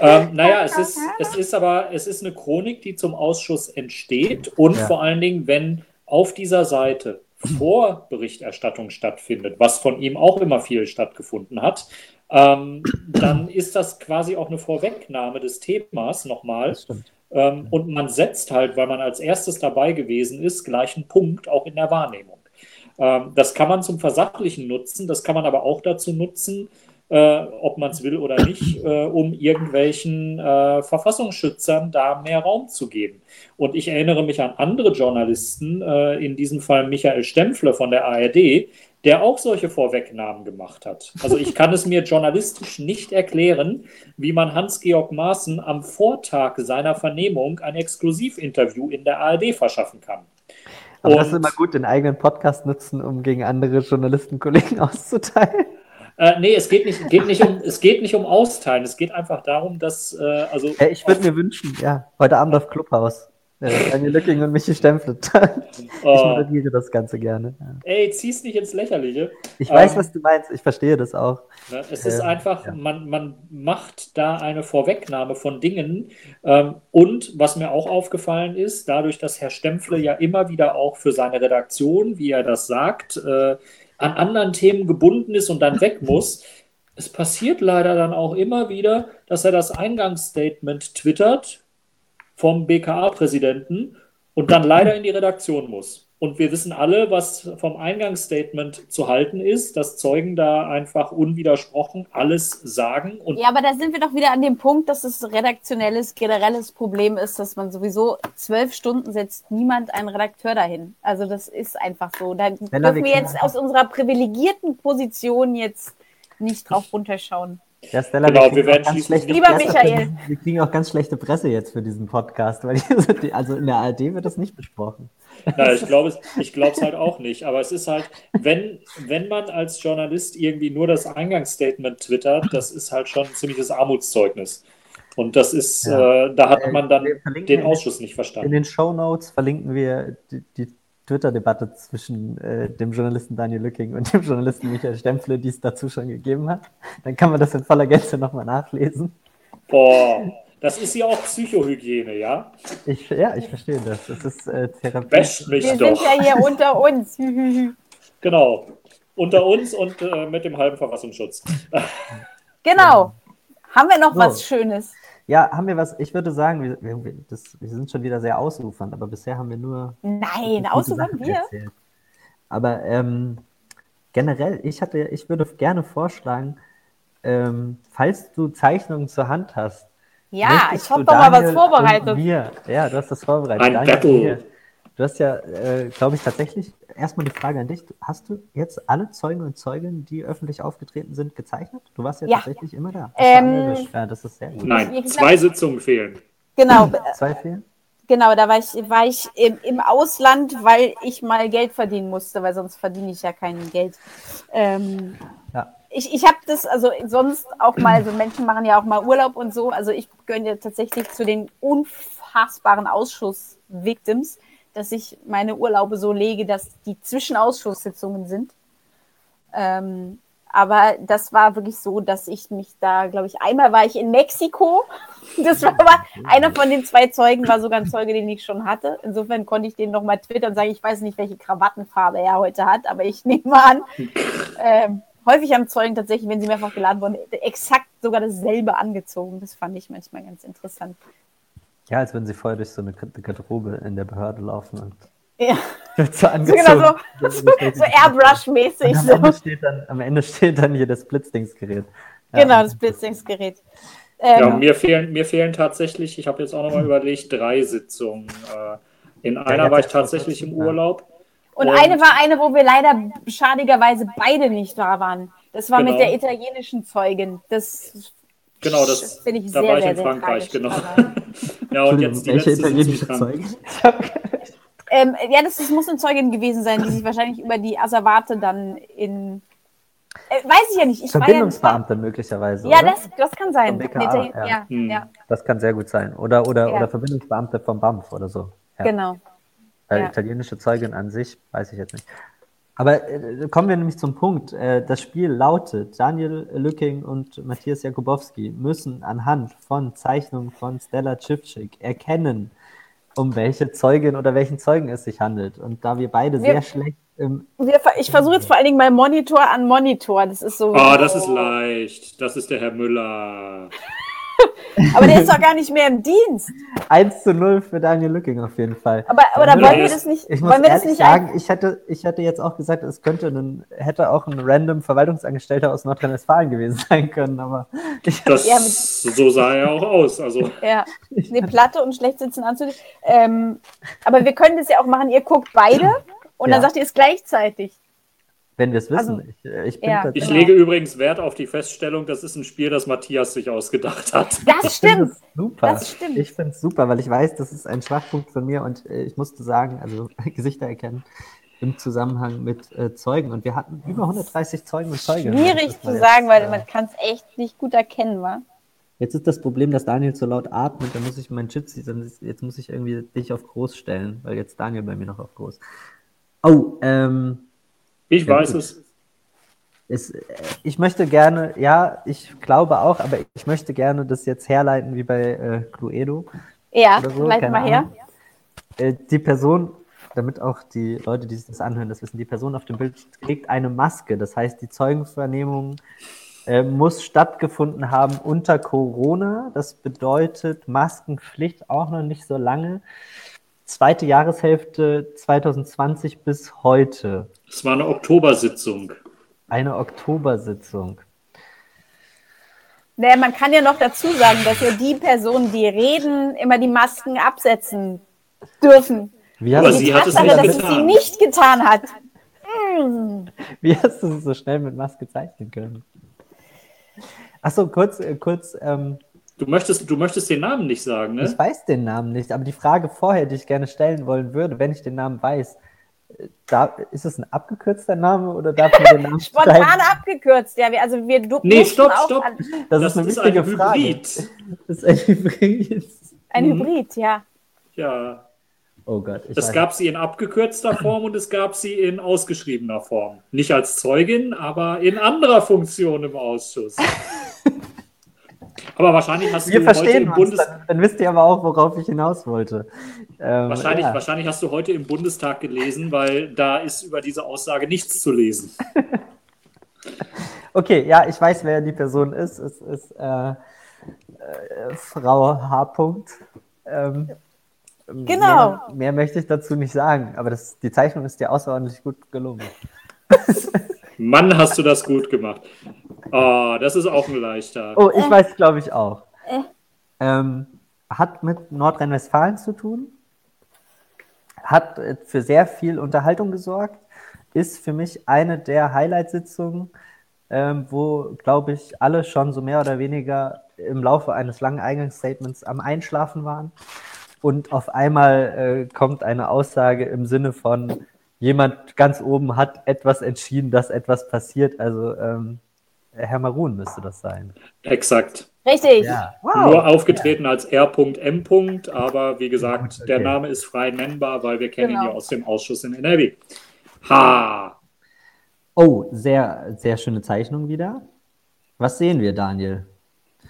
Ähm, naja, es ist, es ist aber, es ist eine Chronik, die zum Ausschuss entsteht und ja. vor allen Dingen, wenn auf dieser Seite Vorberichterstattung stattfindet, was von ihm auch immer viel stattgefunden hat, ähm, dann ist das quasi auch eine Vorwegnahme des Themas nochmal. Ähm, und man setzt halt, weil man als erstes dabei gewesen ist, gleich einen Punkt auch in der Wahrnehmung. Ähm, das kann man zum Versachlichen nutzen, das kann man aber auch dazu nutzen, äh, ob man es will oder nicht, äh, um irgendwelchen äh, Verfassungsschützern da mehr Raum zu geben. Und ich erinnere mich an andere Journalisten, äh, in diesem Fall Michael Stempfle von der ARD, der auch solche Vorwegnahmen gemacht hat. Also ich kann es mir journalistisch nicht erklären, wie man Hans-Georg Maaßen am Vortag seiner Vernehmung ein Exklusivinterview in der ARD verschaffen kann. Aber Und, das ist immer gut, den eigenen Podcast nutzen, um gegen andere Journalistenkollegen auszuteilen. Äh, nee, es geht nicht, geht, nicht um, es geht nicht um Austeilen. Es geht einfach darum, dass. Äh, also ja, ich würde mir wünschen, ja, heute Abend auf Clubhaus. Äh, Daniel Lücking und Michi Stempflet. ich oh. moderiere das Ganze gerne. Ja. Ey, zieh's nicht ins Lächerliche. Ich ähm, weiß, was du meinst. Ich verstehe das auch. Ne, es ist ähm, einfach, ja. man, man macht da eine Vorwegnahme von Dingen. Ähm, und was mir auch aufgefallen ist, dadurch, dass Herr Stempfle ja immer wieder auch für seine Redaktion, wie er das sagt, äh, an anderen Themen gebunden ist und dann weg muss, es passiert leider dann auch immer wieder, dass er das Eingangsstatement twittert vom BKA-Präsidenten und dann leider in die Redaktion muss. Und wir wissen alle, was vom Eingangsstatement zu halten ist, dass Zeugen da einfach unwidersprochen alles sagen. ja, aber da sind wir doch wieder an dem Punkt, dass es redaktionelles, generelles Problem ist, dass man sowieso zwölf Stunden setzt niemand einen Redakteur dahin. Also das ist einfach so. Da dürfen wir jetzt aus unserer privilegierten Position jetzt nicht drauf runterschauen. Ja, Stella, genau, wir, wir werden ganz schlechte Lieber Presse, Michael. Wir kriegen auch ganz schlechte Presse jetzt für diesen Podcast, weil die, also in der ARD wird das nicht besprochen. Ja, ich glaube es ich halt auch nicht. Aber es ist halt, wenn, wenn man als Journalist irgendwie nur das Eingangsstatement twittert, das ist halt schon ein ziemliches Armutszeugnis. Und das ist, ja. äh, da hat man dann den Ausschuss nicht verstanden. In den Show Notes verlinken wir die, die Twitter-Debatte zwischen äh, dem Journalisten Daniel Lücking und dem Journalisten Michael Stempfle, die es dazu schon gegeben hat. Dann kann man das in voller Gänze nochmal nachlesen. Boah, das ist ja auch Psychohygiene, ja? Ich, ja, ich verstehe das. Das ist äh, Therapie. Wäscht mich Wir doch. sind ja hier unter uns. genau. Unter uns und äh, mit dem halben Verfassungsschutz. genau. Haben wir noch so. was Schönes? Ja, haben wir was, ich würde sagen, wir, wir, das, wir sind schon wieder sehr ausufernd, aber bisher haben wir nur. Nein, ausufern wir. Erzählt. Aber ähm, generell, ich hatte, ich würde gerne vorschlagen, ähm, falls du Zeichnungen zur Hand hast. Ja, ich habe doch mal was vorbereitet. Mir, ja, du hast das vorbereitet. Ein Battle. Du hast ja, äh, glaube ich, tatsächlich erstmal die Frage an dich. Hast du jetzt alle Zeugen und Zeugen, die öffentlich aufgetreten sind, gezeichnet? Du warst ja, ja. tatsächlich immer da. Ähm, ja, das ist sehr gut. Nein, zwei Sitzungen fehlen. Genau. zwei fehlen? Genau, da war ich, war ich im, im, Ausland, weil ich mal Geld verdienen musste, weil sonst verdiene ich ja kein Geld. Ähm, ja. Ich, ich habe das, also sonst auch mal, so Menschen machen ja auch mal Urlaub und so. Also ich gönne tatsächlich zu den unfassbaren Ausschuss-Victims dass ich meine Urlaube so lege, dass die Zwischenausschusssitzungen sind. Ähm, aber das war wirklich so, dass ich mich da, glaube ich, einmal war ich in Mexiko. Das war aber einer von den zwei Zeugen, war sogar ein Zeuge, den ich schon hatte. Insofern konnte ich den nochmal twittern und sagen, ich weiß nicht, welche Krawattenfarbe er heute hat, aber ich nehme an. Ähm, häufig haben Zeugen tatsächlich, wenn sie mehrfach geladen wurden, exakt sogar dasselbe angezogen. Das fand ich manchmal ganz interessant. Ja, als wenn sie vorher durch so eine Garderobe in der Behörde laufen und ja. wird so angezogen. So, genau so, so Airbrush-mäßig. Am, Ende steht dann, am Ende steht dann hier das Blitzdingsgerät. Ja, genau, das Blitzdingsgerät. Ähm, ja, mir fehlen, mir fehlen tatsächlich, ich habe jetzt auch nochmal überlegt, drei Sitzungen. Äh, in einer war ich tatsächlich im Urlaub. Und, und, eine war eine, wo wir leider schadigerweise beide nicht da waren. Das war genau. mit der italienischen Zeugin. Das Genau, das finde ich da sehr, war ich sehr, in Frankreich, genau. ja, und jetzt die Welche italienische Zeuge? ähm, ja, das, das, muss eine Zeugin gewesen sein, die sich wahrscheinlich über die Asservate dann in. Äh, weiß ich ja nicht. Ich Verbindungsbeamte ja möglicherweise. Ja, das, das kann sein. BKA, ja. Ja, hm. ja. Das kann sehr gut sein. Oder, oder, oder Verbindungsbeamte vom BAMF oder so. Genau. Weil italienische Zeugin an sich, weiß ich jetzt nicht. Aber äh, kommen wir nämlich zum Punkt. Äh, das Spiel lautet, Daniel Lücking und Matthias Jakubowski müssen anhand von Zeichnungen von Stella Chipchik erkennen, um welche Zeugin oder welchen Zeugen es sich handelt. Und da wir beide wir, sehr schlecht im. Wir, ich versuche jetzt vor allen Dingen mal Monitor an Monitor. Das ist so. Oh, das ist leicht. Das ist der Herr Müller. Aber der ist doch gar nicht mehr im Dienst. 1 zu 0 für Daniel Lücking auf jeden Fall. Aber, aber da wollen wir das nicht, Ich wollen wir das nicht ein- sagen, ich hätte, ich hätte jetzt auch gesagt, es könnte ein, hätte auch ein random Verwaltungsangestellter aus Nordrhein-Westfalen gewesen sein können, aber ich, Das, Ja, mit- so sah er auch aus. Also, Ja, eine Platte und schlecht sitzen Anzüge. Ähm, aber wir können das ja auch machen, ihr guckt beide und dann Ja. sagt ihr es gleichzeitig. Wenn wir es wissen, Also, ich, äh, ich bin ja. ich Genau. lege übrigens Wert auf die Feststellung, das ist ein Spiel, das Matthias sich ausgedacht hat. Das stimmt. es super. Das stimmt. Ich finde es super, weil ich weiß, das ist ein Schwachpunkt von mir und äh, ich musste sagen, also Gesichter erkennen im Zusammenhang mit äh, Zeugen. Und wir hatten über 130 Zeugen und Zeuginnen. Schwierig Das zu jetzt, sagen, weil äh, man kann es echt nicht gut erkennen, wa? Jetzt ist das Problem, dass Daniel so laut atmet, dann muss ich meinen ist- jetzt muss ich irgendwie dich auf groß stellen, weil jetzt Daniel bei mir noch auf groß. Oh, ähm, Ich Ja, weiß gut. es. es, äh, ich möchte gerne, ja, ich glaube auch, aber ich möchte gerne das jetzt herleiten wie bei äh, Cluedo. Ja, so, leit mal her. Äh, die Person, damit auch die Leute, die sich das anhören, das wissen, die Person auf dem Bild trägt eine Maske. Das heißt, die Zeugenvernehmung äh, muss stattgefunden haben unter Corona. Das bedeutet Maskenpflicht auch noch nicht so lange. Zweite Jahreshälfte 2020 bis heute. Es war eine Oktobersitzung. Eine Oktobersitzung. Naja, man kann ja noch dazu sagen, dass ja die Personen, die reden, immer die Masken absetzen dürfen. Wie Aber hast, sie du, hat es nicht dass es sie getan. nicht getan hat. wie hast du es so schnell mit Maske zeichnen können? Achso, kurz, äh, kurz, ähm, Du möchtest, du möchtest den Namen nicht sagen, Ich ne? weiß den Namen nicht, aber die Frage vorher, die ich gerne stellen wollen würde, wenn ich den Namen weiß, äh, da, ist es ein abgekürzter Name oder darf man den Namen Spontan schreiben? abgekürzt, ja. Wir, also wir du- Nee, stopp, stopp. An, Das, Das ist eine ist wichtige ein Frage. Hybrid. Das ist ein Hybrid. ein Mhm. Hybrid, ja. Ja. Oh Gott, ich Es gab sie in abgekürzter Form und es gab sie in ausgeschriebener Form. Nicht als Zeugin, aber in anderer Funktion im Ausschuss. Aber wahrscheinlich hast wir du heute verstehen im uns, Bundes dann, dann wisst ihr aber auch, worauf ich hinaus wollte. Ähm, wahrscheinlich, ja. wahrscheinlich hast du heute im Bundestag gelesen, weil da ist über diese Aussage nichts zu lesen. Okay, ja, ich weiß, wer die Person ist. Es ist äh, äh, Frau H. -Punkt. Ähm, Genau. Mehr, mehr möchte ich dazu nicht sagen, aber das, die Zeichnung ist dir außerordentlich gut gelungen. Mann, hast du das gut gemacht. Oh, das ist auch ein leichter. Oh, ich weiß, glaube ich, auch. Äh. Ähm, hat mit Nordrhein-Westfalen zu tun, hat äh, für sehr viel Unterhaltung gesorgt, ist für mich eine der Highlight-Sitzungen, ähm, wo, glaube ich, alle schon so mehr oder weniger im Laufe eines langen Eingangsstatements am Einschlafen waren. Und auf einmal äh, kommt eine Aussage im Sinne von, jemand ganz oben hat etwas entschieden, dass etwas passiert. Also ähm, Herr Marun müsste das sein. Exakt. Richtig. Nur aufgetreten als R.M. Aber wie gesagt, okay. der Name ist frei nennbar, weil wir kennen ihn Genau. ja aus dem Ausschuss in NRW. Ha! Oh, sehr, sehr schöne Zeichnung wieder. Was sehen wir, Daniel?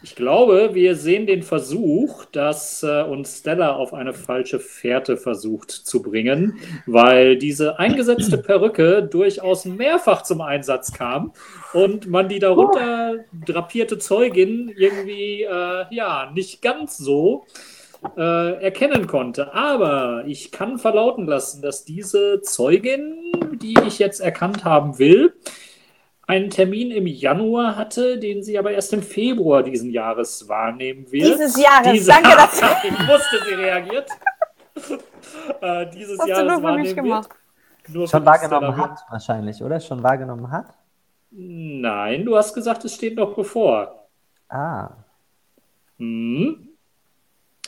Ich glaube, wir sehen den Versuch, dass äh, uns Stella auf eine falsche Fährte versucht zu bringen, weil diese eingesetzte Perücke durchaus mehrfach zum Einsatz kam und man die darunter drapierte Zeugin irgendwie äh, ja nicht ganz so äh, erkennen konnte. Aber ich kann verlauten lassen, dass diese Zeugin, die ich jetzt erkannt haben will, einen Termin im Januar hatte, den sie aber erst im Februar diesen Jahres wahrnehmen wird. Dieses Jahres, danke, dass- ich wusste, sie reagiert. äh, dieses Hast du Jahres nur für mich wahrnehmen gemacht. Wird. Nur Schon für wahrgenommen hat, wahrscheinlich, oder? Schon wahrgenommen hat? Nein, du hast gesagt, es steht noch bevor. Ah. Hm.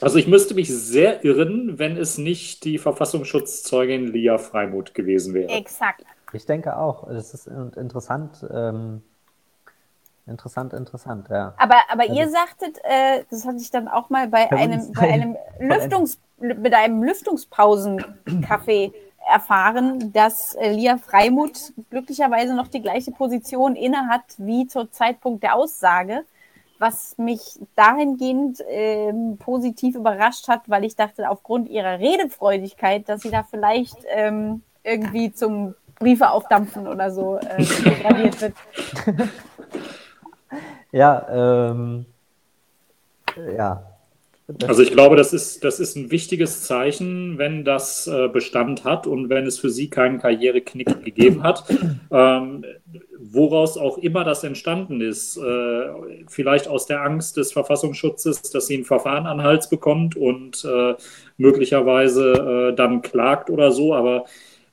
Also ich müsste mich sehr irren, wenn es nicht die Verfassungsschutzzeugin Lia Freimuth gewesen wäre. Exakt. Ich denke auch. Es ist in- interessant. Ähm, interessant, interessant, ja. Aber, aber ihr sagtet, äh, das hatte ich dann auch mal bei einem, bei einem Lüftungs, mit einem Lüftungspausen-Café erfahren, dass äh, Lia Freimuth glücklicherweise noch die gleiche Position innehat wie zur Zeitpunkt der Aussage, was mich dahingehend ähm, positiv überrascht hat, weil ich dachte, aufgrund ihrer Redefreudigkeit, dass sie da vielleicht ähm, irgendwie zum Briefe aufdampfen oder so äh, degradiert wird. Ja, ähm, ja. Also ich glaube, das ist, das ist ein wichtiges Zeichen, wenn das äh, Bestand hat und wenn es für Sie keinen Karriereknick gegeben hat. Ähm, woraus auch immer das entstanden ist, äh, vielleicht aus der Angst des Verfassungsschutzes, dass sie ein Verfahren an Hals bekommt und äh, möglicherweise äh, dann klagt oder so, aber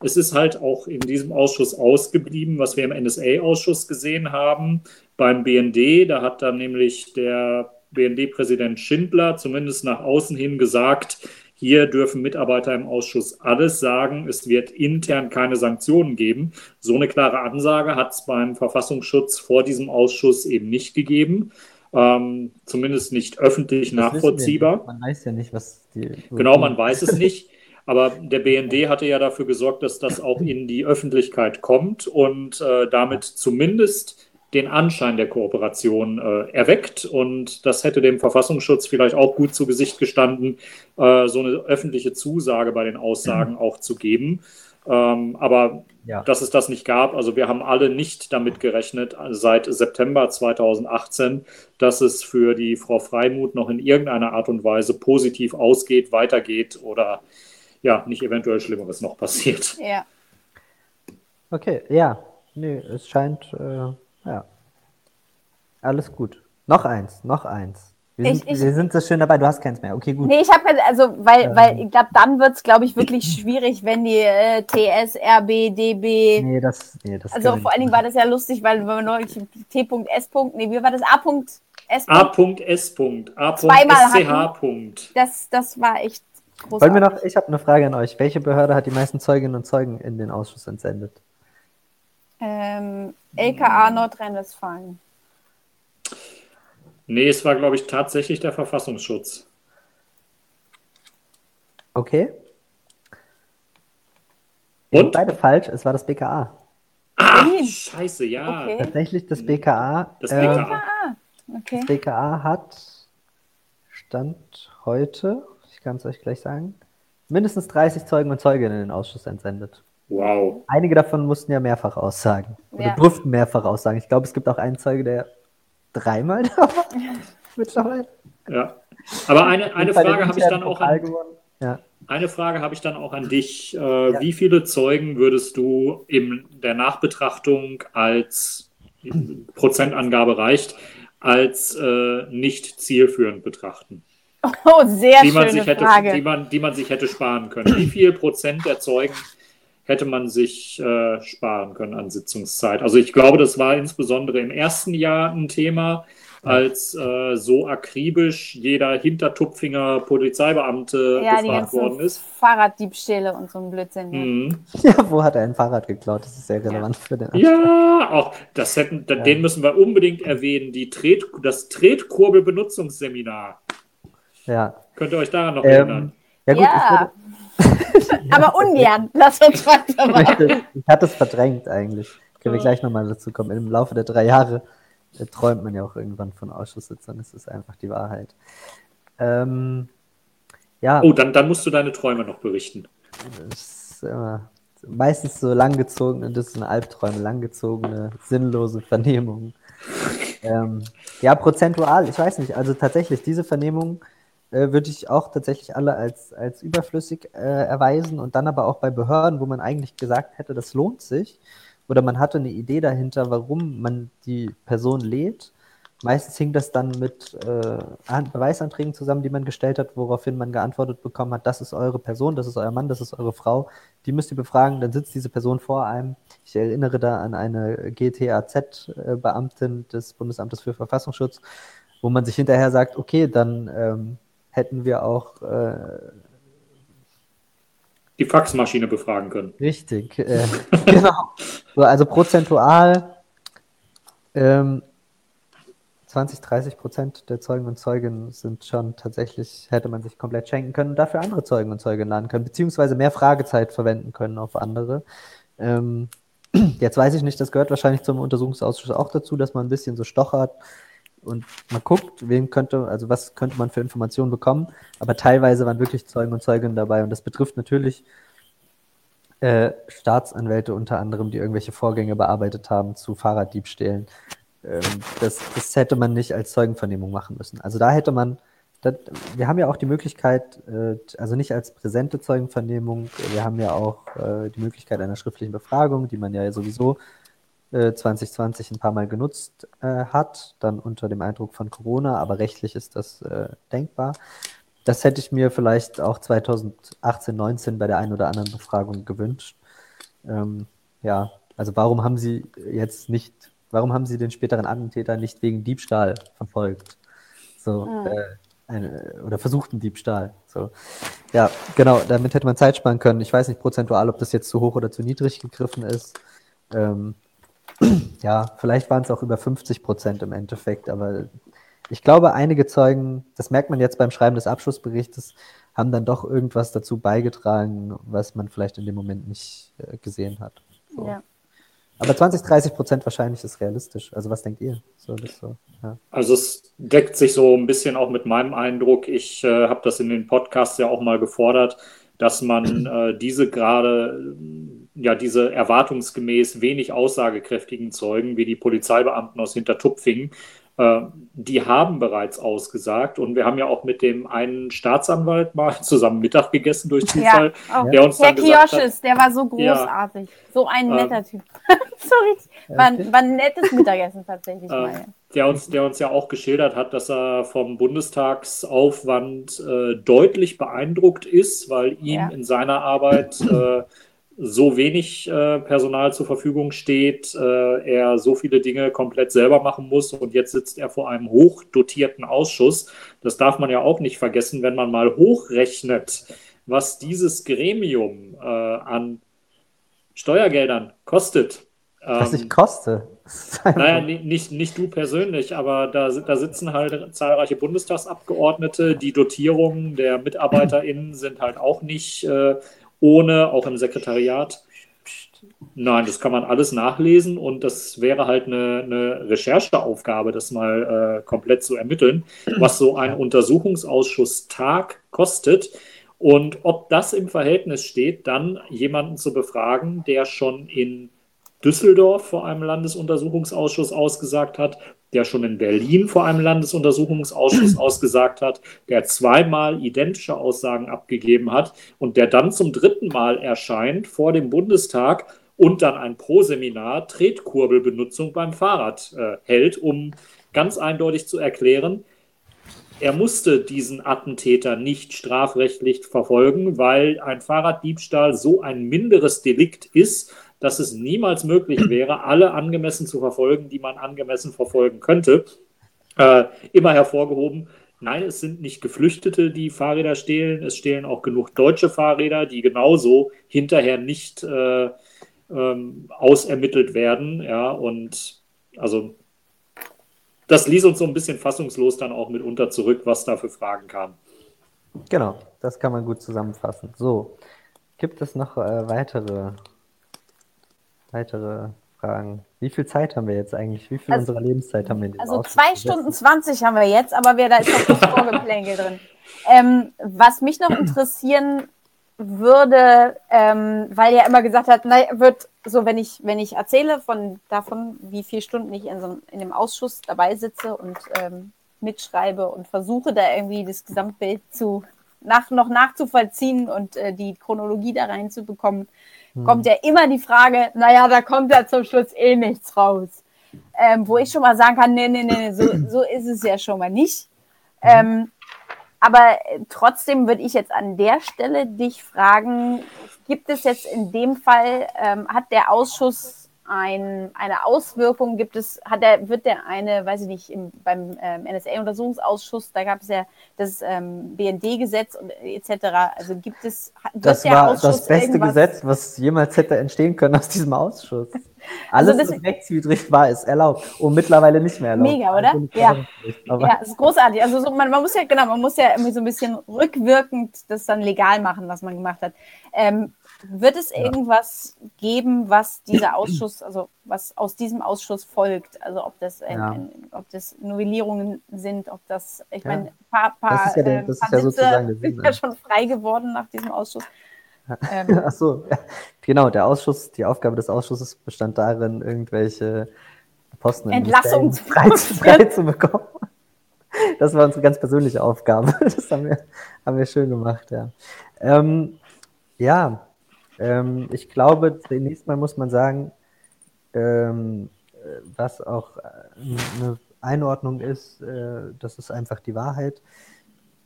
es ist halt auch in diesem Ausschuss ausgeblieben, was wir im NSA-Ausschuss gesehen haben. Beim BND, da hat dann nämlich der BND-Präsident Schindler zumindest nach außen hin gesagt, hier dürfen Mitarbeiter im Ausschuss alles sagen. Es wird intern keine Sanktionen geben. So eine klare Ansage hat es beim Verfassungsschutz vor diesem Ausschuss eben nicht gegeben. Ähm, zumindest nicht öffentlich das nachvollziehbar. Man weiß ja nicht, was die. Genau, man weiß es nicht. Aber der BND hatte ja dafür gesorgt, dass das auch in die Öffentlichkeit kommt und äh, damit zumindest den Anschein der Kooperation äh, erweckt. Und das hätte dem Verfassungsschutz vielleicht auch gut zu Gesicht gestanden, äh, so eine öffentliche Zusage bei den Aussagen auch zu geben. Ähm, aber ja. dass es das nicht gab, also wir haben alle nicht damit gerechnet, seit September 2018, dass es für die Frau Freimuth noch in irgendeiner Art und Weise positiv ausgeht, weitergeht oder ja, nicht eventuell Schlimmeres noch passiert. Ja. Okay, ja. Nee, es scheint äh, ja. Alles gut. Noch eins, noch eins. Wir, ich, sind, ich, wir sind so schön dabei, du hast keins mehr. Okay, gut. Nee, ich habe also, weil, ähm. weil ich glaube, dann wird es, glaube ich, wirklich schwierig, wenn die äh, TS, RB, DB. Nee, das, nee, das Also vor allen Dingen war das ja lustig, weil wenn man noch T.S. Nee, wie war das? A.S. A.S. A.SCH. Das, das war echt großartig. Wollen wir noch, ich habe eine Frage an euch. Welche Behörde hat die meisten Zeuginnen und Zeugen in den Ausschuss entsendet? Ähm, LKA Nordrhein-Westfalen. Nee, es war, glaube ich, tatsächlich der Verfassungsschutz. Okay. Und? Beide falsch, es war das BKA. Ah, scheiße, ja. Okay. Tatsächlich das BKA. Das BKA. Äh, okay. Das BKA hat Stand heute, ich kann es euch gleich sagen, mindestens 30 Zeugen und Zeuginnen in den Ausschuss entsendet. Wow. Einige davon mussten ja mehrfach aussagen. Oder ja. durften mehrfach aussagen. Ich glaube, es gibt auch einen Zeuge, der dreimal da war. Mittlerweile. Ja. Aber eine, eine Frage habe ich dann auch an, ja. Eine Frage habe ich dann auch an dich. Äh, ja. Wie viele Zeugen würdest du in der Nachbetrachtung als Prozentangabe reicht, als äh, nicht zielführend betrachten? Oh, sehr die man schöne sich hätte, Frage. Die man, die man sich hätte sparen können. Wie viel Prozent der Zeugen hätte man sich äh, sparen können an Sitzungszeit. Also ich glaube, das war insbesondere im ersten Jahr ein Thema, als äh, so akribisch jeder Hintertupfinger Polizeibeamte ja, befragt worden ist. Fahrraddiebstähle und so ein Blödsinn. Ja. Mhm. ja, wo hat er ein Fahrrad geklaut? Das ist sehr relevant ja. für den Anspruch. Ja, auch das hätten, ja. den müssen wir unbedingt erwähnen, die Tret, das Tretkurbelbenutzungsseminar. Ja. Könnt ihr euch daran noch ähm, erinnern? Ja, gut, ich würde, Aber ungern. Lass uns weitermachen. Ich hatte es verdrängt eigentlich. Können wir gleich nochmal dazu kommen. Im Laufe der drei Jahre äh, träumt man ja auch irgendwann von Ausschusssitzern. Das ist einfach die Wahrheit. Ähm, ja. Oh, dann, dann musst du deine Träume noch berichten. Das ist immer meistens so langgezogene, das sind Albträume, langgezogene, sinnlose Vernehmungen. ähm, ja, prozentual, ich weiß nicht. Also tatsächlich, diese Vernehmungen äh, würde ich auch tatsächlich alle als, als überflüssig äh, erweisen und dann aber auch bei Behörden, wo man eigentlich gesagt hätte, das lohnt sich oder man hatte eine Idee dahinter, warum man die Person lädt. Meistens hing das dann mit äh, Beweisanträgen zusammen, die man gestellt hat, woraufhin man geantwortet bekommen hat, das ist eure Person, das ist euer Mann, das ist eure Frau, die müsst ihr befragen, dann sitzt diese Person vor einem. Ich erinnere da an eine GTAZ-Beamtin des Bundesamtes für Verfassungsschutz, wo man sich hinterher sagt, okay, dann ähm, hätten wir auch äh, die Faxmaschine befragen können. Richtig, äh, genau. So, also prozentual ähm, 20, 30 Prozent der Zeugen und Zeuginnen sind schon tatsächlich, hätte man sich komplett schenken können, dafür andere Zeugen und Zeuginnen laden können, beziehungsweise mehr Fragezeit verwenden können auf andere. Ähm, jetzt weiß ich nicht, das gehört wahrscheinlich zum Untersuchungsausschuss auch dazu, dass man ein bisschen so stochert und man guckt, wen könnte, also was könnte man für Informationen bekommen, aber teilweise waren wirklich Zeugen und Zeuginnen dabei und das betrifft natürlich äh, Staatsanwälte unter anderem, die irgendwelche Vorgänge bearbeitet haben zu Fahrraddiebstählen. Ähm, das, das hätte man nicht als Zeugenvernehmung machen müssen. Also da hätte man das, wir haben ja auch die Möglichkeit, äh, also nicht als präsente Zeugenvernehmung, wir haben ja auch äh, die Möglichkeit einer schriftlichen Befragung, die man ja sowieso 2020 äh, ein paar Mal genutzt hat, dann unter dem Eindruck von Corona, aber rechtlich ist das denkbar. Das hätte ich mir vielleicht auch 2018, 19 bei der einen oder anderen Befragung gewünscht. Ähm, ja, also warum haben Sie jetzt nicht, warum haben Sie den späteren Attentäter nicht wegen Diebstahl verfolgt? So, mhm. äh, eine, oder versuchten Diebstahl. So. Ja, genau, damit hätte man Zeit sparen können. Ich weiß nicht prozentual, ob das jetzt zu hoch oder zu niedrig gegriffen ist. Ähm, ja, vielleicht waren es auch über 50 Prozent im Endeffekt, aber ich glaube, einige Zeugen, das merkt man jetzt beim Schreiben des Abschlussberichtes, haben dann doch irgendwas dazu beigetragen, was man vielleicht in dem Moment nicht äh, gesehen hat. So. Ja. Aber 20, 30 Prozent wahrscheinlich ist realistisch. Also was denkt ihr? So, so, ja. Also es deckt sich so ein bisschen auch mit meinem Eindruck. Ich äh, habe das in den Podcasts ja auch mal gefordert, dass man äh, diese gerade, ja, diese erwartungsgemäß wenig aussagekräftigen Zeugen wie die Polizeibeamten aus Hintertupfingen äh, die haben bereits ausgesagt und wir haben ja auch mit dem einen Staatsanwalt mal zusammen Mittag gegessen durch Zufall. Ja, der uns der Kioschis, der war so großartig. Ja, so ein ähm, netter ähm, Typ. Sorry, war, war, ein nettes Mittagessen tatsächlich äh, mal. Der uns, der uns ja auch geschildert hat, dass er vom Bundestagsaufwand äh, deutlich beeindruckt ist, weil ihm ja. in seiner Arbeit äh, so wenig äh, Personal zur Verfügung steht, äh, er so viele Dinge komplett selber machen muss und jetzt sitzt er vor einem hochdotierten Ausschuss. Das darf man ja auch nicht vergessen, wenn man mal hochrechnet, was dieses Gremium äh, an Steuergeldern kostet. Was ich koste? Naja, nicht, nicht du persönlich, aber da, da sitzen halt zahlreiche Bundestagsabgeordnete. Die Dotierungen der MitarbeiterInnen sind halt auch nicht äh, ohne, auch im Sekretariat. Nein, das kann man alles nachlesen und das wäre halt eine, eine Rechercheaufgabe, das mal äh, komplett zu ermitteln, was so ein Untersuchungsausschusstag kostet und ob das im Verhältnis steht, dann jemanden zu befragen, der schon in Düsseldorf vor einem Landesuntersuchungsausschuss ausgesagt hat, der schon in Berlin vor einem Landesuntersuchungsausschuss ausgesagt hat, der zweimal identische Aussagen abgegeben hat und der dann zum dritten Mal erscheint vor dem Bundestag und dann ein Pro-Seminar Tretkurbelbenutzung beim Fahrrad äh, hält, um ganz eindeutig zu erklären, er musste diesen Attentäter nicht strafrechtlich verfolgen, weil ein Fahrraddiebstahl so ein minderes Delikt ist, dass es niemals möglich wäre, alle angemessen zu verfolgen, die man angemessen verfolgen könnte. Äh, immer hervorgehoben, nein, es sind nicht Geflüchtete, die Fahrräder stehlen, es stehlen auch genug deutsche Fahrräder, die genauso hinterher nicht äh, ähm, ausermittelt werden. Ja, und also das ließ uns so ein bisschen fassungslos dann auch mitunter zurück, was da für Fragen kamen. Genau, das kann man gut zusammenfassen. So, gibt es noch äh, weitere weitere Fragen. Wie viel Zeit haben wir jetzt eigentlich? Wie viel also, unserer Lebenszeit haben wir diesem Also zwei Stunden zwanzig haben wir jetzt, aber wir, da ist noch das Vorgeplänkel drin. Ähm, was mich noch interessieren würde, ähm, weil er immer gesagt hat, na, wird so, wenn ich, wenn ich erzähle von davon, wie viele Stunden ich in, so, in dem Ausschuss dabei sitze und ähm, mitschreibe und versuche da irgendwie das Gesamtbild zu nach, noch nachzuvollziehen und äh, die Chronologie da reinzubekommen, hm. kommt ja immer die Frage, naja, da kommt ja zum Schluss eh nichts raus. Ähm, wo ich schon mal sagen kann, nee, nee, nee, so, so ist es ja schon mal nicht. Mhm. Ähm, aber trotzdem würde ich jetzt an der Stelle dich fragen, gibt es jetzt in dem Fall, ähm, hat der Ausschuss ein, eine Auswirkung gibt es, hat der, wird der eine, weiß ich nicht, im, beim ähm, NSA-Untersuchungsausschuss, da gab es ja das ähm, BND-Gesetz und etc. Also gibt es, das war Ausschuss das beste Gesetz, was jemals hätte entstehen können aus diesem Ausschuss. Also Alles, also was rechtswidrig war, ist erlaubt und mittlerweile nicht mehr erlaubt. Mega, oder? Ja. ja, ist großartig. Also so, man, man, muss ja, genau, man muss ja irgendwie so ein bisschen rückwirkend das dann legal machen, was man gemacht hat. Ähm, wird es irgendwas geben, was dieser Ausschuss, also was aus diesem Ausschuss folgt? Also ob das, ein, ja. ein, ob das Novellierungen sind, ob das, ich ja. meine, ein paar, paar, das ist ja, der, das äh, ist ja sozusagen sind ja schon frei geworden nach diesem Ausschuss. Ähm, Ach so, genau, der Ausschuss, die Aufgabe des Ausschusses bestand darin, irgendwelche Posten Entlassungen frei, frei zu bekommen. das war unsere ganz persönliche Aufgabe. Das haben wir, haben wir schön gemacht, ja. Ähm, ja, ähm, ich glaube, zunächst mal muss man sagen, ähm, was auch eine Einordnung ist, äh, das ist einfach die Wahrheit.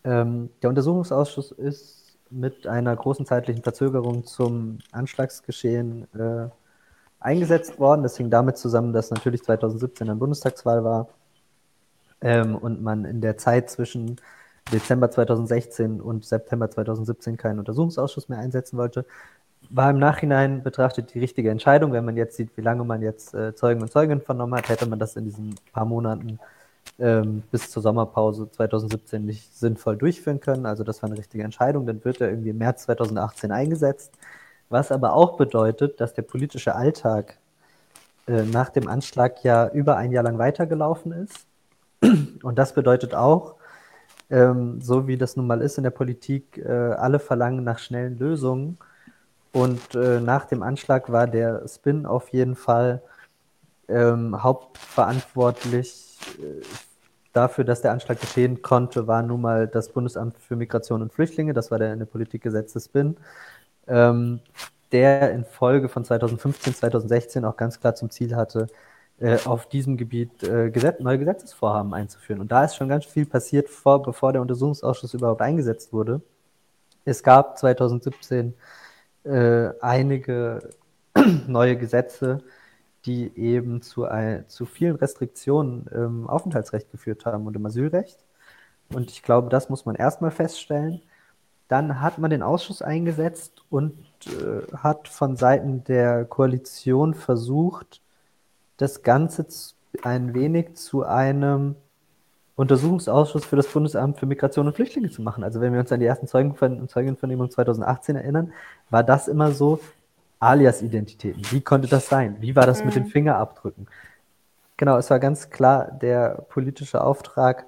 Ähm, der Untersuchungsausschuss ist mit einer großen zeitlichen Verzögerung zum Anschlagsgeschehen äh, eingesetzt worden. Das hing damit zusammen, dass natürlich 2017 eine Bundestagswahl war ähm, und man in der Zeit zwischen Dezember 2016 und September 2017 keinen Untersuchungsausschuss mehr einsetzen wollte. War im Nachhinein betrachtet die richtige Entscheidung. Wenn man jetzt sieht, wie lange man jetzt äh, Zeugen und Zeuginnen vernommen hat, hätte man das in diesen paar Monaten ähm, bis zur Sommerpause 2017 nicht sinnvoll durchführen können. Also das war eine richtige Entscheidung. Dann wird er irgendwie im März 2018 eingesetzt. Was aber auch bedeutet, dass der politische Alltag äh, nach dem Anschlag ja über ein Jahr lang weitergelaufen ist. Und das bedeutet auch, ähm, so wie das nun mal ist in der Politik, äh, alle verlangen nach schnellen Lösungen. Und äh, nach dem Anschlag war der Spin auf jeden Fall ähm, hauptverantwortlich dafür, dass der Anschlag geschehen konnte, war nun mal das Bundesamt für Migration und Flüchtlinge, das war der in der Politik gesetzte Spin, ähm, der in Folge von 2015, 2016 auch ganz klar zum Ziel hatte, äh, auf diesem Gebiet äh, Gesetz, neue Gesetzesvorhaben einzuführen. Und da ist schon ganz viel passiert, vor, bevor der Untersuchungsausschuss überhaupt eingesetzt wurde. Es gab 2017 äh, einige neue Gesetze, die eben zu, ein, zu vielen Restriktionen im Aufenthaltsrecht geführt haben und im Asylrecht. Und ich glaube, das muss man erstmal feststellen. Dann hat man den Ausschuss eingesetzt und äh, hat von Seiten der Koalition versucht, das Ganze ein wenig zu einem Untersuchungsausschuss für das Bundesamt für Migration und Flüchtlinge zu machen. Also wenn wir uns an die ersten Zeugen und Zeugenvernehmungen 2018 erinnern, war das immer so, Alias-Identitäten. Wie konnte das sein? Wie war das mhm. mit den mhm. Fingerabdrücken? Genau, es war ganz klar der politische Auftrag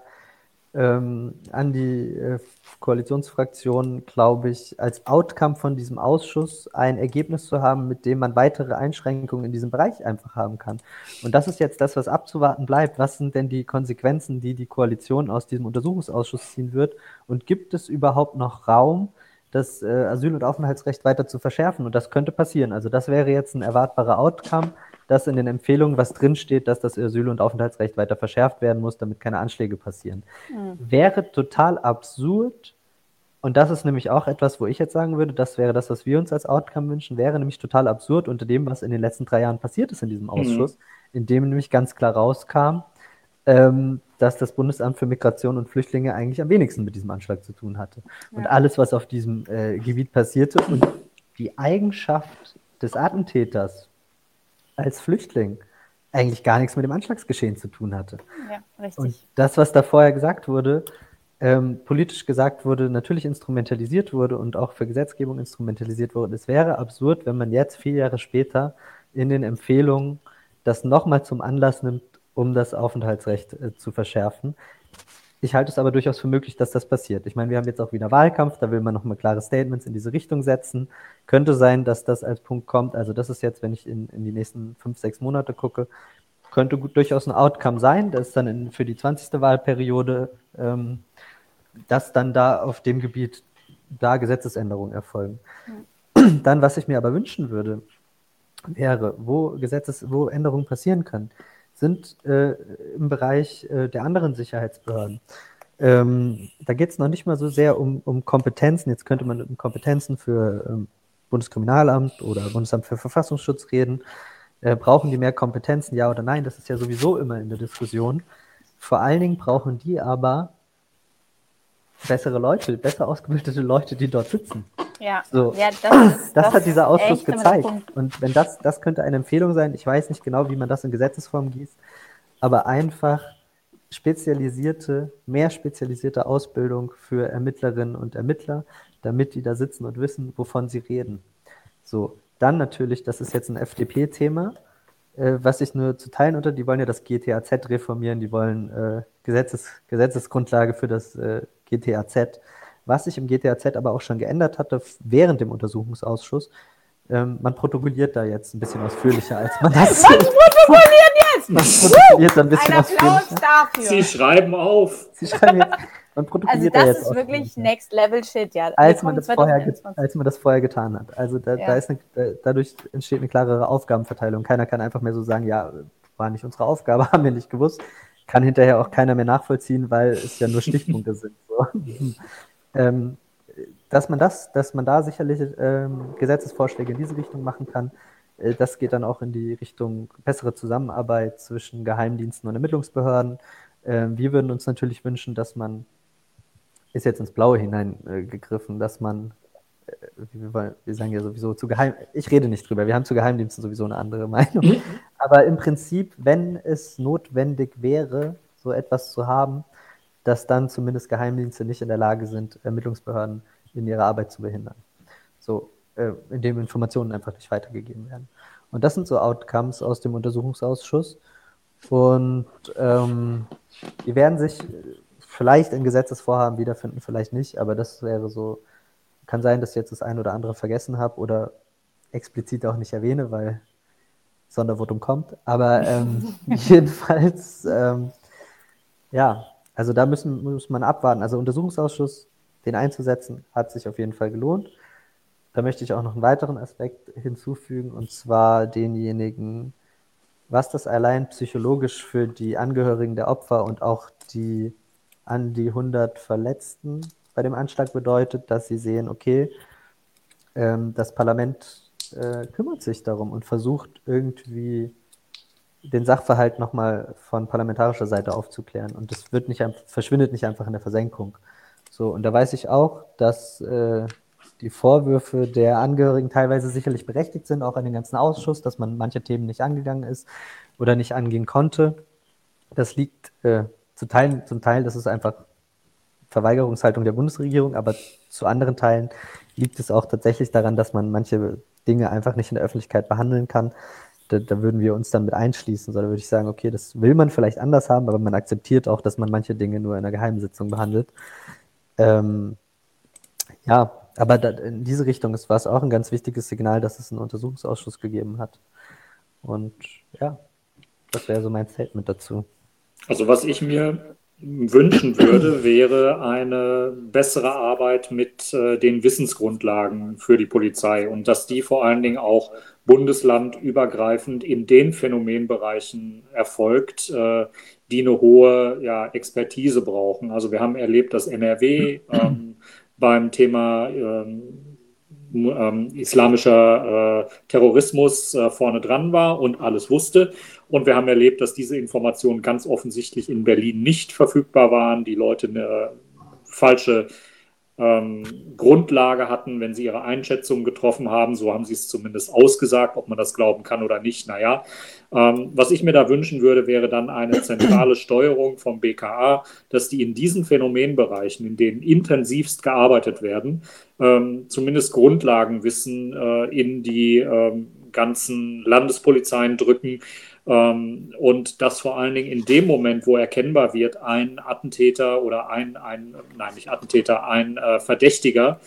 ähm, an die äh, Koalitionsfraktionen, glaube ich, als Outcome von diesem Ausschuss ein Ergebnis zu haben, mit dem man weitere Einschränkungen in diesem Bereich einfach haben kann. Und das ist jetzt das, was abzuwarten bleibt. Was sind denn die Konsequenzen, die die Koalition aus diesem Untersuchungsausschuss ziehen wird? Und gibt es überhaupt noch Raum, das äh, Asyl- und Aufenthaltsrecht weiter zu verschärfen. Und das könnte passieren. Also das wäre jetzt ein erwartbarer Outcome, dass in den Empfehlungen was drinsteht, dass das Asyl- und Aufenthaltsrecht weiter verschärft werden muss, damit keine Anschläge passieren. Mhm. Wäre total absurd. Und das ist nämlich auch etwas, wo ich jetzt sagen würde, das wäre das, was wir uns als Outcome wünschen, wäre nämlich total absurd unter dem, was in den letzten drei Jahren passiert ist in diesem mhm. Ausschuss, mhm. in dem nämlich ganz klar rauskam, ähm, dass das Bundesamt für Migration und Flüchtlinge eigentlich am wenigsten mit diesem Anschlag zu tun hatte. Ja. Und alles, was auf diesem äh, Gebiet passierte und die Eigenschaft des Attentäters als Flüchtling eigentlich gar nichts mit dem Anschlagsgeschehen zu tun hatte. Ja, richtig. Und das, was da vorher gesagt wurde, ähm, politisch gesagt wurde, natürlich instrumentalisiert wurde und auch für Gesetzgebung instrumentalisiert wurde. Es wäre absurd, wenn man jetzt vier Jahre später in den Empfehlungen das nochmal zum Anlass nimmt, um das Aufenthaltsrecht äh, zu verschärfen. Ich halte es aber durchaus für möglich, dass das passiert. Ich meine, wir haben jetzt auch wieder Wahlkampf, da will man nochmal klare Statements in diese Richtung setzen. Könnte sein, dass das als Punkt kommt. Also das ist jetzt, wenn ich in, in die nächsten fünf, sechs Monate gucke, könnte gut, durchaus ein Outcome sein. Das ist dann in, für die 20. Wahlperiode, ähm, dass dann da auf dem Gebiet da Gesetzesänderungen erfolgen. Ja. Dann, was ich mir aber wünschen würde, wäre, wo Gesetzes, wo Änderungen passieren können, sind äh, im Bereich äh, der anderen Sicherheitsbehörden. Ähm, da geht es noch nicht mal so sehr um, um Kompetenzen. Jetzt könnte man um Kompetenzen für ähm, Bundeskriminalamt oder Bundesamt für Verfassungsschutz reden. Äh, brauchen die mehr Kompetenzen, ja oder nein? Das ist ja sowieso immer in der Diskussion. Vor allen Dingen brauchen die aber bessere Leute, besser ausgebildete Leute, die dort sitzen. Ja, so. ja das, das, das, hat dieser Ausschuss gezeigt. Und wenn das, das könnte eine Empfehlung sein, ich weiß nicht genau, wie man das in Gesetzesform gießt, aber einfach spezialisierte, mehr spezialisierte Ausbildung für Ermittlerinnen und Ermittler, damit die da sitzen und wissen, wovon sie reden. So, dann natürlich, das ist jetzt ein FDP-Thema, äh, was ich nur zu teilen unter, die wollen ja das GTAZ reformieren, die wollen äh, Gesetzes, Gesetzesgrundlage für das äh, GTAZ was sich im GTAZ aber auch schon geändert hatte während dem Untersuchungsausschuss, ähm, man protokolliert da jetzt ein bisschen ausführlicher, als man das. Was protokolliert jetzt? Man protokolliert ein bisschen Ein ausführlicher. dafür. Sie schreiben auf. Sie schreiben jetzt, man Also protokolliert da das jetzt ist wirklich. Next Level Shit, ja. als man, das vorher, ge- 2021. als man das vorher getan hat. Also da, Ja. da ist eine, da, dadurch entsteht eine klarere Aufgabenverteilung. Keiner kann einfach mehr so sagen, ja, war nicht unsere Aufgabe, haben wir nicht gewusst. Kann hinterher auch keiner mehr nachvollziehen, weil es ja nur Stichpunkte sind. So. ähm, dass man das, dass man da sicherlich ähm, Gesetzesvorschläge in diese Richtung machen kann, äh, das geht dann auch in die Richtung bessere Zusammenarbeit zwischen Geheimdiensten und Ermittlungsbehörden. Ähm, wir würden uns natürlich wünschen, dass man ist jetzt ins Blaue hineingegriffen, äh, dass man, äh, wir, wir sagen ja sowieso zu Geheim, ich rede nicht drüber, wir haben zu Geheimdiensten sowieso eine andere Meinung. Aber im Prinzip, wenn es notwendig wäre, so etwas zu haben, dass dann zumindest Geheimdienste nicht in der Lage sind, Ermittlungsbehörden in ihrer Arbeit zu behindern. So, äh, indem Informationen einfach nicht weitergegeben werden. Und das sind so Outcomes aus dem Untersuchungsausschuss. Und ähm, die werden sich vielleicht in Gesetzesvorhaben wiederfinden, vielleicht nicht, aber das wäre so, kann sein, dass ich jetzt das ein oder andere vergessen habe oder explizit auch nicht erwähne, weil Sondervotum kommt. Aber ähm, jedenfalls, ähm, ja, also da müssen, muss man abwarten. Also Untersuchungsausschuss, den einzusetzen, hat sich auf jeden Fall gelohnt. Da möchte ich auch noch einen weiteren Aspekt hinzufügen, und zwar denjenigen, was das allein psychologisch für die Angehörigen der Opfer und auch die an die 100 Verletzten bei dem Anschlag bedeutet, dass sie sehen, okay, ähm, das Parlament äh, kümmert sich darum und versucht irgendwie den Sachverhalt nochmal von parlamentarischer Seite aufzuklären. Und das wird nicht, verschwindet nicht einfach in der Versenkung. So, und da weiß ich auch, dass äh, die Vorwürfe der Angehörigen teilweise sicherlich berechtigt sind, auch an den ganzen Ausschuss, dass man manche Themen nicht angegangen ist oder nicht angehen konnte. Das liegt äh, zu Teilen, zum Teil, das ist einfach Verweigerungshaltung der Bundesregierung, aber zu anderen Teilen liegt es auch tatsächlich daran, dass man manche Dinge einfach nicht in der Öffentlichkeit behandeln kann. Da, da würden wir uns dann mit einschließen. So, da würde ich sagen, okay, das will man vielleicht anders haben, aber man akzeptiert auch, dass man manche Dinge nur in einer Geheimsitzung behandelt. Ähm, ja, aber da, in diese Richtung war es auch ein ganz wichtiges Signal, dass es einen Untersuchungsausschuss gegeben hat. Und ja, das wäre so mein Statement dazu. Also was ich mir wünschen würde, wäre eine bessere Arbeit mit äh, den Wissensgrundlagen für die Polizei und dass die vor allen Dingen auch bundeslandübergreifend in den Phänomenbereichen erfolgt, äh, die eine hohe ja, Expertise brauchen. Also wir haben erlebt, dass NRW ähm, beim Thema ähm, ähm, islamischer äh, Terrorismus äh, vorne dran war und alles wusste. Und wir haben erlebt, dass diese Informationen ganz offensichtlich in Berlin nicht verfügbar waren, die Leute eine falsche ähm, Grundlage hatten, wenn sie ihre Einschätzungen getroffen haben. So haben sie es zumindest ausgesagt, ob man das glauben kann oder nicht. Naja, ähm, was ich mir da wünschen würde, wäre dann eine zentrale Steuerung vom BKA, dass die in diesen Phänomenbereichen, in denen intensivst gearbeitet werden, ähm, zumindest Grundlagenwissen äh, in die ähm, ganzen Landespolizeien drücken, ähm, und dass vor allen Dingen in dem Moment, wo erkennbar wird, ein Attentäter oder ein, ein nein, nicht Attentäter, ein äh, Verdächtiger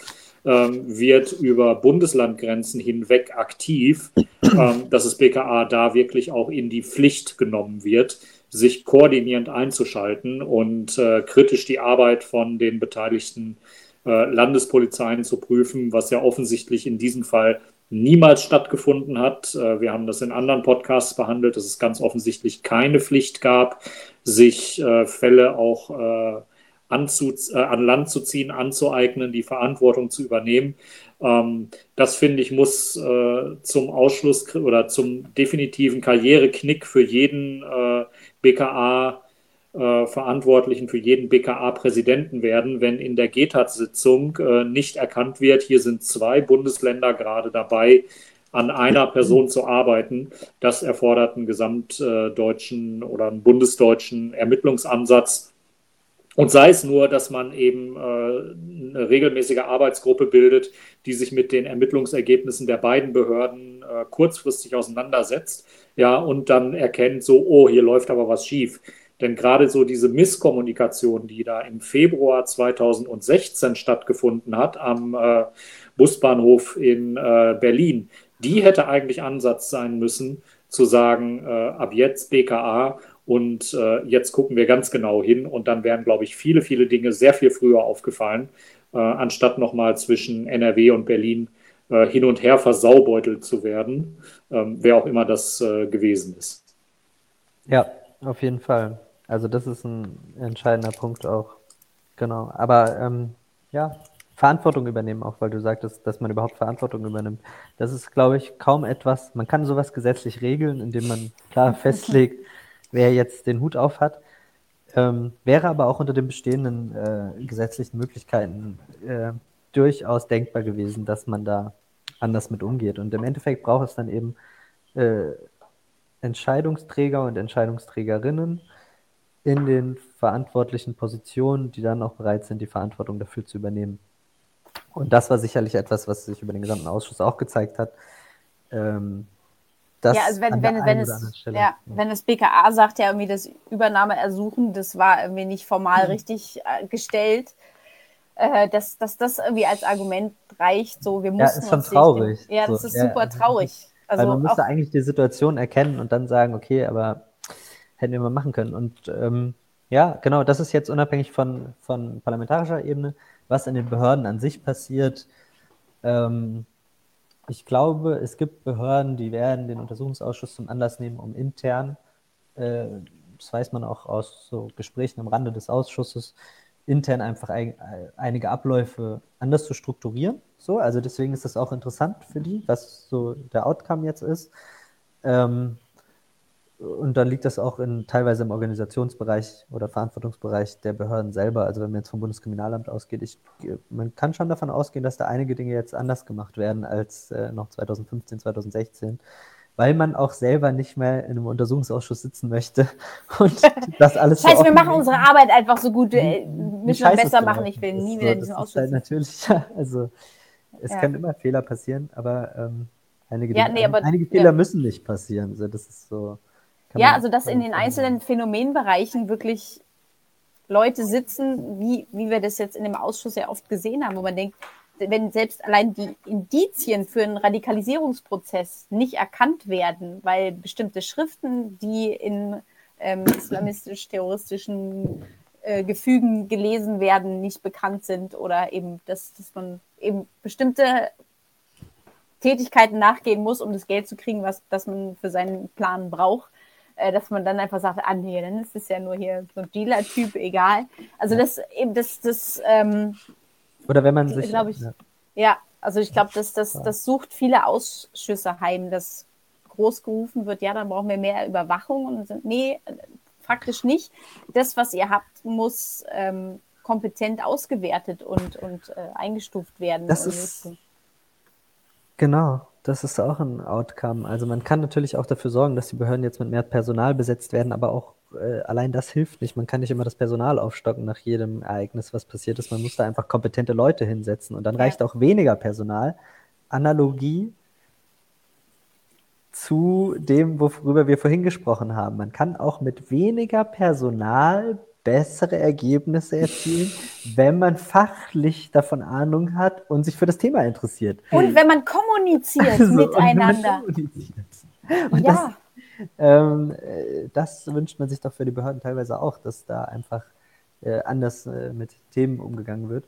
ähm, wird über Bundeslandgrenzen hinweg aktiv, ähm, dass das BKA da wirklich auch in die Pflicht genommen wird, sich koordinierend einzuschalten und äh, kritisch die Arbeit von den beteiligten äh, Landespolizeien zu prüfen, was ja offensichtlich in diesem Fall niemals stattgefunden hat. Äh, Wir haben das in anderen Podcasts behandelt, dass es ganz offensichtlich keine Pflicht gab, sich äh, Fälle auch äh, an Land zu ziehen, anzueignen, die Verantwortung zu übernehmen. Ähm, das finde ich muss zum Ausschluss oder zum definitiven Karriereknick für jeden BKA äh, Verantwortlichen für jeden BKA-Präsidenten werden, wenn in der GTAT-Sitzung äh, nicht erkannt wird, hier sind zwei Bundesländer gerade dabei, an einer Person zu arbeiten. Das erfordert einen gesamtdeutschen oder einen bundesdeutschen Ermittlungsansatz. Und sei es nur, dass man eben äh, eine regelmäßige Arbeitsgruppe bildet, die sich mit den Ermittlungsergebnissen der beiden Behörden äh, kurzfristig auseinandersetzt, ja, und dann erkennt so, oh, hier läuft aber was schief. Denn gerade so diese Misskommunikation, die da im Februar 2016 stattgefunden hat am äh, Busbahnhof in äh, Berlin, die hätte eigentlich Ansatz sein müssen, zu sagen, äh, ab jetzt BKA und äh, jetzt gucken wir ganz genau hin und dann wären, glaube ich, viele, viele Dinge sehr viel früher aufgefallen, äh, anstatt nochmal zwischen NRW und Berlin äh, hin und her versaubeutelt zu werden, ähm, wer auch immer das gewesen ist. Ja, auf jeden Fall. Also das ist ein entscheidender Punkt auch. Genau. Aber ähm, ja, Verantwortung übernehmen, auch weil du sagtest, dass man überhaupt Verantwortung übernimmt. Das ist, glaube ich, kaum etwas. Man kann sowas gesetzlich regeln, indem man klar festlegt, wer jetzt den Hut auf hat. Ähm, wäre aber auch unter den bestehenden äh, gesetzlichen Möglichkeiten äh, durchaus denkbar gewesen, dass man da anders mit umgeht. Und im Endeffekt braucht es dann eben äh, Entscheidungsträger und Entscheidungsträgerinnen in den verantwortlichen Positionen, die dann auch bereit sind, die Verantwortung dafür zu übernehmen. Und das war sicherlich etwas, was sich über den gesamten Ausschuss auch gezeigt hat. Ähm, ja, also wenn, wenn, wenn, es, ja, wenn das BKA sagt, ja irgendwie das Übernahmeersuchen, das war irgendwie nicht formal mhm. richtig äh, gestellt, äh, dass, dass das irgendwie als Argument reicht, so wir mussten ja, ist schon traurig. Den, ja, das so, ist ja, super traurig. Also man müsste eigentlich die Situation erkennen und dann sagen, okay, aber hätten wir mal machen können. Und ähm, ja, genau, das ist jetzt unabhängig von, von parlamentarischer Ebene, was in den Behörden an sich passiert. Ähm, ich glaube, es gibt Behörden, die werden den Untersuchungsausschuss zum Anlass nehmen, um intern, äh, das weiß man auch aus so Gesprächen am Rande des Ausschusses, intern einfach ein, einige Abläufe anders zu strukturieren. So, also deswegen ist das auch interessant für die, was so der Outcome jetzt ist. Ähm, und dann liegt das auch in, teilweise im Organisationsbereich oder Verantwortungsbereich der Behörden selber. Also wenn man jetzt vom Bundeskriminalamt ausgeht, ich, man kann schon davon ausgehen, dass da einige Dinge jetzt anders gemacht werden als äh, noch 2015, 2016, weil man auch selber nicht mehr in einem Untersuchungsausschuss sitzen möchte und das alles. Das heißt, so wir machen unsere Arbeit einfach so gut, äh, müssen wir besser machen. Ich will nie wieder in diesen Ausschuss. Halt natürlich, also es ja. können immer Fehler passieren, aber ähm, einige, ja, nee, aber, einige Fehler ja. müssen nicht passieren. Also das ist so ja, also dass in den einzelnen Phänomenbereichen wirklich Leute sitzen, wie, wie wir das jetzt in dem Ausschuss ja oft gesehen haben, wo man denkt, wenn selbst allein die Indizien für einen Radikalisierungsprozess nicht erkannt werden, weil bestimmte Schriften, die in ähm, islamistisch-terroristischen äh, Gefügen gelesen werden, nicht bekannt sind oder eben, dass, dass man eben bestimmte Tätigkeiten nachgehen muss, um das Geld zu kriegen, was das man für seinen Plan braucht, äh, dass man dann einfach sagt, ah nee, dann ist es ja nur hier so ein Dealer-Typ, egal. Also das eben das, das ähm, Oder wenn man sich. Ich, ja. ja, also ich glaube, das, das, das sucht viele Ausschüsse heim, dass groß gerufen wird, ja, dann brauchen wir mehr Überwachung und sind, nee, faktisch nicht. Das, was ihr habt, muss ähm, kompetent ausgewertet und, und äh, eingestuft werden. Das ist, genau. Das ist auch ein Outcome. Also man kann natürlich auch dafür sorgen, dass die Behörden jetzt mit mehr Personal besetzt werden, aber auch äh, allein das hilft nicht. Man kann nicht immer das Personal aufstocken nach jedem Ereignis, was passiert ist. Man muss da einfach kompetente Leute hinsetzen und dann reicht auch weniger Personal. Analogie zu dem, worüber wir vorhin gesprochen haben. Man kann auch mit weniger Personal bessere Ergebnisse erzielen, wenn man fachlich davon Ahnung hat und sich für das Thema interessiert. Und wenn man kommuniziert also, miteinander. Und, kommuniziert. und ja. das, ähm, äh, das, wünscht man sich doch für die Behörden teilweise auch, dass da einfach äh, anders äh, mit Themen umgegangen wird.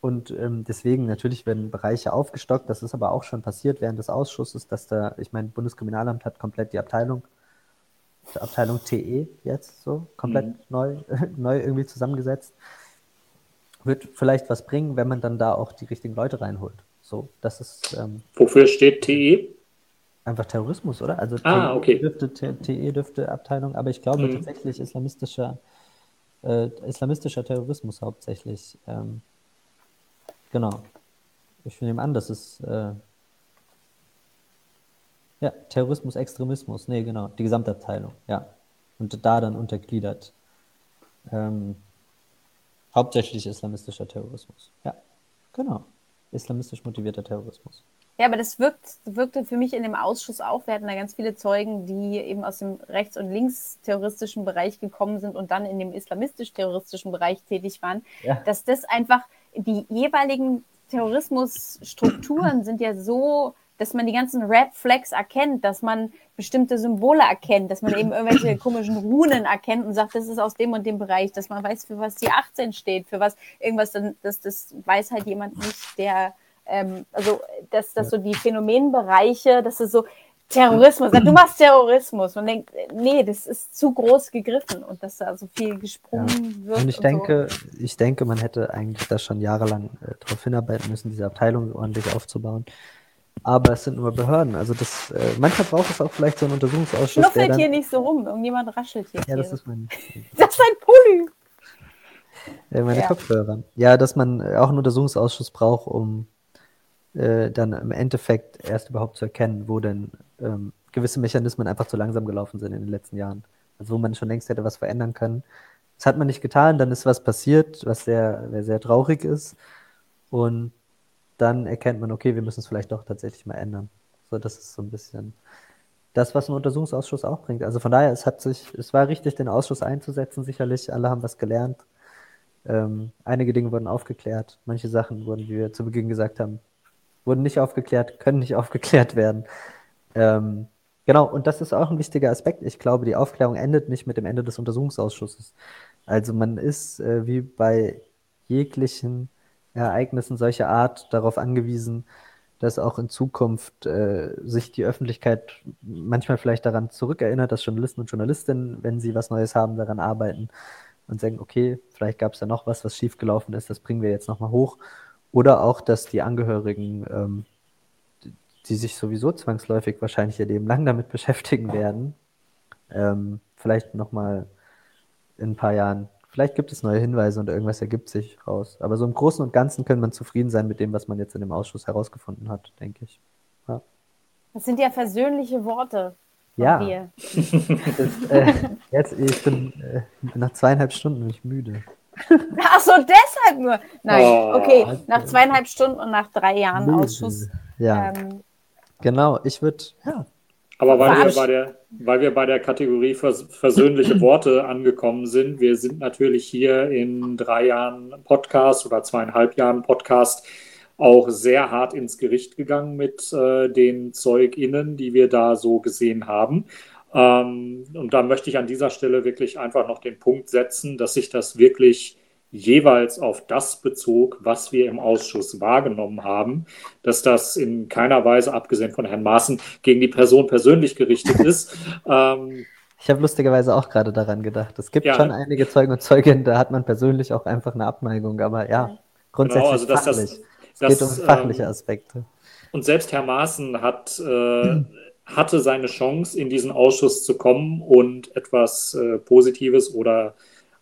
Und ähm, deswegen natürlich werden Bereiche aufgestockt. Das ist aber auch schon passiert während des Ausschusses, dass da, ich meine, Bundeskriminalamt hat komplett die Abteilung Abteilung TE jetzt so komplett mhm. neu, neu irgendwie zusammengesetzt. Wird vielleicht was bringen, wenn man dann da auch die richtigen Leute reinholt. So, das ist. Ähm, Wofür steht TE? Einfach Terrorismus, oder? Also ah, TE, okay. dürfte, TE dürfte Abteilung, aber ich glaube mhm. tatsächlich islamistischer, äh, islamistischer Terrorismus hauptsächlich. Ähm, genau. Ich nehme an, das ist äh, ja, Terrorismus, Extremismus, nee, genau, die Gesamtabteilung, ja. Und da dann untergliedert. Ähm, hauptsächlich islamistischer Terrorismus. Ja, genau. Islamistisch motivierter Terrorismus. Ja, aber das wirkt, wirkte für mich in dem Ausschuss auch. Wir hatten da ganz viele Zeugen, die eben aus dem rechts- und linksterroristischen Bereich gekommen sind und dann in dem islamistisch-terroristischen Bereich tätig waren, ja. dass das einfach die jeweiligen Terrorismusstrukturen sind ja so dass man die ganzen Red Flags erkennt, dass man bestimmte Symbole erkennt, dass man eben irgendwelche komischen Runen erkennt und sagt, das ist aus dem und dem Bereich, dass man weiß, für was die 18 steht, für was irgendwas, dann, das, das weiß halt jemand nicht, der, ähm, also, dass, dass so die Phänomenbereiche, dass es so, Terrorismus, du machst Terrorismus. Man denkt, nee, das ist zu groß gegriffen und dass da so viel gesprungen ja. wird. Und ich und denke, so. ich denke, man hätte eigentlich das schon jahrelang äh, darauf hinarbeiten müssen, diese Abteilung ordentlich aufzubauen. Aber es sind nur Behörden. Also das, äh, manchmal braucht es auch vielleicht so einen Untersuchungsausschuss. Schnuffelt dann, hier nicht so rum. Irgendjemand raschelt hier. Ja, das ist mein. das ist ein Pulli. Äh, meine ja. Kopfhörer. Ja, dass man auch einen Untersuchungsausschuss braucht, um äh, dann im Endeffekt erst überhaupt zu erkennen, wo denn ähm, gewisse Mechanismen einfach zu langsam gelaufen sind in den letzten Jahren. Also wo man schon längst hätte was verändern können. Das hat man nicht getan, dann ist was passiert, was sehr, sehr traurig ist. Und dann erkennt man, okay, wir müssen es vielleicht doch tatsächlich mal ändern. So, das ist so ein bisschen das, was ein Untersuchungsausschuss auch bringt. Also von daher, es hat sich, es war richtig, den Ausschuss einzusetzen, sicherlich. Alle haben was gelernt. Ähm, einige Dinge wurden aufgeklärt. Manche Sachen wurden, wie wir zu Beginn gesagt haben, wurden nicht aufgeklärt, können nicht aufgeklärt werden. Ähm, genau, und das ist auch ein wichtiger Aspekt. Ich glaube, die Aufklärung endet nicht mit dem Ende des Untersuchungsausschusses. Also man ist äh, wie bei jeglichen Ereignissen solcher Art darauf angewiesen, dass auch in Zukunft äh, sich die Öffentlichkeit manchmal vielleicht daran zurückerinnert, dass Journalisten und Journalistinnen, wenn sie was Neues haben, daran arbeiten und sagen, okay, vielleicht gab es da noch was, was schiefgelaufen ist, das bringen wir jetzt nochmal hoch. Oder auch, dass die Angehörigen, ähm, die sich sowieso zwangsläufig wahrscheinlich ihr Leben lang damit beschäftigen werden, ähm, vielleicht nochmal in ein paar Jahren, vielleicht gibt es neue Hinweise und irgendwas ergibt sich raus. Aber so im Großen und Ganzen kann man zufrieden sein mit dem, was man jetzt in dem Ausschuss herausgefunden hat, denke ich. Ja. Das sind ja versöhnliche Worte. Ja. Das, äh, jetzt, ich bin äh, nach zweieinhalb Stunden bin ich müde. Ach so, deshalb nur. Nein, oh, okay, nach zweieinhalb Stunden und nach drei Jahren Müde. Ausschuss. Ja. Ähm, genau, ich würde. Ja. Aber weil wir, bei der, weil wir bei der Kategorie vers versöhnliche Worte angekommen sind, wir sind natürlich hier in drei Jahren Podcast oder zweieinhalb Jahren Podcast auch sehr hart ins Gericht gegangen mit äh, den ZeugInnen, die wir da so gesehen haben. Ähm, und da möchte ich an dieser Stelle wirklich einfach noch den Punkt setzen, dass sich das wirklich jeweils auf das bezog, was wir im Ausschuss wahrgenommen haben, dass das in keiner Weise, abgesehen von Herrn Maaßen, gegen die Person persönlich gerichtet ist. Ähm, ich habe lustigerweise auch gerade daran gedacht. Es gibt ja, schon einige Zeugen und Zeuginnen, da hat man persönlich auch einfach eine Abneigung, aber ja, grundsätzlich genau, also fachlich. Das, es das, geht um fachliche ähm, Aspekte. Und selbst Herr Maaßen hat äh, hm hatte seine Chance, in diesen Ausschuss zu kommen und etwas äh, Positives oder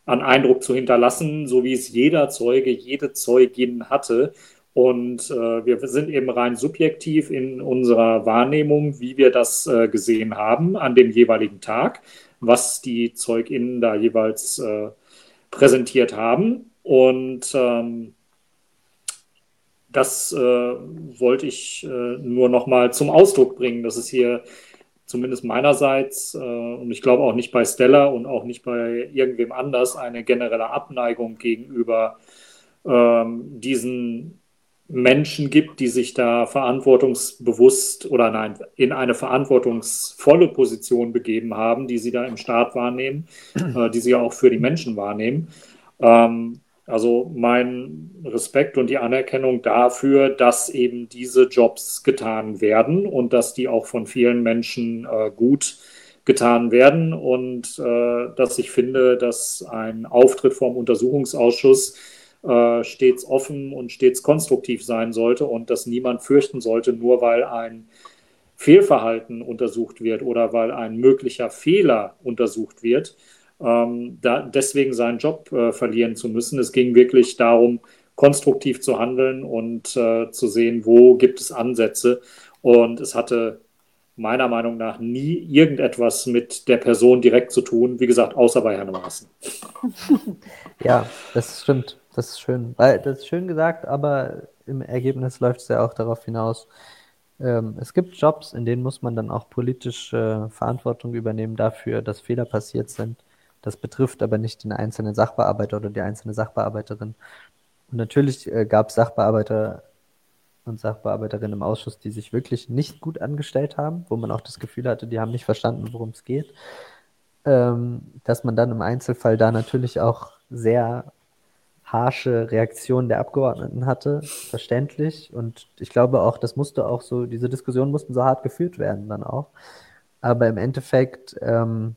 an Eindruck zu hinterlassen, so wie es jeder Zeuge, jede Zeugin hatte. Und äh, wir sind eben rein subjektiv in unserer Wahrnehmung, wie wir das äh, gesehen haben an dem jeweiligen Tag, was die ZeugInnen da jeweils äh, präsentiert haben. Und ähm, das äh, wollte ich äh, nur noch mal zum Ausdruck bringen, dass es hier zumindest meinerseits äh, und ich glaube auch nicht bei Stella und auch nicht bei irgendwem anders eine generelle Abneigung gegenüber ähm, diesen Menschen gibt, die sich da verantwortungsbewusst oder nein, in eine verantwortungsvolle Position begeben haben, die sie da im Staat wahrnehmen, äh, die sie auch für die Menschen wahrnehmen. Ähm, also mein Respekt und die Anerkennung dafür, dass eben diese Jobs getan werden und dass die auch von vielen Menschen äh, gut getan werden und äh, dass ich finde, dass ein Auftritt vom Untersuchungsausschuss äh, stets offen und stets konstruktiv sein sollte und dass niemand fürchten sollte, nur weil ein Fehlverhalten untersucht wird oder weil ein möglicher Fehler untersucht wird, ähm, da, deswegen seinen Job äh, verlieren zu müssen. Es ging wirklich darum, konstruktiv zu handeln und äh, zu sehen, wo gibt es Ansätze. Und es hatte meiner Meinung nach nie irgendetwas mit der Person direkt zu tun, wie gesagt, außer bei Herrn Maaßen. Ja, das stimmt. Das ist schön. Das ist schön gesagt, aber im Ergebnis läuft es ja auch darauf hinaus. Ähm, es gibt Jobs, in denen muss man dann auch politische Verantwortung übernehmen dafür, dass Fehler passiert sind. Das betrifft aber nicht den einzelnen Sachbearbeiter oder die einzelne Sachbearbeiterin. Und natürlich äh, gab es Sachbearbeiter und Sachbearbeiterinnen im Ausschuss, die sich wirklich nicht gut angestellt haben, wo man auch das Gefühl hatte, die haben nicht verstanden, worum es geht. Ähm, dass man dann im Einzelfall da natürlich auch sehr harsche Reaktionen der Abgeordneten hatte, verständlich. Und ich glaube auch, das musste auch so, diese Diskussionen mussten so hart geführt werden dann auch. Aber im Endeffekt ähm,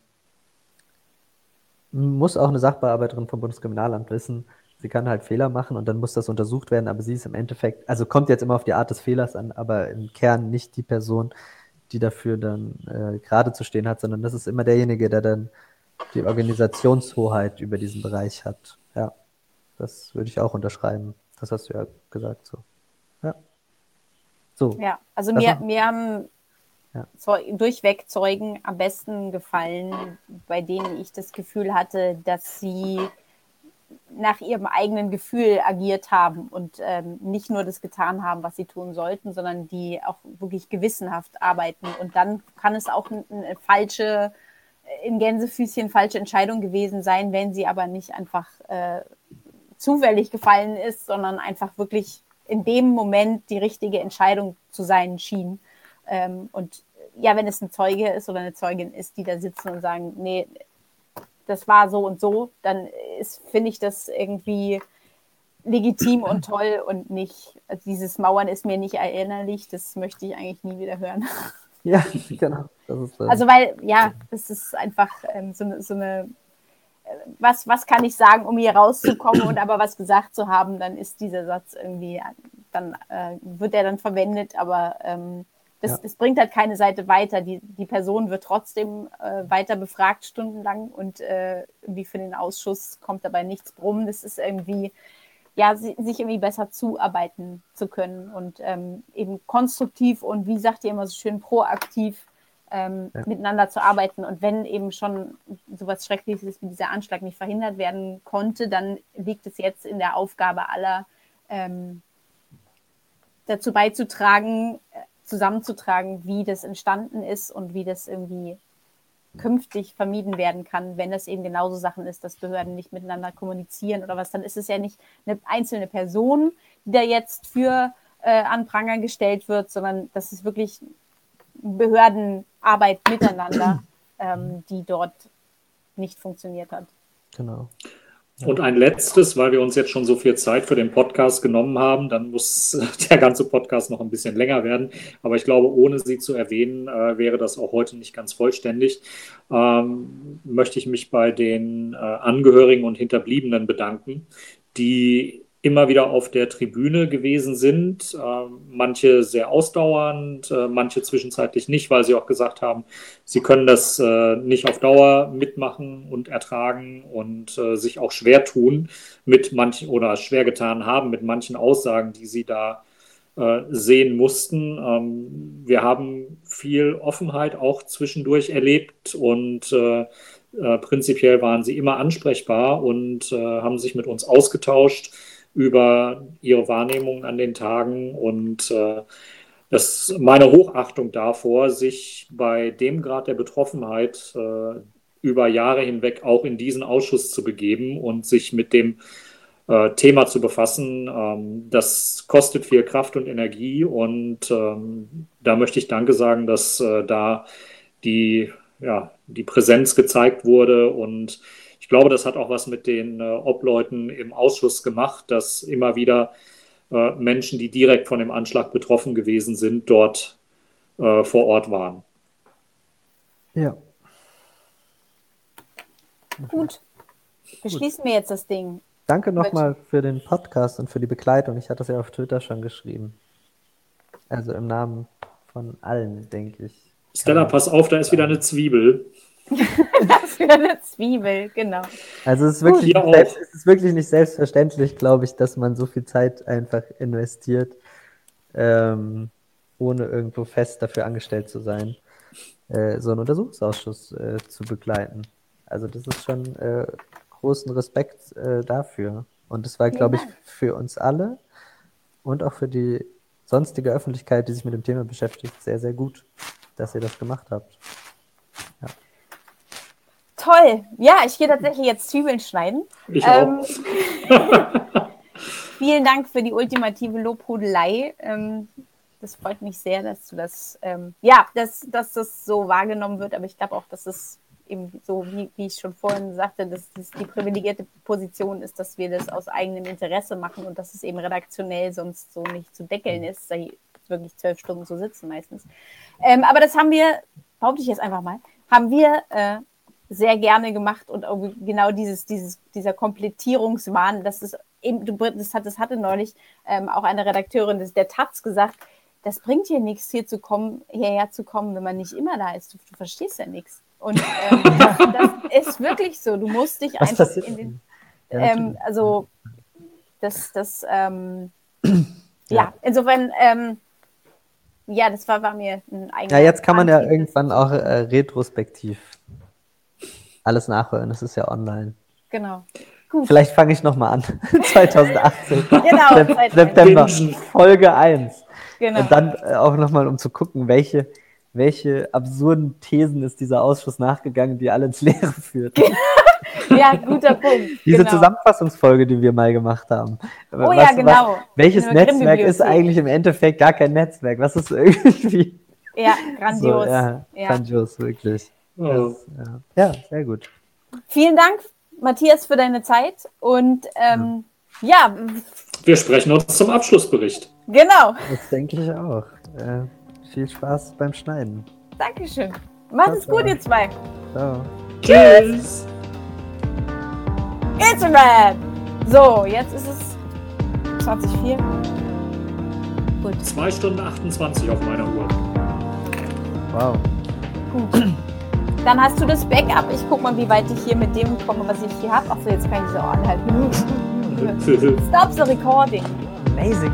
muss auch eine Sachbearbeiterin vom Bundeskriminalamt wissen, sie kann halt Fehler machen und dann muss das untersucht werden, aber sie ist im Endeffekt, also kommt jetzt immer auf die Art des Fehlers an, aber im Kern nicht die Person, die dafür dann äh, gerade zu stehen hat, sondern das ist immer derjenige, der dann die Organisationshoheit über diesen Bereich hat. Ja, das würde ich auch unterschreiben. Das hast du ja gesagt so. Ja. So. Ja, also mir, mir haben ja. durchweg Zeugen am besten gefallen, bei denen ich das Gefühl hatte, dass sie nach ihrem eigenen Gefühl agiert haben und ähm, nicht nur das getan haben, was sie tun sollten, sondern die auch wirklich gewissenhaft arbeiten. Und dann kann es auch eine falsche, in Gänsefüßchen falsche Entscheidung gewesen sein, wenn sie aber nicht einfach äh, zufällig gefallen ist, sondern einfach wirklich in dem Moment die richtige Entscheidung zu sein schien. Ähm, und ja, wenn es ein Zeuge ist oder eine Zeugin ist, die da sitzen und sagen, nee, das war so und so, dann finde ich das irgendwie legitim und toll und nicht, also dieses Mauern ist mir nicht erinnerlich, das möchte ich eigentlich nie wieder hören. Ja, genau. Ist, äh, also weil, ja, das ist einfach ähm, so, eine, so eine was, was kann ich sagen, um hier rauszukommen und aber was gesagt zu haben, dann ist dieser Satz irgendwie, dann äh, wird er dann verwendet, aber ähm, das, ja. das bringt halt keine Seite weiter. Die, die Person wird trotzdem äh, weiter befragt stundenlang und äh, irgendwie für den Ausschuss kommt dabei nichts rum. Das ist irgendwie, ja, sich irgendwie besser zuarbeiten zu können und ähm, eben konstruktiv und wie sagt ihr immer so schön proaktiv ähm, ja. miteinander zu arbeiten. Und wenn eben schon sowas Schreckliches wie dieser Anschlag nicht verhindert werden konnte, dann liegt es jetzt in der Aufgabe aller, ähm, dazu beizutragen, zusammenzutragen, wie das entstanden ist und wie das irgendwie künftig vermieden werden kann, wenn es eben genauso Sachen ist, dass Behörden nicht miteinander kommunizieren oder was, dann ist es ja nicht eine einzelne Person, die da jetzt für äh, an Pranger gestellt wird, sondern das ist wirklich Behördenarbeit miteinander, ähm, die dort nicht funktioniert hat. Genau. Und ein letztes, weil wir uns jetzt schon so viel Zeit für den Podcast genommen haben, dann muss der ganze Podcast noch ein bisschen länger werden. Aber ich glaube, ohne sie zu erwähnen, äh, wäre das auch heute nicht ganz vollständig. Ähm, möchte ich mich bei den äh, Angehörigen und Hinterbliebenen bedanken, die immer wieder auf der Tribüne gewesen sind. Äh, manche sehr ausdauernd, äh, manche zwischenzeitlich nicht, weil sie auch gesagt haben, sie können das äh, nicht auf Dauer mitmachen und ertragen und äh, sich auch schwer tun mit manchen oder schwer getan haben mit manchen Aussagen, die sie da sehen mussten. Ähm, wir haben viel Offenheit auch zwischendurch erlebt und prinzipiell waren sie immer ansprechbar und haben sich mit uns ausgetauscht über ihre Wahrnehmung an den Tagen und äh, das meine Hochachtung davor, sich bei dem Grad der Betroffenheit äh, über Jahre hinweg auch in diesen Ausschuss zu begeben und sich mit dem äh, Thema zu befassen. Ähm, das kostet viel Kraft und Energie und ähm, da möchte ich Danke sagen, dass äh, da die, ja, die Präsenz gezeigt wurde und ich glaube, das hat auch was mit den äh, Obleuten im Ausschuss gemacht, dass immer wieder äh, Menschen, die direkt von dem Anschlag betroffen gewesen sind, dort äh, vor Ort waren. Ja. Gut. Beschließen wir jetzt das Ding. Danke nochmal für den Podcast und für die Begleitung. Ich hatte das ja auf Twitter schon geschrieben. Also im Namen von allen, denke ich. Stella, pass auf, da ist wieder eine Zwiebel. Für eine Zwiebel, genau. Also es ist, wirklich nicht selbst, es ist wirklich nicht selbstverständlich, glaube ich, dass man so viel Zeit einfach investiert, ähm, ohne irgendwo fest dafür angestellt zu sein, äh, so einen Untersuchungsausschuss äh, zu begleiten. Also das ist schon äh, großen Respekt äh, dafür. Und das war, glaube ich, für uns alle und auch für die sonstige Öffentlichkeit, die sich mit dem Thema beschäftigt, sehr, sehr gut, dass ihr das gemacht habt. Toll. Ja, ich gehe tatsächlich jetzt Zwiebeln schneiden. Ich ähm, auch. vielen Dank für die ultimative Lobhudelei. Ähm, das freut mich sehr, dass du das, ähm, ja, dass, dass das so wahrgenommen wird. Aber ich glaube auch, dass es eben so, wie, wie ich schon vorhin sagte, dass das die privilegierte Position ist, dass wir das aus eigenem Interesse machen und dass es eben redaktionell sonst so nicht zu deckeln ist, da wirklich zwölf Stunden zu sitzen meistens. Ähm, aber das haben wir, behaupte ich jetzt einfach mal, haben wir äh, sehr gerne gemacht und genau dieses, dieses, dieser Komplettierungswahn, das ist eben, das, hat, das hatte neulich ähm, auch eine Redakteurin des, der Taz gesagt, das bringt hier nichts, hier zu kommen, hierher zu kommen, wenn man nicht immer da ist. Du, du verstehst ja nichts. Und ähm, das, ist wirklich so. Du musst dich Was einfach in den. Ähm, also, das, das, ähm, ja. ja. insofern, ähm, ja, das war, war mir ein eigener. Ja, jetzt kann man ja irgendwann auch äh, retrospektiv alles nachhören. Das ist ja online. Genau. Gut. Vielleicht fange ich nochmal an. 2018. genau. September. Folge 1. Genau. Und dann äh, auch nochmal, um zu gucken, welche, welche absurden Thesen ist dieser Ausschuss nachgegangen, die alle ins Leere führt. ja, guter Punkt. Diese genau. Zusammenfassungsfolge, die wir mal gemacht haben. Oh was, ja, genau. Was, welches Netzwerk ist eigentlich im Endeffekt gar kein Netzwerk? Was ist irgendwie. Ja, grandios. So, ja, ja, grandios, wirklich. Oh. Ja. ja, sehr gut. Vielen Dank, Matthias, für deine Zeit und ähm, ja. Wir sprechen uns zum Abschlussbericht. Genau. Das denke ich auch. Äh, viel Spaß beim Schneiden. Dankeschön. Macht es gut, ihr zwei. Ciao. Tschüss. It's a Rap. So, jetzt ist es 2004. Gut. 2 Stunden 28 auf meiner Uhr. Wow. Gut. Dann hast du das Backup. Ich guck mal, wie weit ich hier mit dem komme, was ich hier habe. Achso, jetzt kann ich so anhalten. Stop the recording. Amazing.